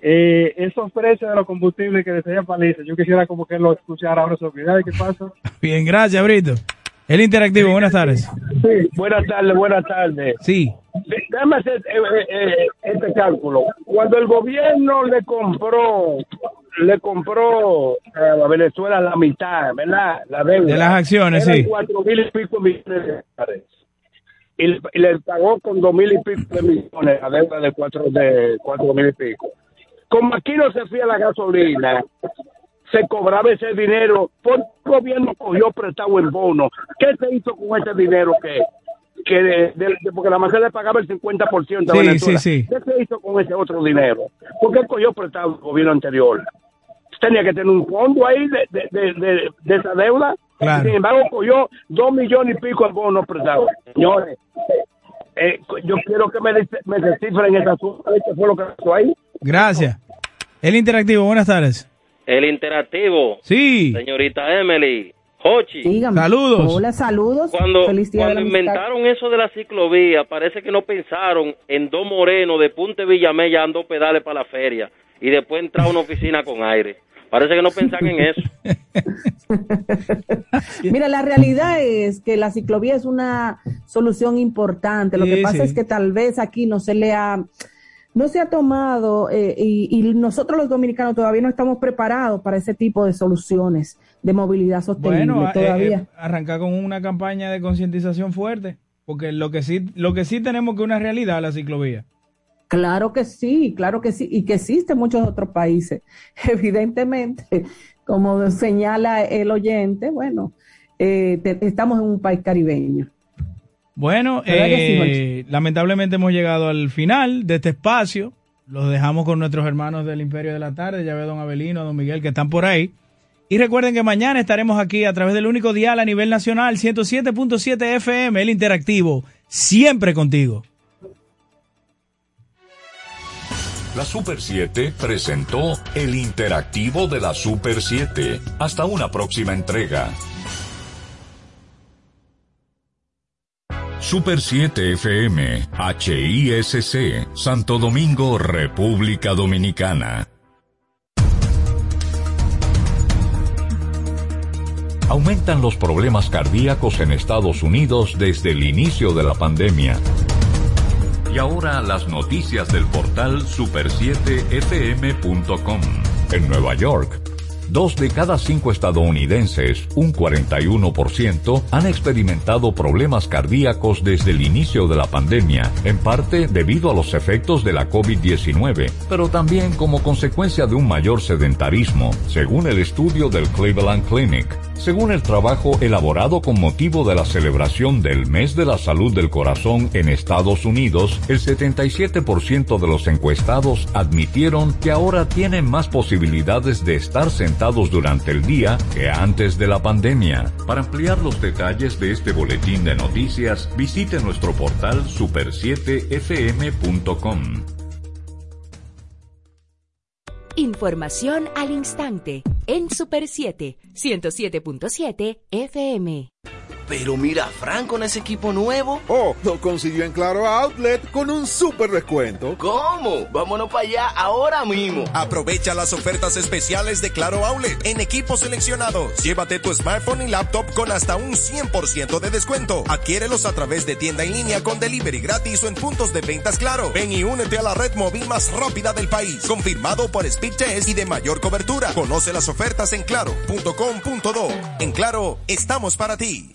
Speaker 37: eh, esos precios de los combustibles que desea Paliza, yo quisiera como que lo escuchara ahora sobre ¿Qué pasa?
Speaker 10: Bien, gracias, Brito. El interactivo, buenas tardes.
Speaker 33: Sí, buenas tardes, buenas tardes.
Speaker 10: Sí.
Speaker 33: Déjame hacer eh, eh, este cálculo. Cuando el gobierno le compró le compró a Venezuela la mitad, ¿verdad? La deuda.
Speaker 10: De las acciones, sí.
Speaker 33: cuatro mil y pico millones de dólares y, le pagó con dos mil y pico de millones la deuda de cuatro, de cuatro mil y pico. Como aquí no se fía la gasolina, se cobraba ese dinero, por el gobierno cogió prestado en bono. ¿Qué se hizo con ese dinero que, que de, porque la le pagaba el 50% de Venezuela?
Speaker 10: Sí,
Speaker 33: ¿Qué se hizo con ese otro dinero? Porque él cogió prestado el gobierno anterior. Tenía que tener un fondo ahí de, de, de esa deuda sin embargo, cogió dos millones y pico en bonos prestados. Señores, eh, yo quiero que me, me descifren esa suma. ¿Qué fue lo que pasó ahí?
Speaker 10: Gracias. El interactivo, buenas tardes.
Speaker 38: El interactivo.
Speaker 10: Sí.
Speaker 38: Señorita Emily. Hochi.
Speaker 10: Saludos.
Speaker 11: Hola, saludos.
Speaker 38: Cuando, cuando inventaron eso de la ciclovía, parece que no pensaron en dos morenos de Punte Villamella dando pedales para la feria y después entrar a una oficina con aire Parece que no pensan en eso.
Speaker 11: Mira, la realidad es que la ciclovía es una solución importante. Lo que pasa
Speaker 10: sí.
Speaker 11: es que tal vez aquí no se le ha, no se ha tomado eh, y, y nosotros los dominicanos todavía no estamos preparados para ese tipo de soluciones de movilidad sostenible
Speaker 10: Bueno, eh,
Speaker 11: todavía.
Speaker 10: eh, arrancar con una campaña de concientización fuerte, porque lo que sí, lo que sí tenemos que una realidad la ciclovía.
Speaker 11: Claro que sí, claro que sí, y que existen muchos otros países. Evidentemente, como señala el oyente, bueno, eh, te- estamos en un país caribeño.
Speaker 10: Bueno,
Speaker 11: ¿Verdad que sí,
Speaker 10: eh, lamentablemente hemos llegado al final de este espacio. Los dejamos con nuestros hermanos del Imperio de la Tarde, ya ve a don Abelino, a don Miguel, que están por ahí. Y recuerden que mañana estaremos aquí a través del único dial a nivel nacional, 107.7 FM, el interactivo, siempre contigo.
Speaker 8: La Super 7 presentó el interactivo de la Super 7. Hasta una próxima entrega. Super 7 FM, HISC, Santo Domingo, República Dominicana. Aumentan los problemas cardíacos en Estados Unidos desde el inicio de la pandemia. Y ahora las noticias del portal super7fm.com. En Nueva York, dos de cada cinco estadounidenses, un 41%, han experimentado problemas cardíacos desde el inicio de la pandemia, en parte debido a los efectos de la COVID-19, pero también como consecuencia de un mayor sedentarismo, según el estudio del Cleveland Clinic. Según el trabajo elaborado con motivo de la celebración del Mes de la Salud del Corazón en Estados Unidos, el 77% de los encuestados admitieron que ahora tienen más posibilidades de estar sentados durante el día que antes de la pandemia. Para ampliar los detalles de este boletín de noticias, visite nuestro portal super7fm.com.
Speaker 7: Información al instante en Super 7, 107.7 FM.
Speaker 39: Pero mira, Fran con ese equipo nuevo.
Speaker 26: Oh, lo consiguió en Claro Outlet con un super descuento.
Speaker 39: ¿Cómo? Vámonos para allá ahora mismo.
Speaker 25: Aprovecha las ofertas especiales de Claro Outlet en equipos seleccionados. Llévate tu smartphone y laptop con hasta un 100% de descuento. Adquiérelos a través de tienda en línea con delivery gratis o en puntos de ventas Claro. Ven y únete a la red móvil más rápida del país. Confirmado por Speed Test y de mayor cobertura. Conoce las ofertas en claro.com.do. En Claro, estamos para ti.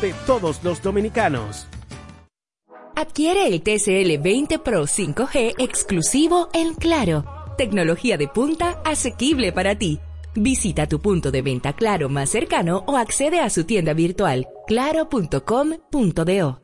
Speaker 40: de todos los dominicanos.
Speaker 7: Adquiere el TCL 20 Pro 5G exclusivo en Claro. Tecnología de punta asequible para ti. Visita tu punto de venta Claro más cercano o accede a su tienda virtual claro.com.do.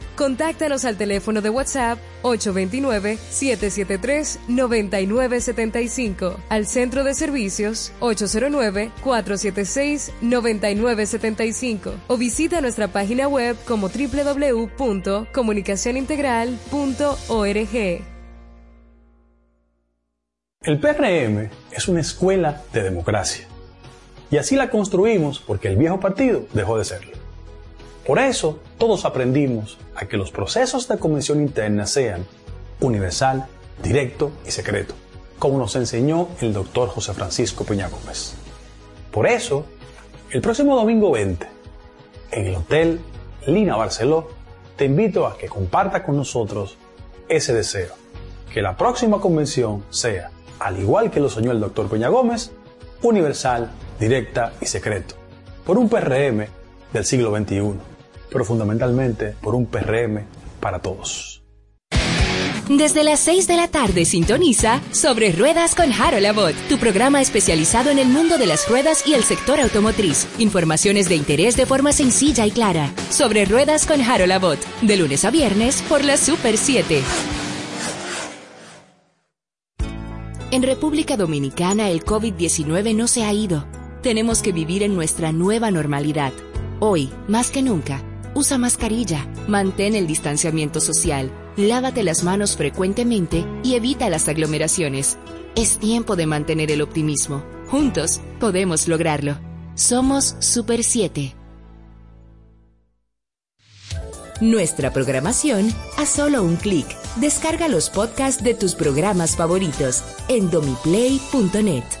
Speaker 41: Contáctanos al teléfono de WhatsApp 829-773-9975, al centro de servicios 809-476-9975 o visita nuestra página web como www.comunicacionintegral.org.
Speaker 15: El PRM es una escuela de democracia. Y así la construimos porque el viejo partido dejó de serlo. Por eso, todos aprendimos a que los procesos de convención interna sean universal, directo y secreto, como nos enseñó el doctor José Francisco Peña Gómez. Por eso, el próximo domingo 20, en el Hotel Lina Barceló, te invito a que comparta con nosotros ese deseo, que la próxima convención sea, al igual que lo soñó el doctor Peña Gómez, universal, directa y secreto, por un PRM del siglo XXI, pero fundamentalmente por un PRM para todos.
Speaker 7: Desde las 6 de la tarde sintoniza Sobre Ruedas con Harold Abbott, tu programa especializado en el mundo de las ruedas y el sector automotriz. Informaciones de interés de forma sencilla y clara. Sobre Ruedas con Harold Abbott, de lunes a viernes por la Super 7. En República Dominicana el COVID-19 no se ha ido. Tenemos que vivir en nuestra nueva normalidad. Hoy, más que nunca, usa mascarilla, mantén el distanciamiento social lávate las manos frecuentemente y evita las aglomeraciones. Es tiempo de mantener el optimismo. Juntos podemos lograrlo. Somos Super 7. Nuestra programación a solo un clic. Descarga los podcasts de tus programas favoritos en domiplay.net.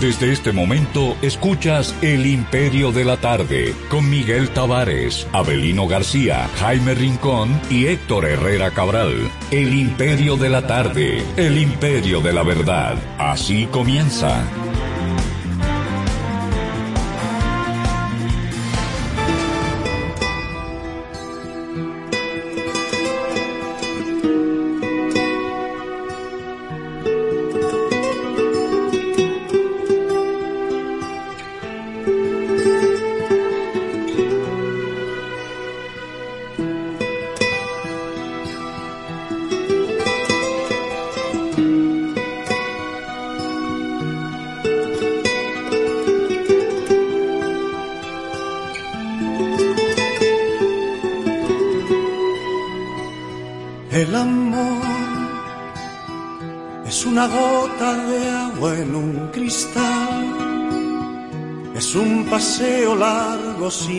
Speaker 8: Desde este momento escuchas El Imperio de la Tarde con Miguel Tavares, Abelino García, Jaime Rincón y Héctor Herrera Cabral. El Imperio de la Tarde, el Imperio de la Verdad. Así comienza.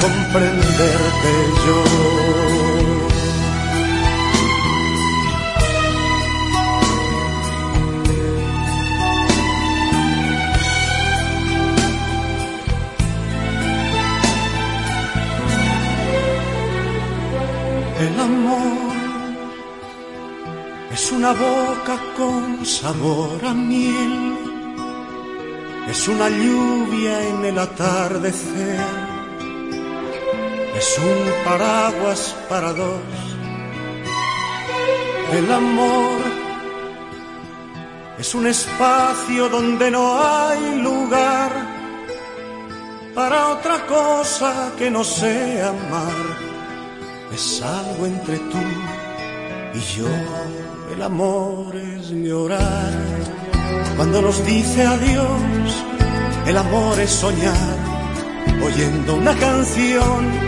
Speaker 21: comprenderte yo. El amor es una boca con sabor a miel es una lluvia en el atardecer, es un paraguas para dos. El amor es un espacio donde no hay lugar para otra cosa que no sea amar. Es algo entre tú y yo. El amor es llorar cuando nos dice adiós, el amor es soñar, oyendo una canción.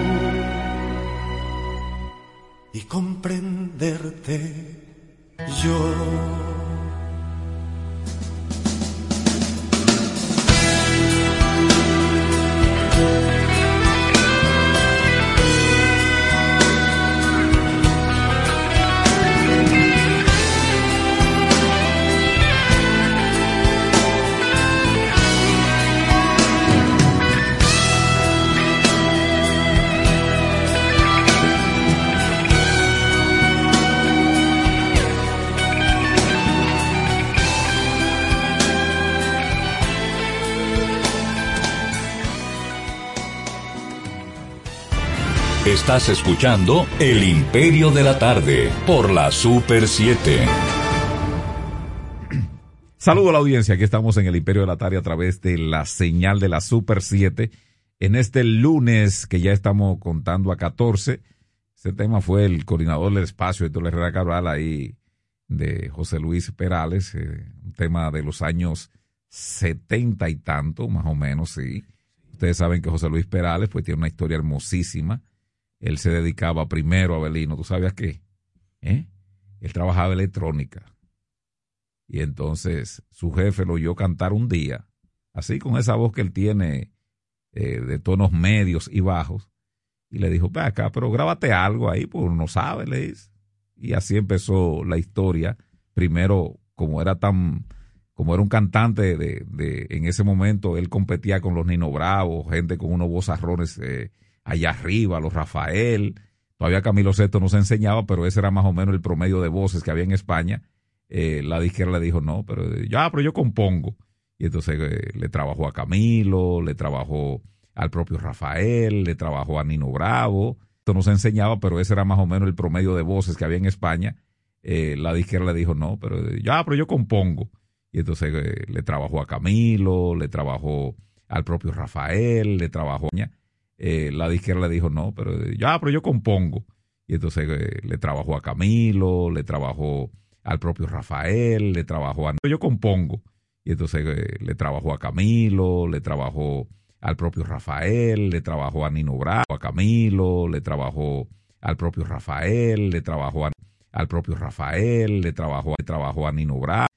Speaker 21: y comprenderte yo.
Speaker 8: Estás escuchando El Imperio de la Tarde por la Super 7.
Speaker 42: Saludo a la audiencia, aquí estamos en El Imperio de la Tarde a través de la señal de la Super 7. En este lunes que ya estamos contando a 14, ese tema fue el coordinador del espacio, Héctor Herrera Cabral, ahí de José Luis Perales, eh, un tema de los años 70 y tanto, más o menos, sí. Ustedes saben que José Luis Perales pues tiene una historia hermosísima él se dedicaba primero a Belino. ¿Tú sabías qué? ¿Eh? Él trabajaba electrónica. Y entonces su jefe lo oyó cantar un día, así con esa voz que él tiene eh, de tonos medios y bajos, y le dijo, ve acá, pero grábate algo ahí, pues no sabe, le dice. Y así empezó la historia. Primero, como era tan, como era un cantante de, de en ese momento, él competía con los Nino Bravo, gente con unos vozarrones eh, allá arriba, los Rafael. Todavía Camilo Sesto no se enseñaba, pero ese era más o menos el promedio de voces que había en España. Eh, la disquera le dijo, no, pero ya, pero yo compongo. Y entonces eh, le trabajó a Camilo, le trabajó al propio Rafael, le trabajó a Nino Bravo. Esto no se enseñaba, pero ese era más o menos el promedio de voces que había en España. Eh, la disquera le dijo, no, pero ya, pero yo compongo. Y entonces le trabajó a Camilo, le trabajó al propio Rafael, le trabajó eh, la disquera le dijo, no, pero ya, pero yo compongo. Y entonces eh, le trabajó a Camilo, le trabajó al propio Rafael, le trabajó a... Yo compongo. Y entonces eh, le trabajó a Camilo, le trabajó al propio Rafael, le trabajó a Nino Bravo, a Camilo, le trabajó al propio Rafael, le trabajó al propio Rafael, le trabajó, le trabajó a Nino Bravo.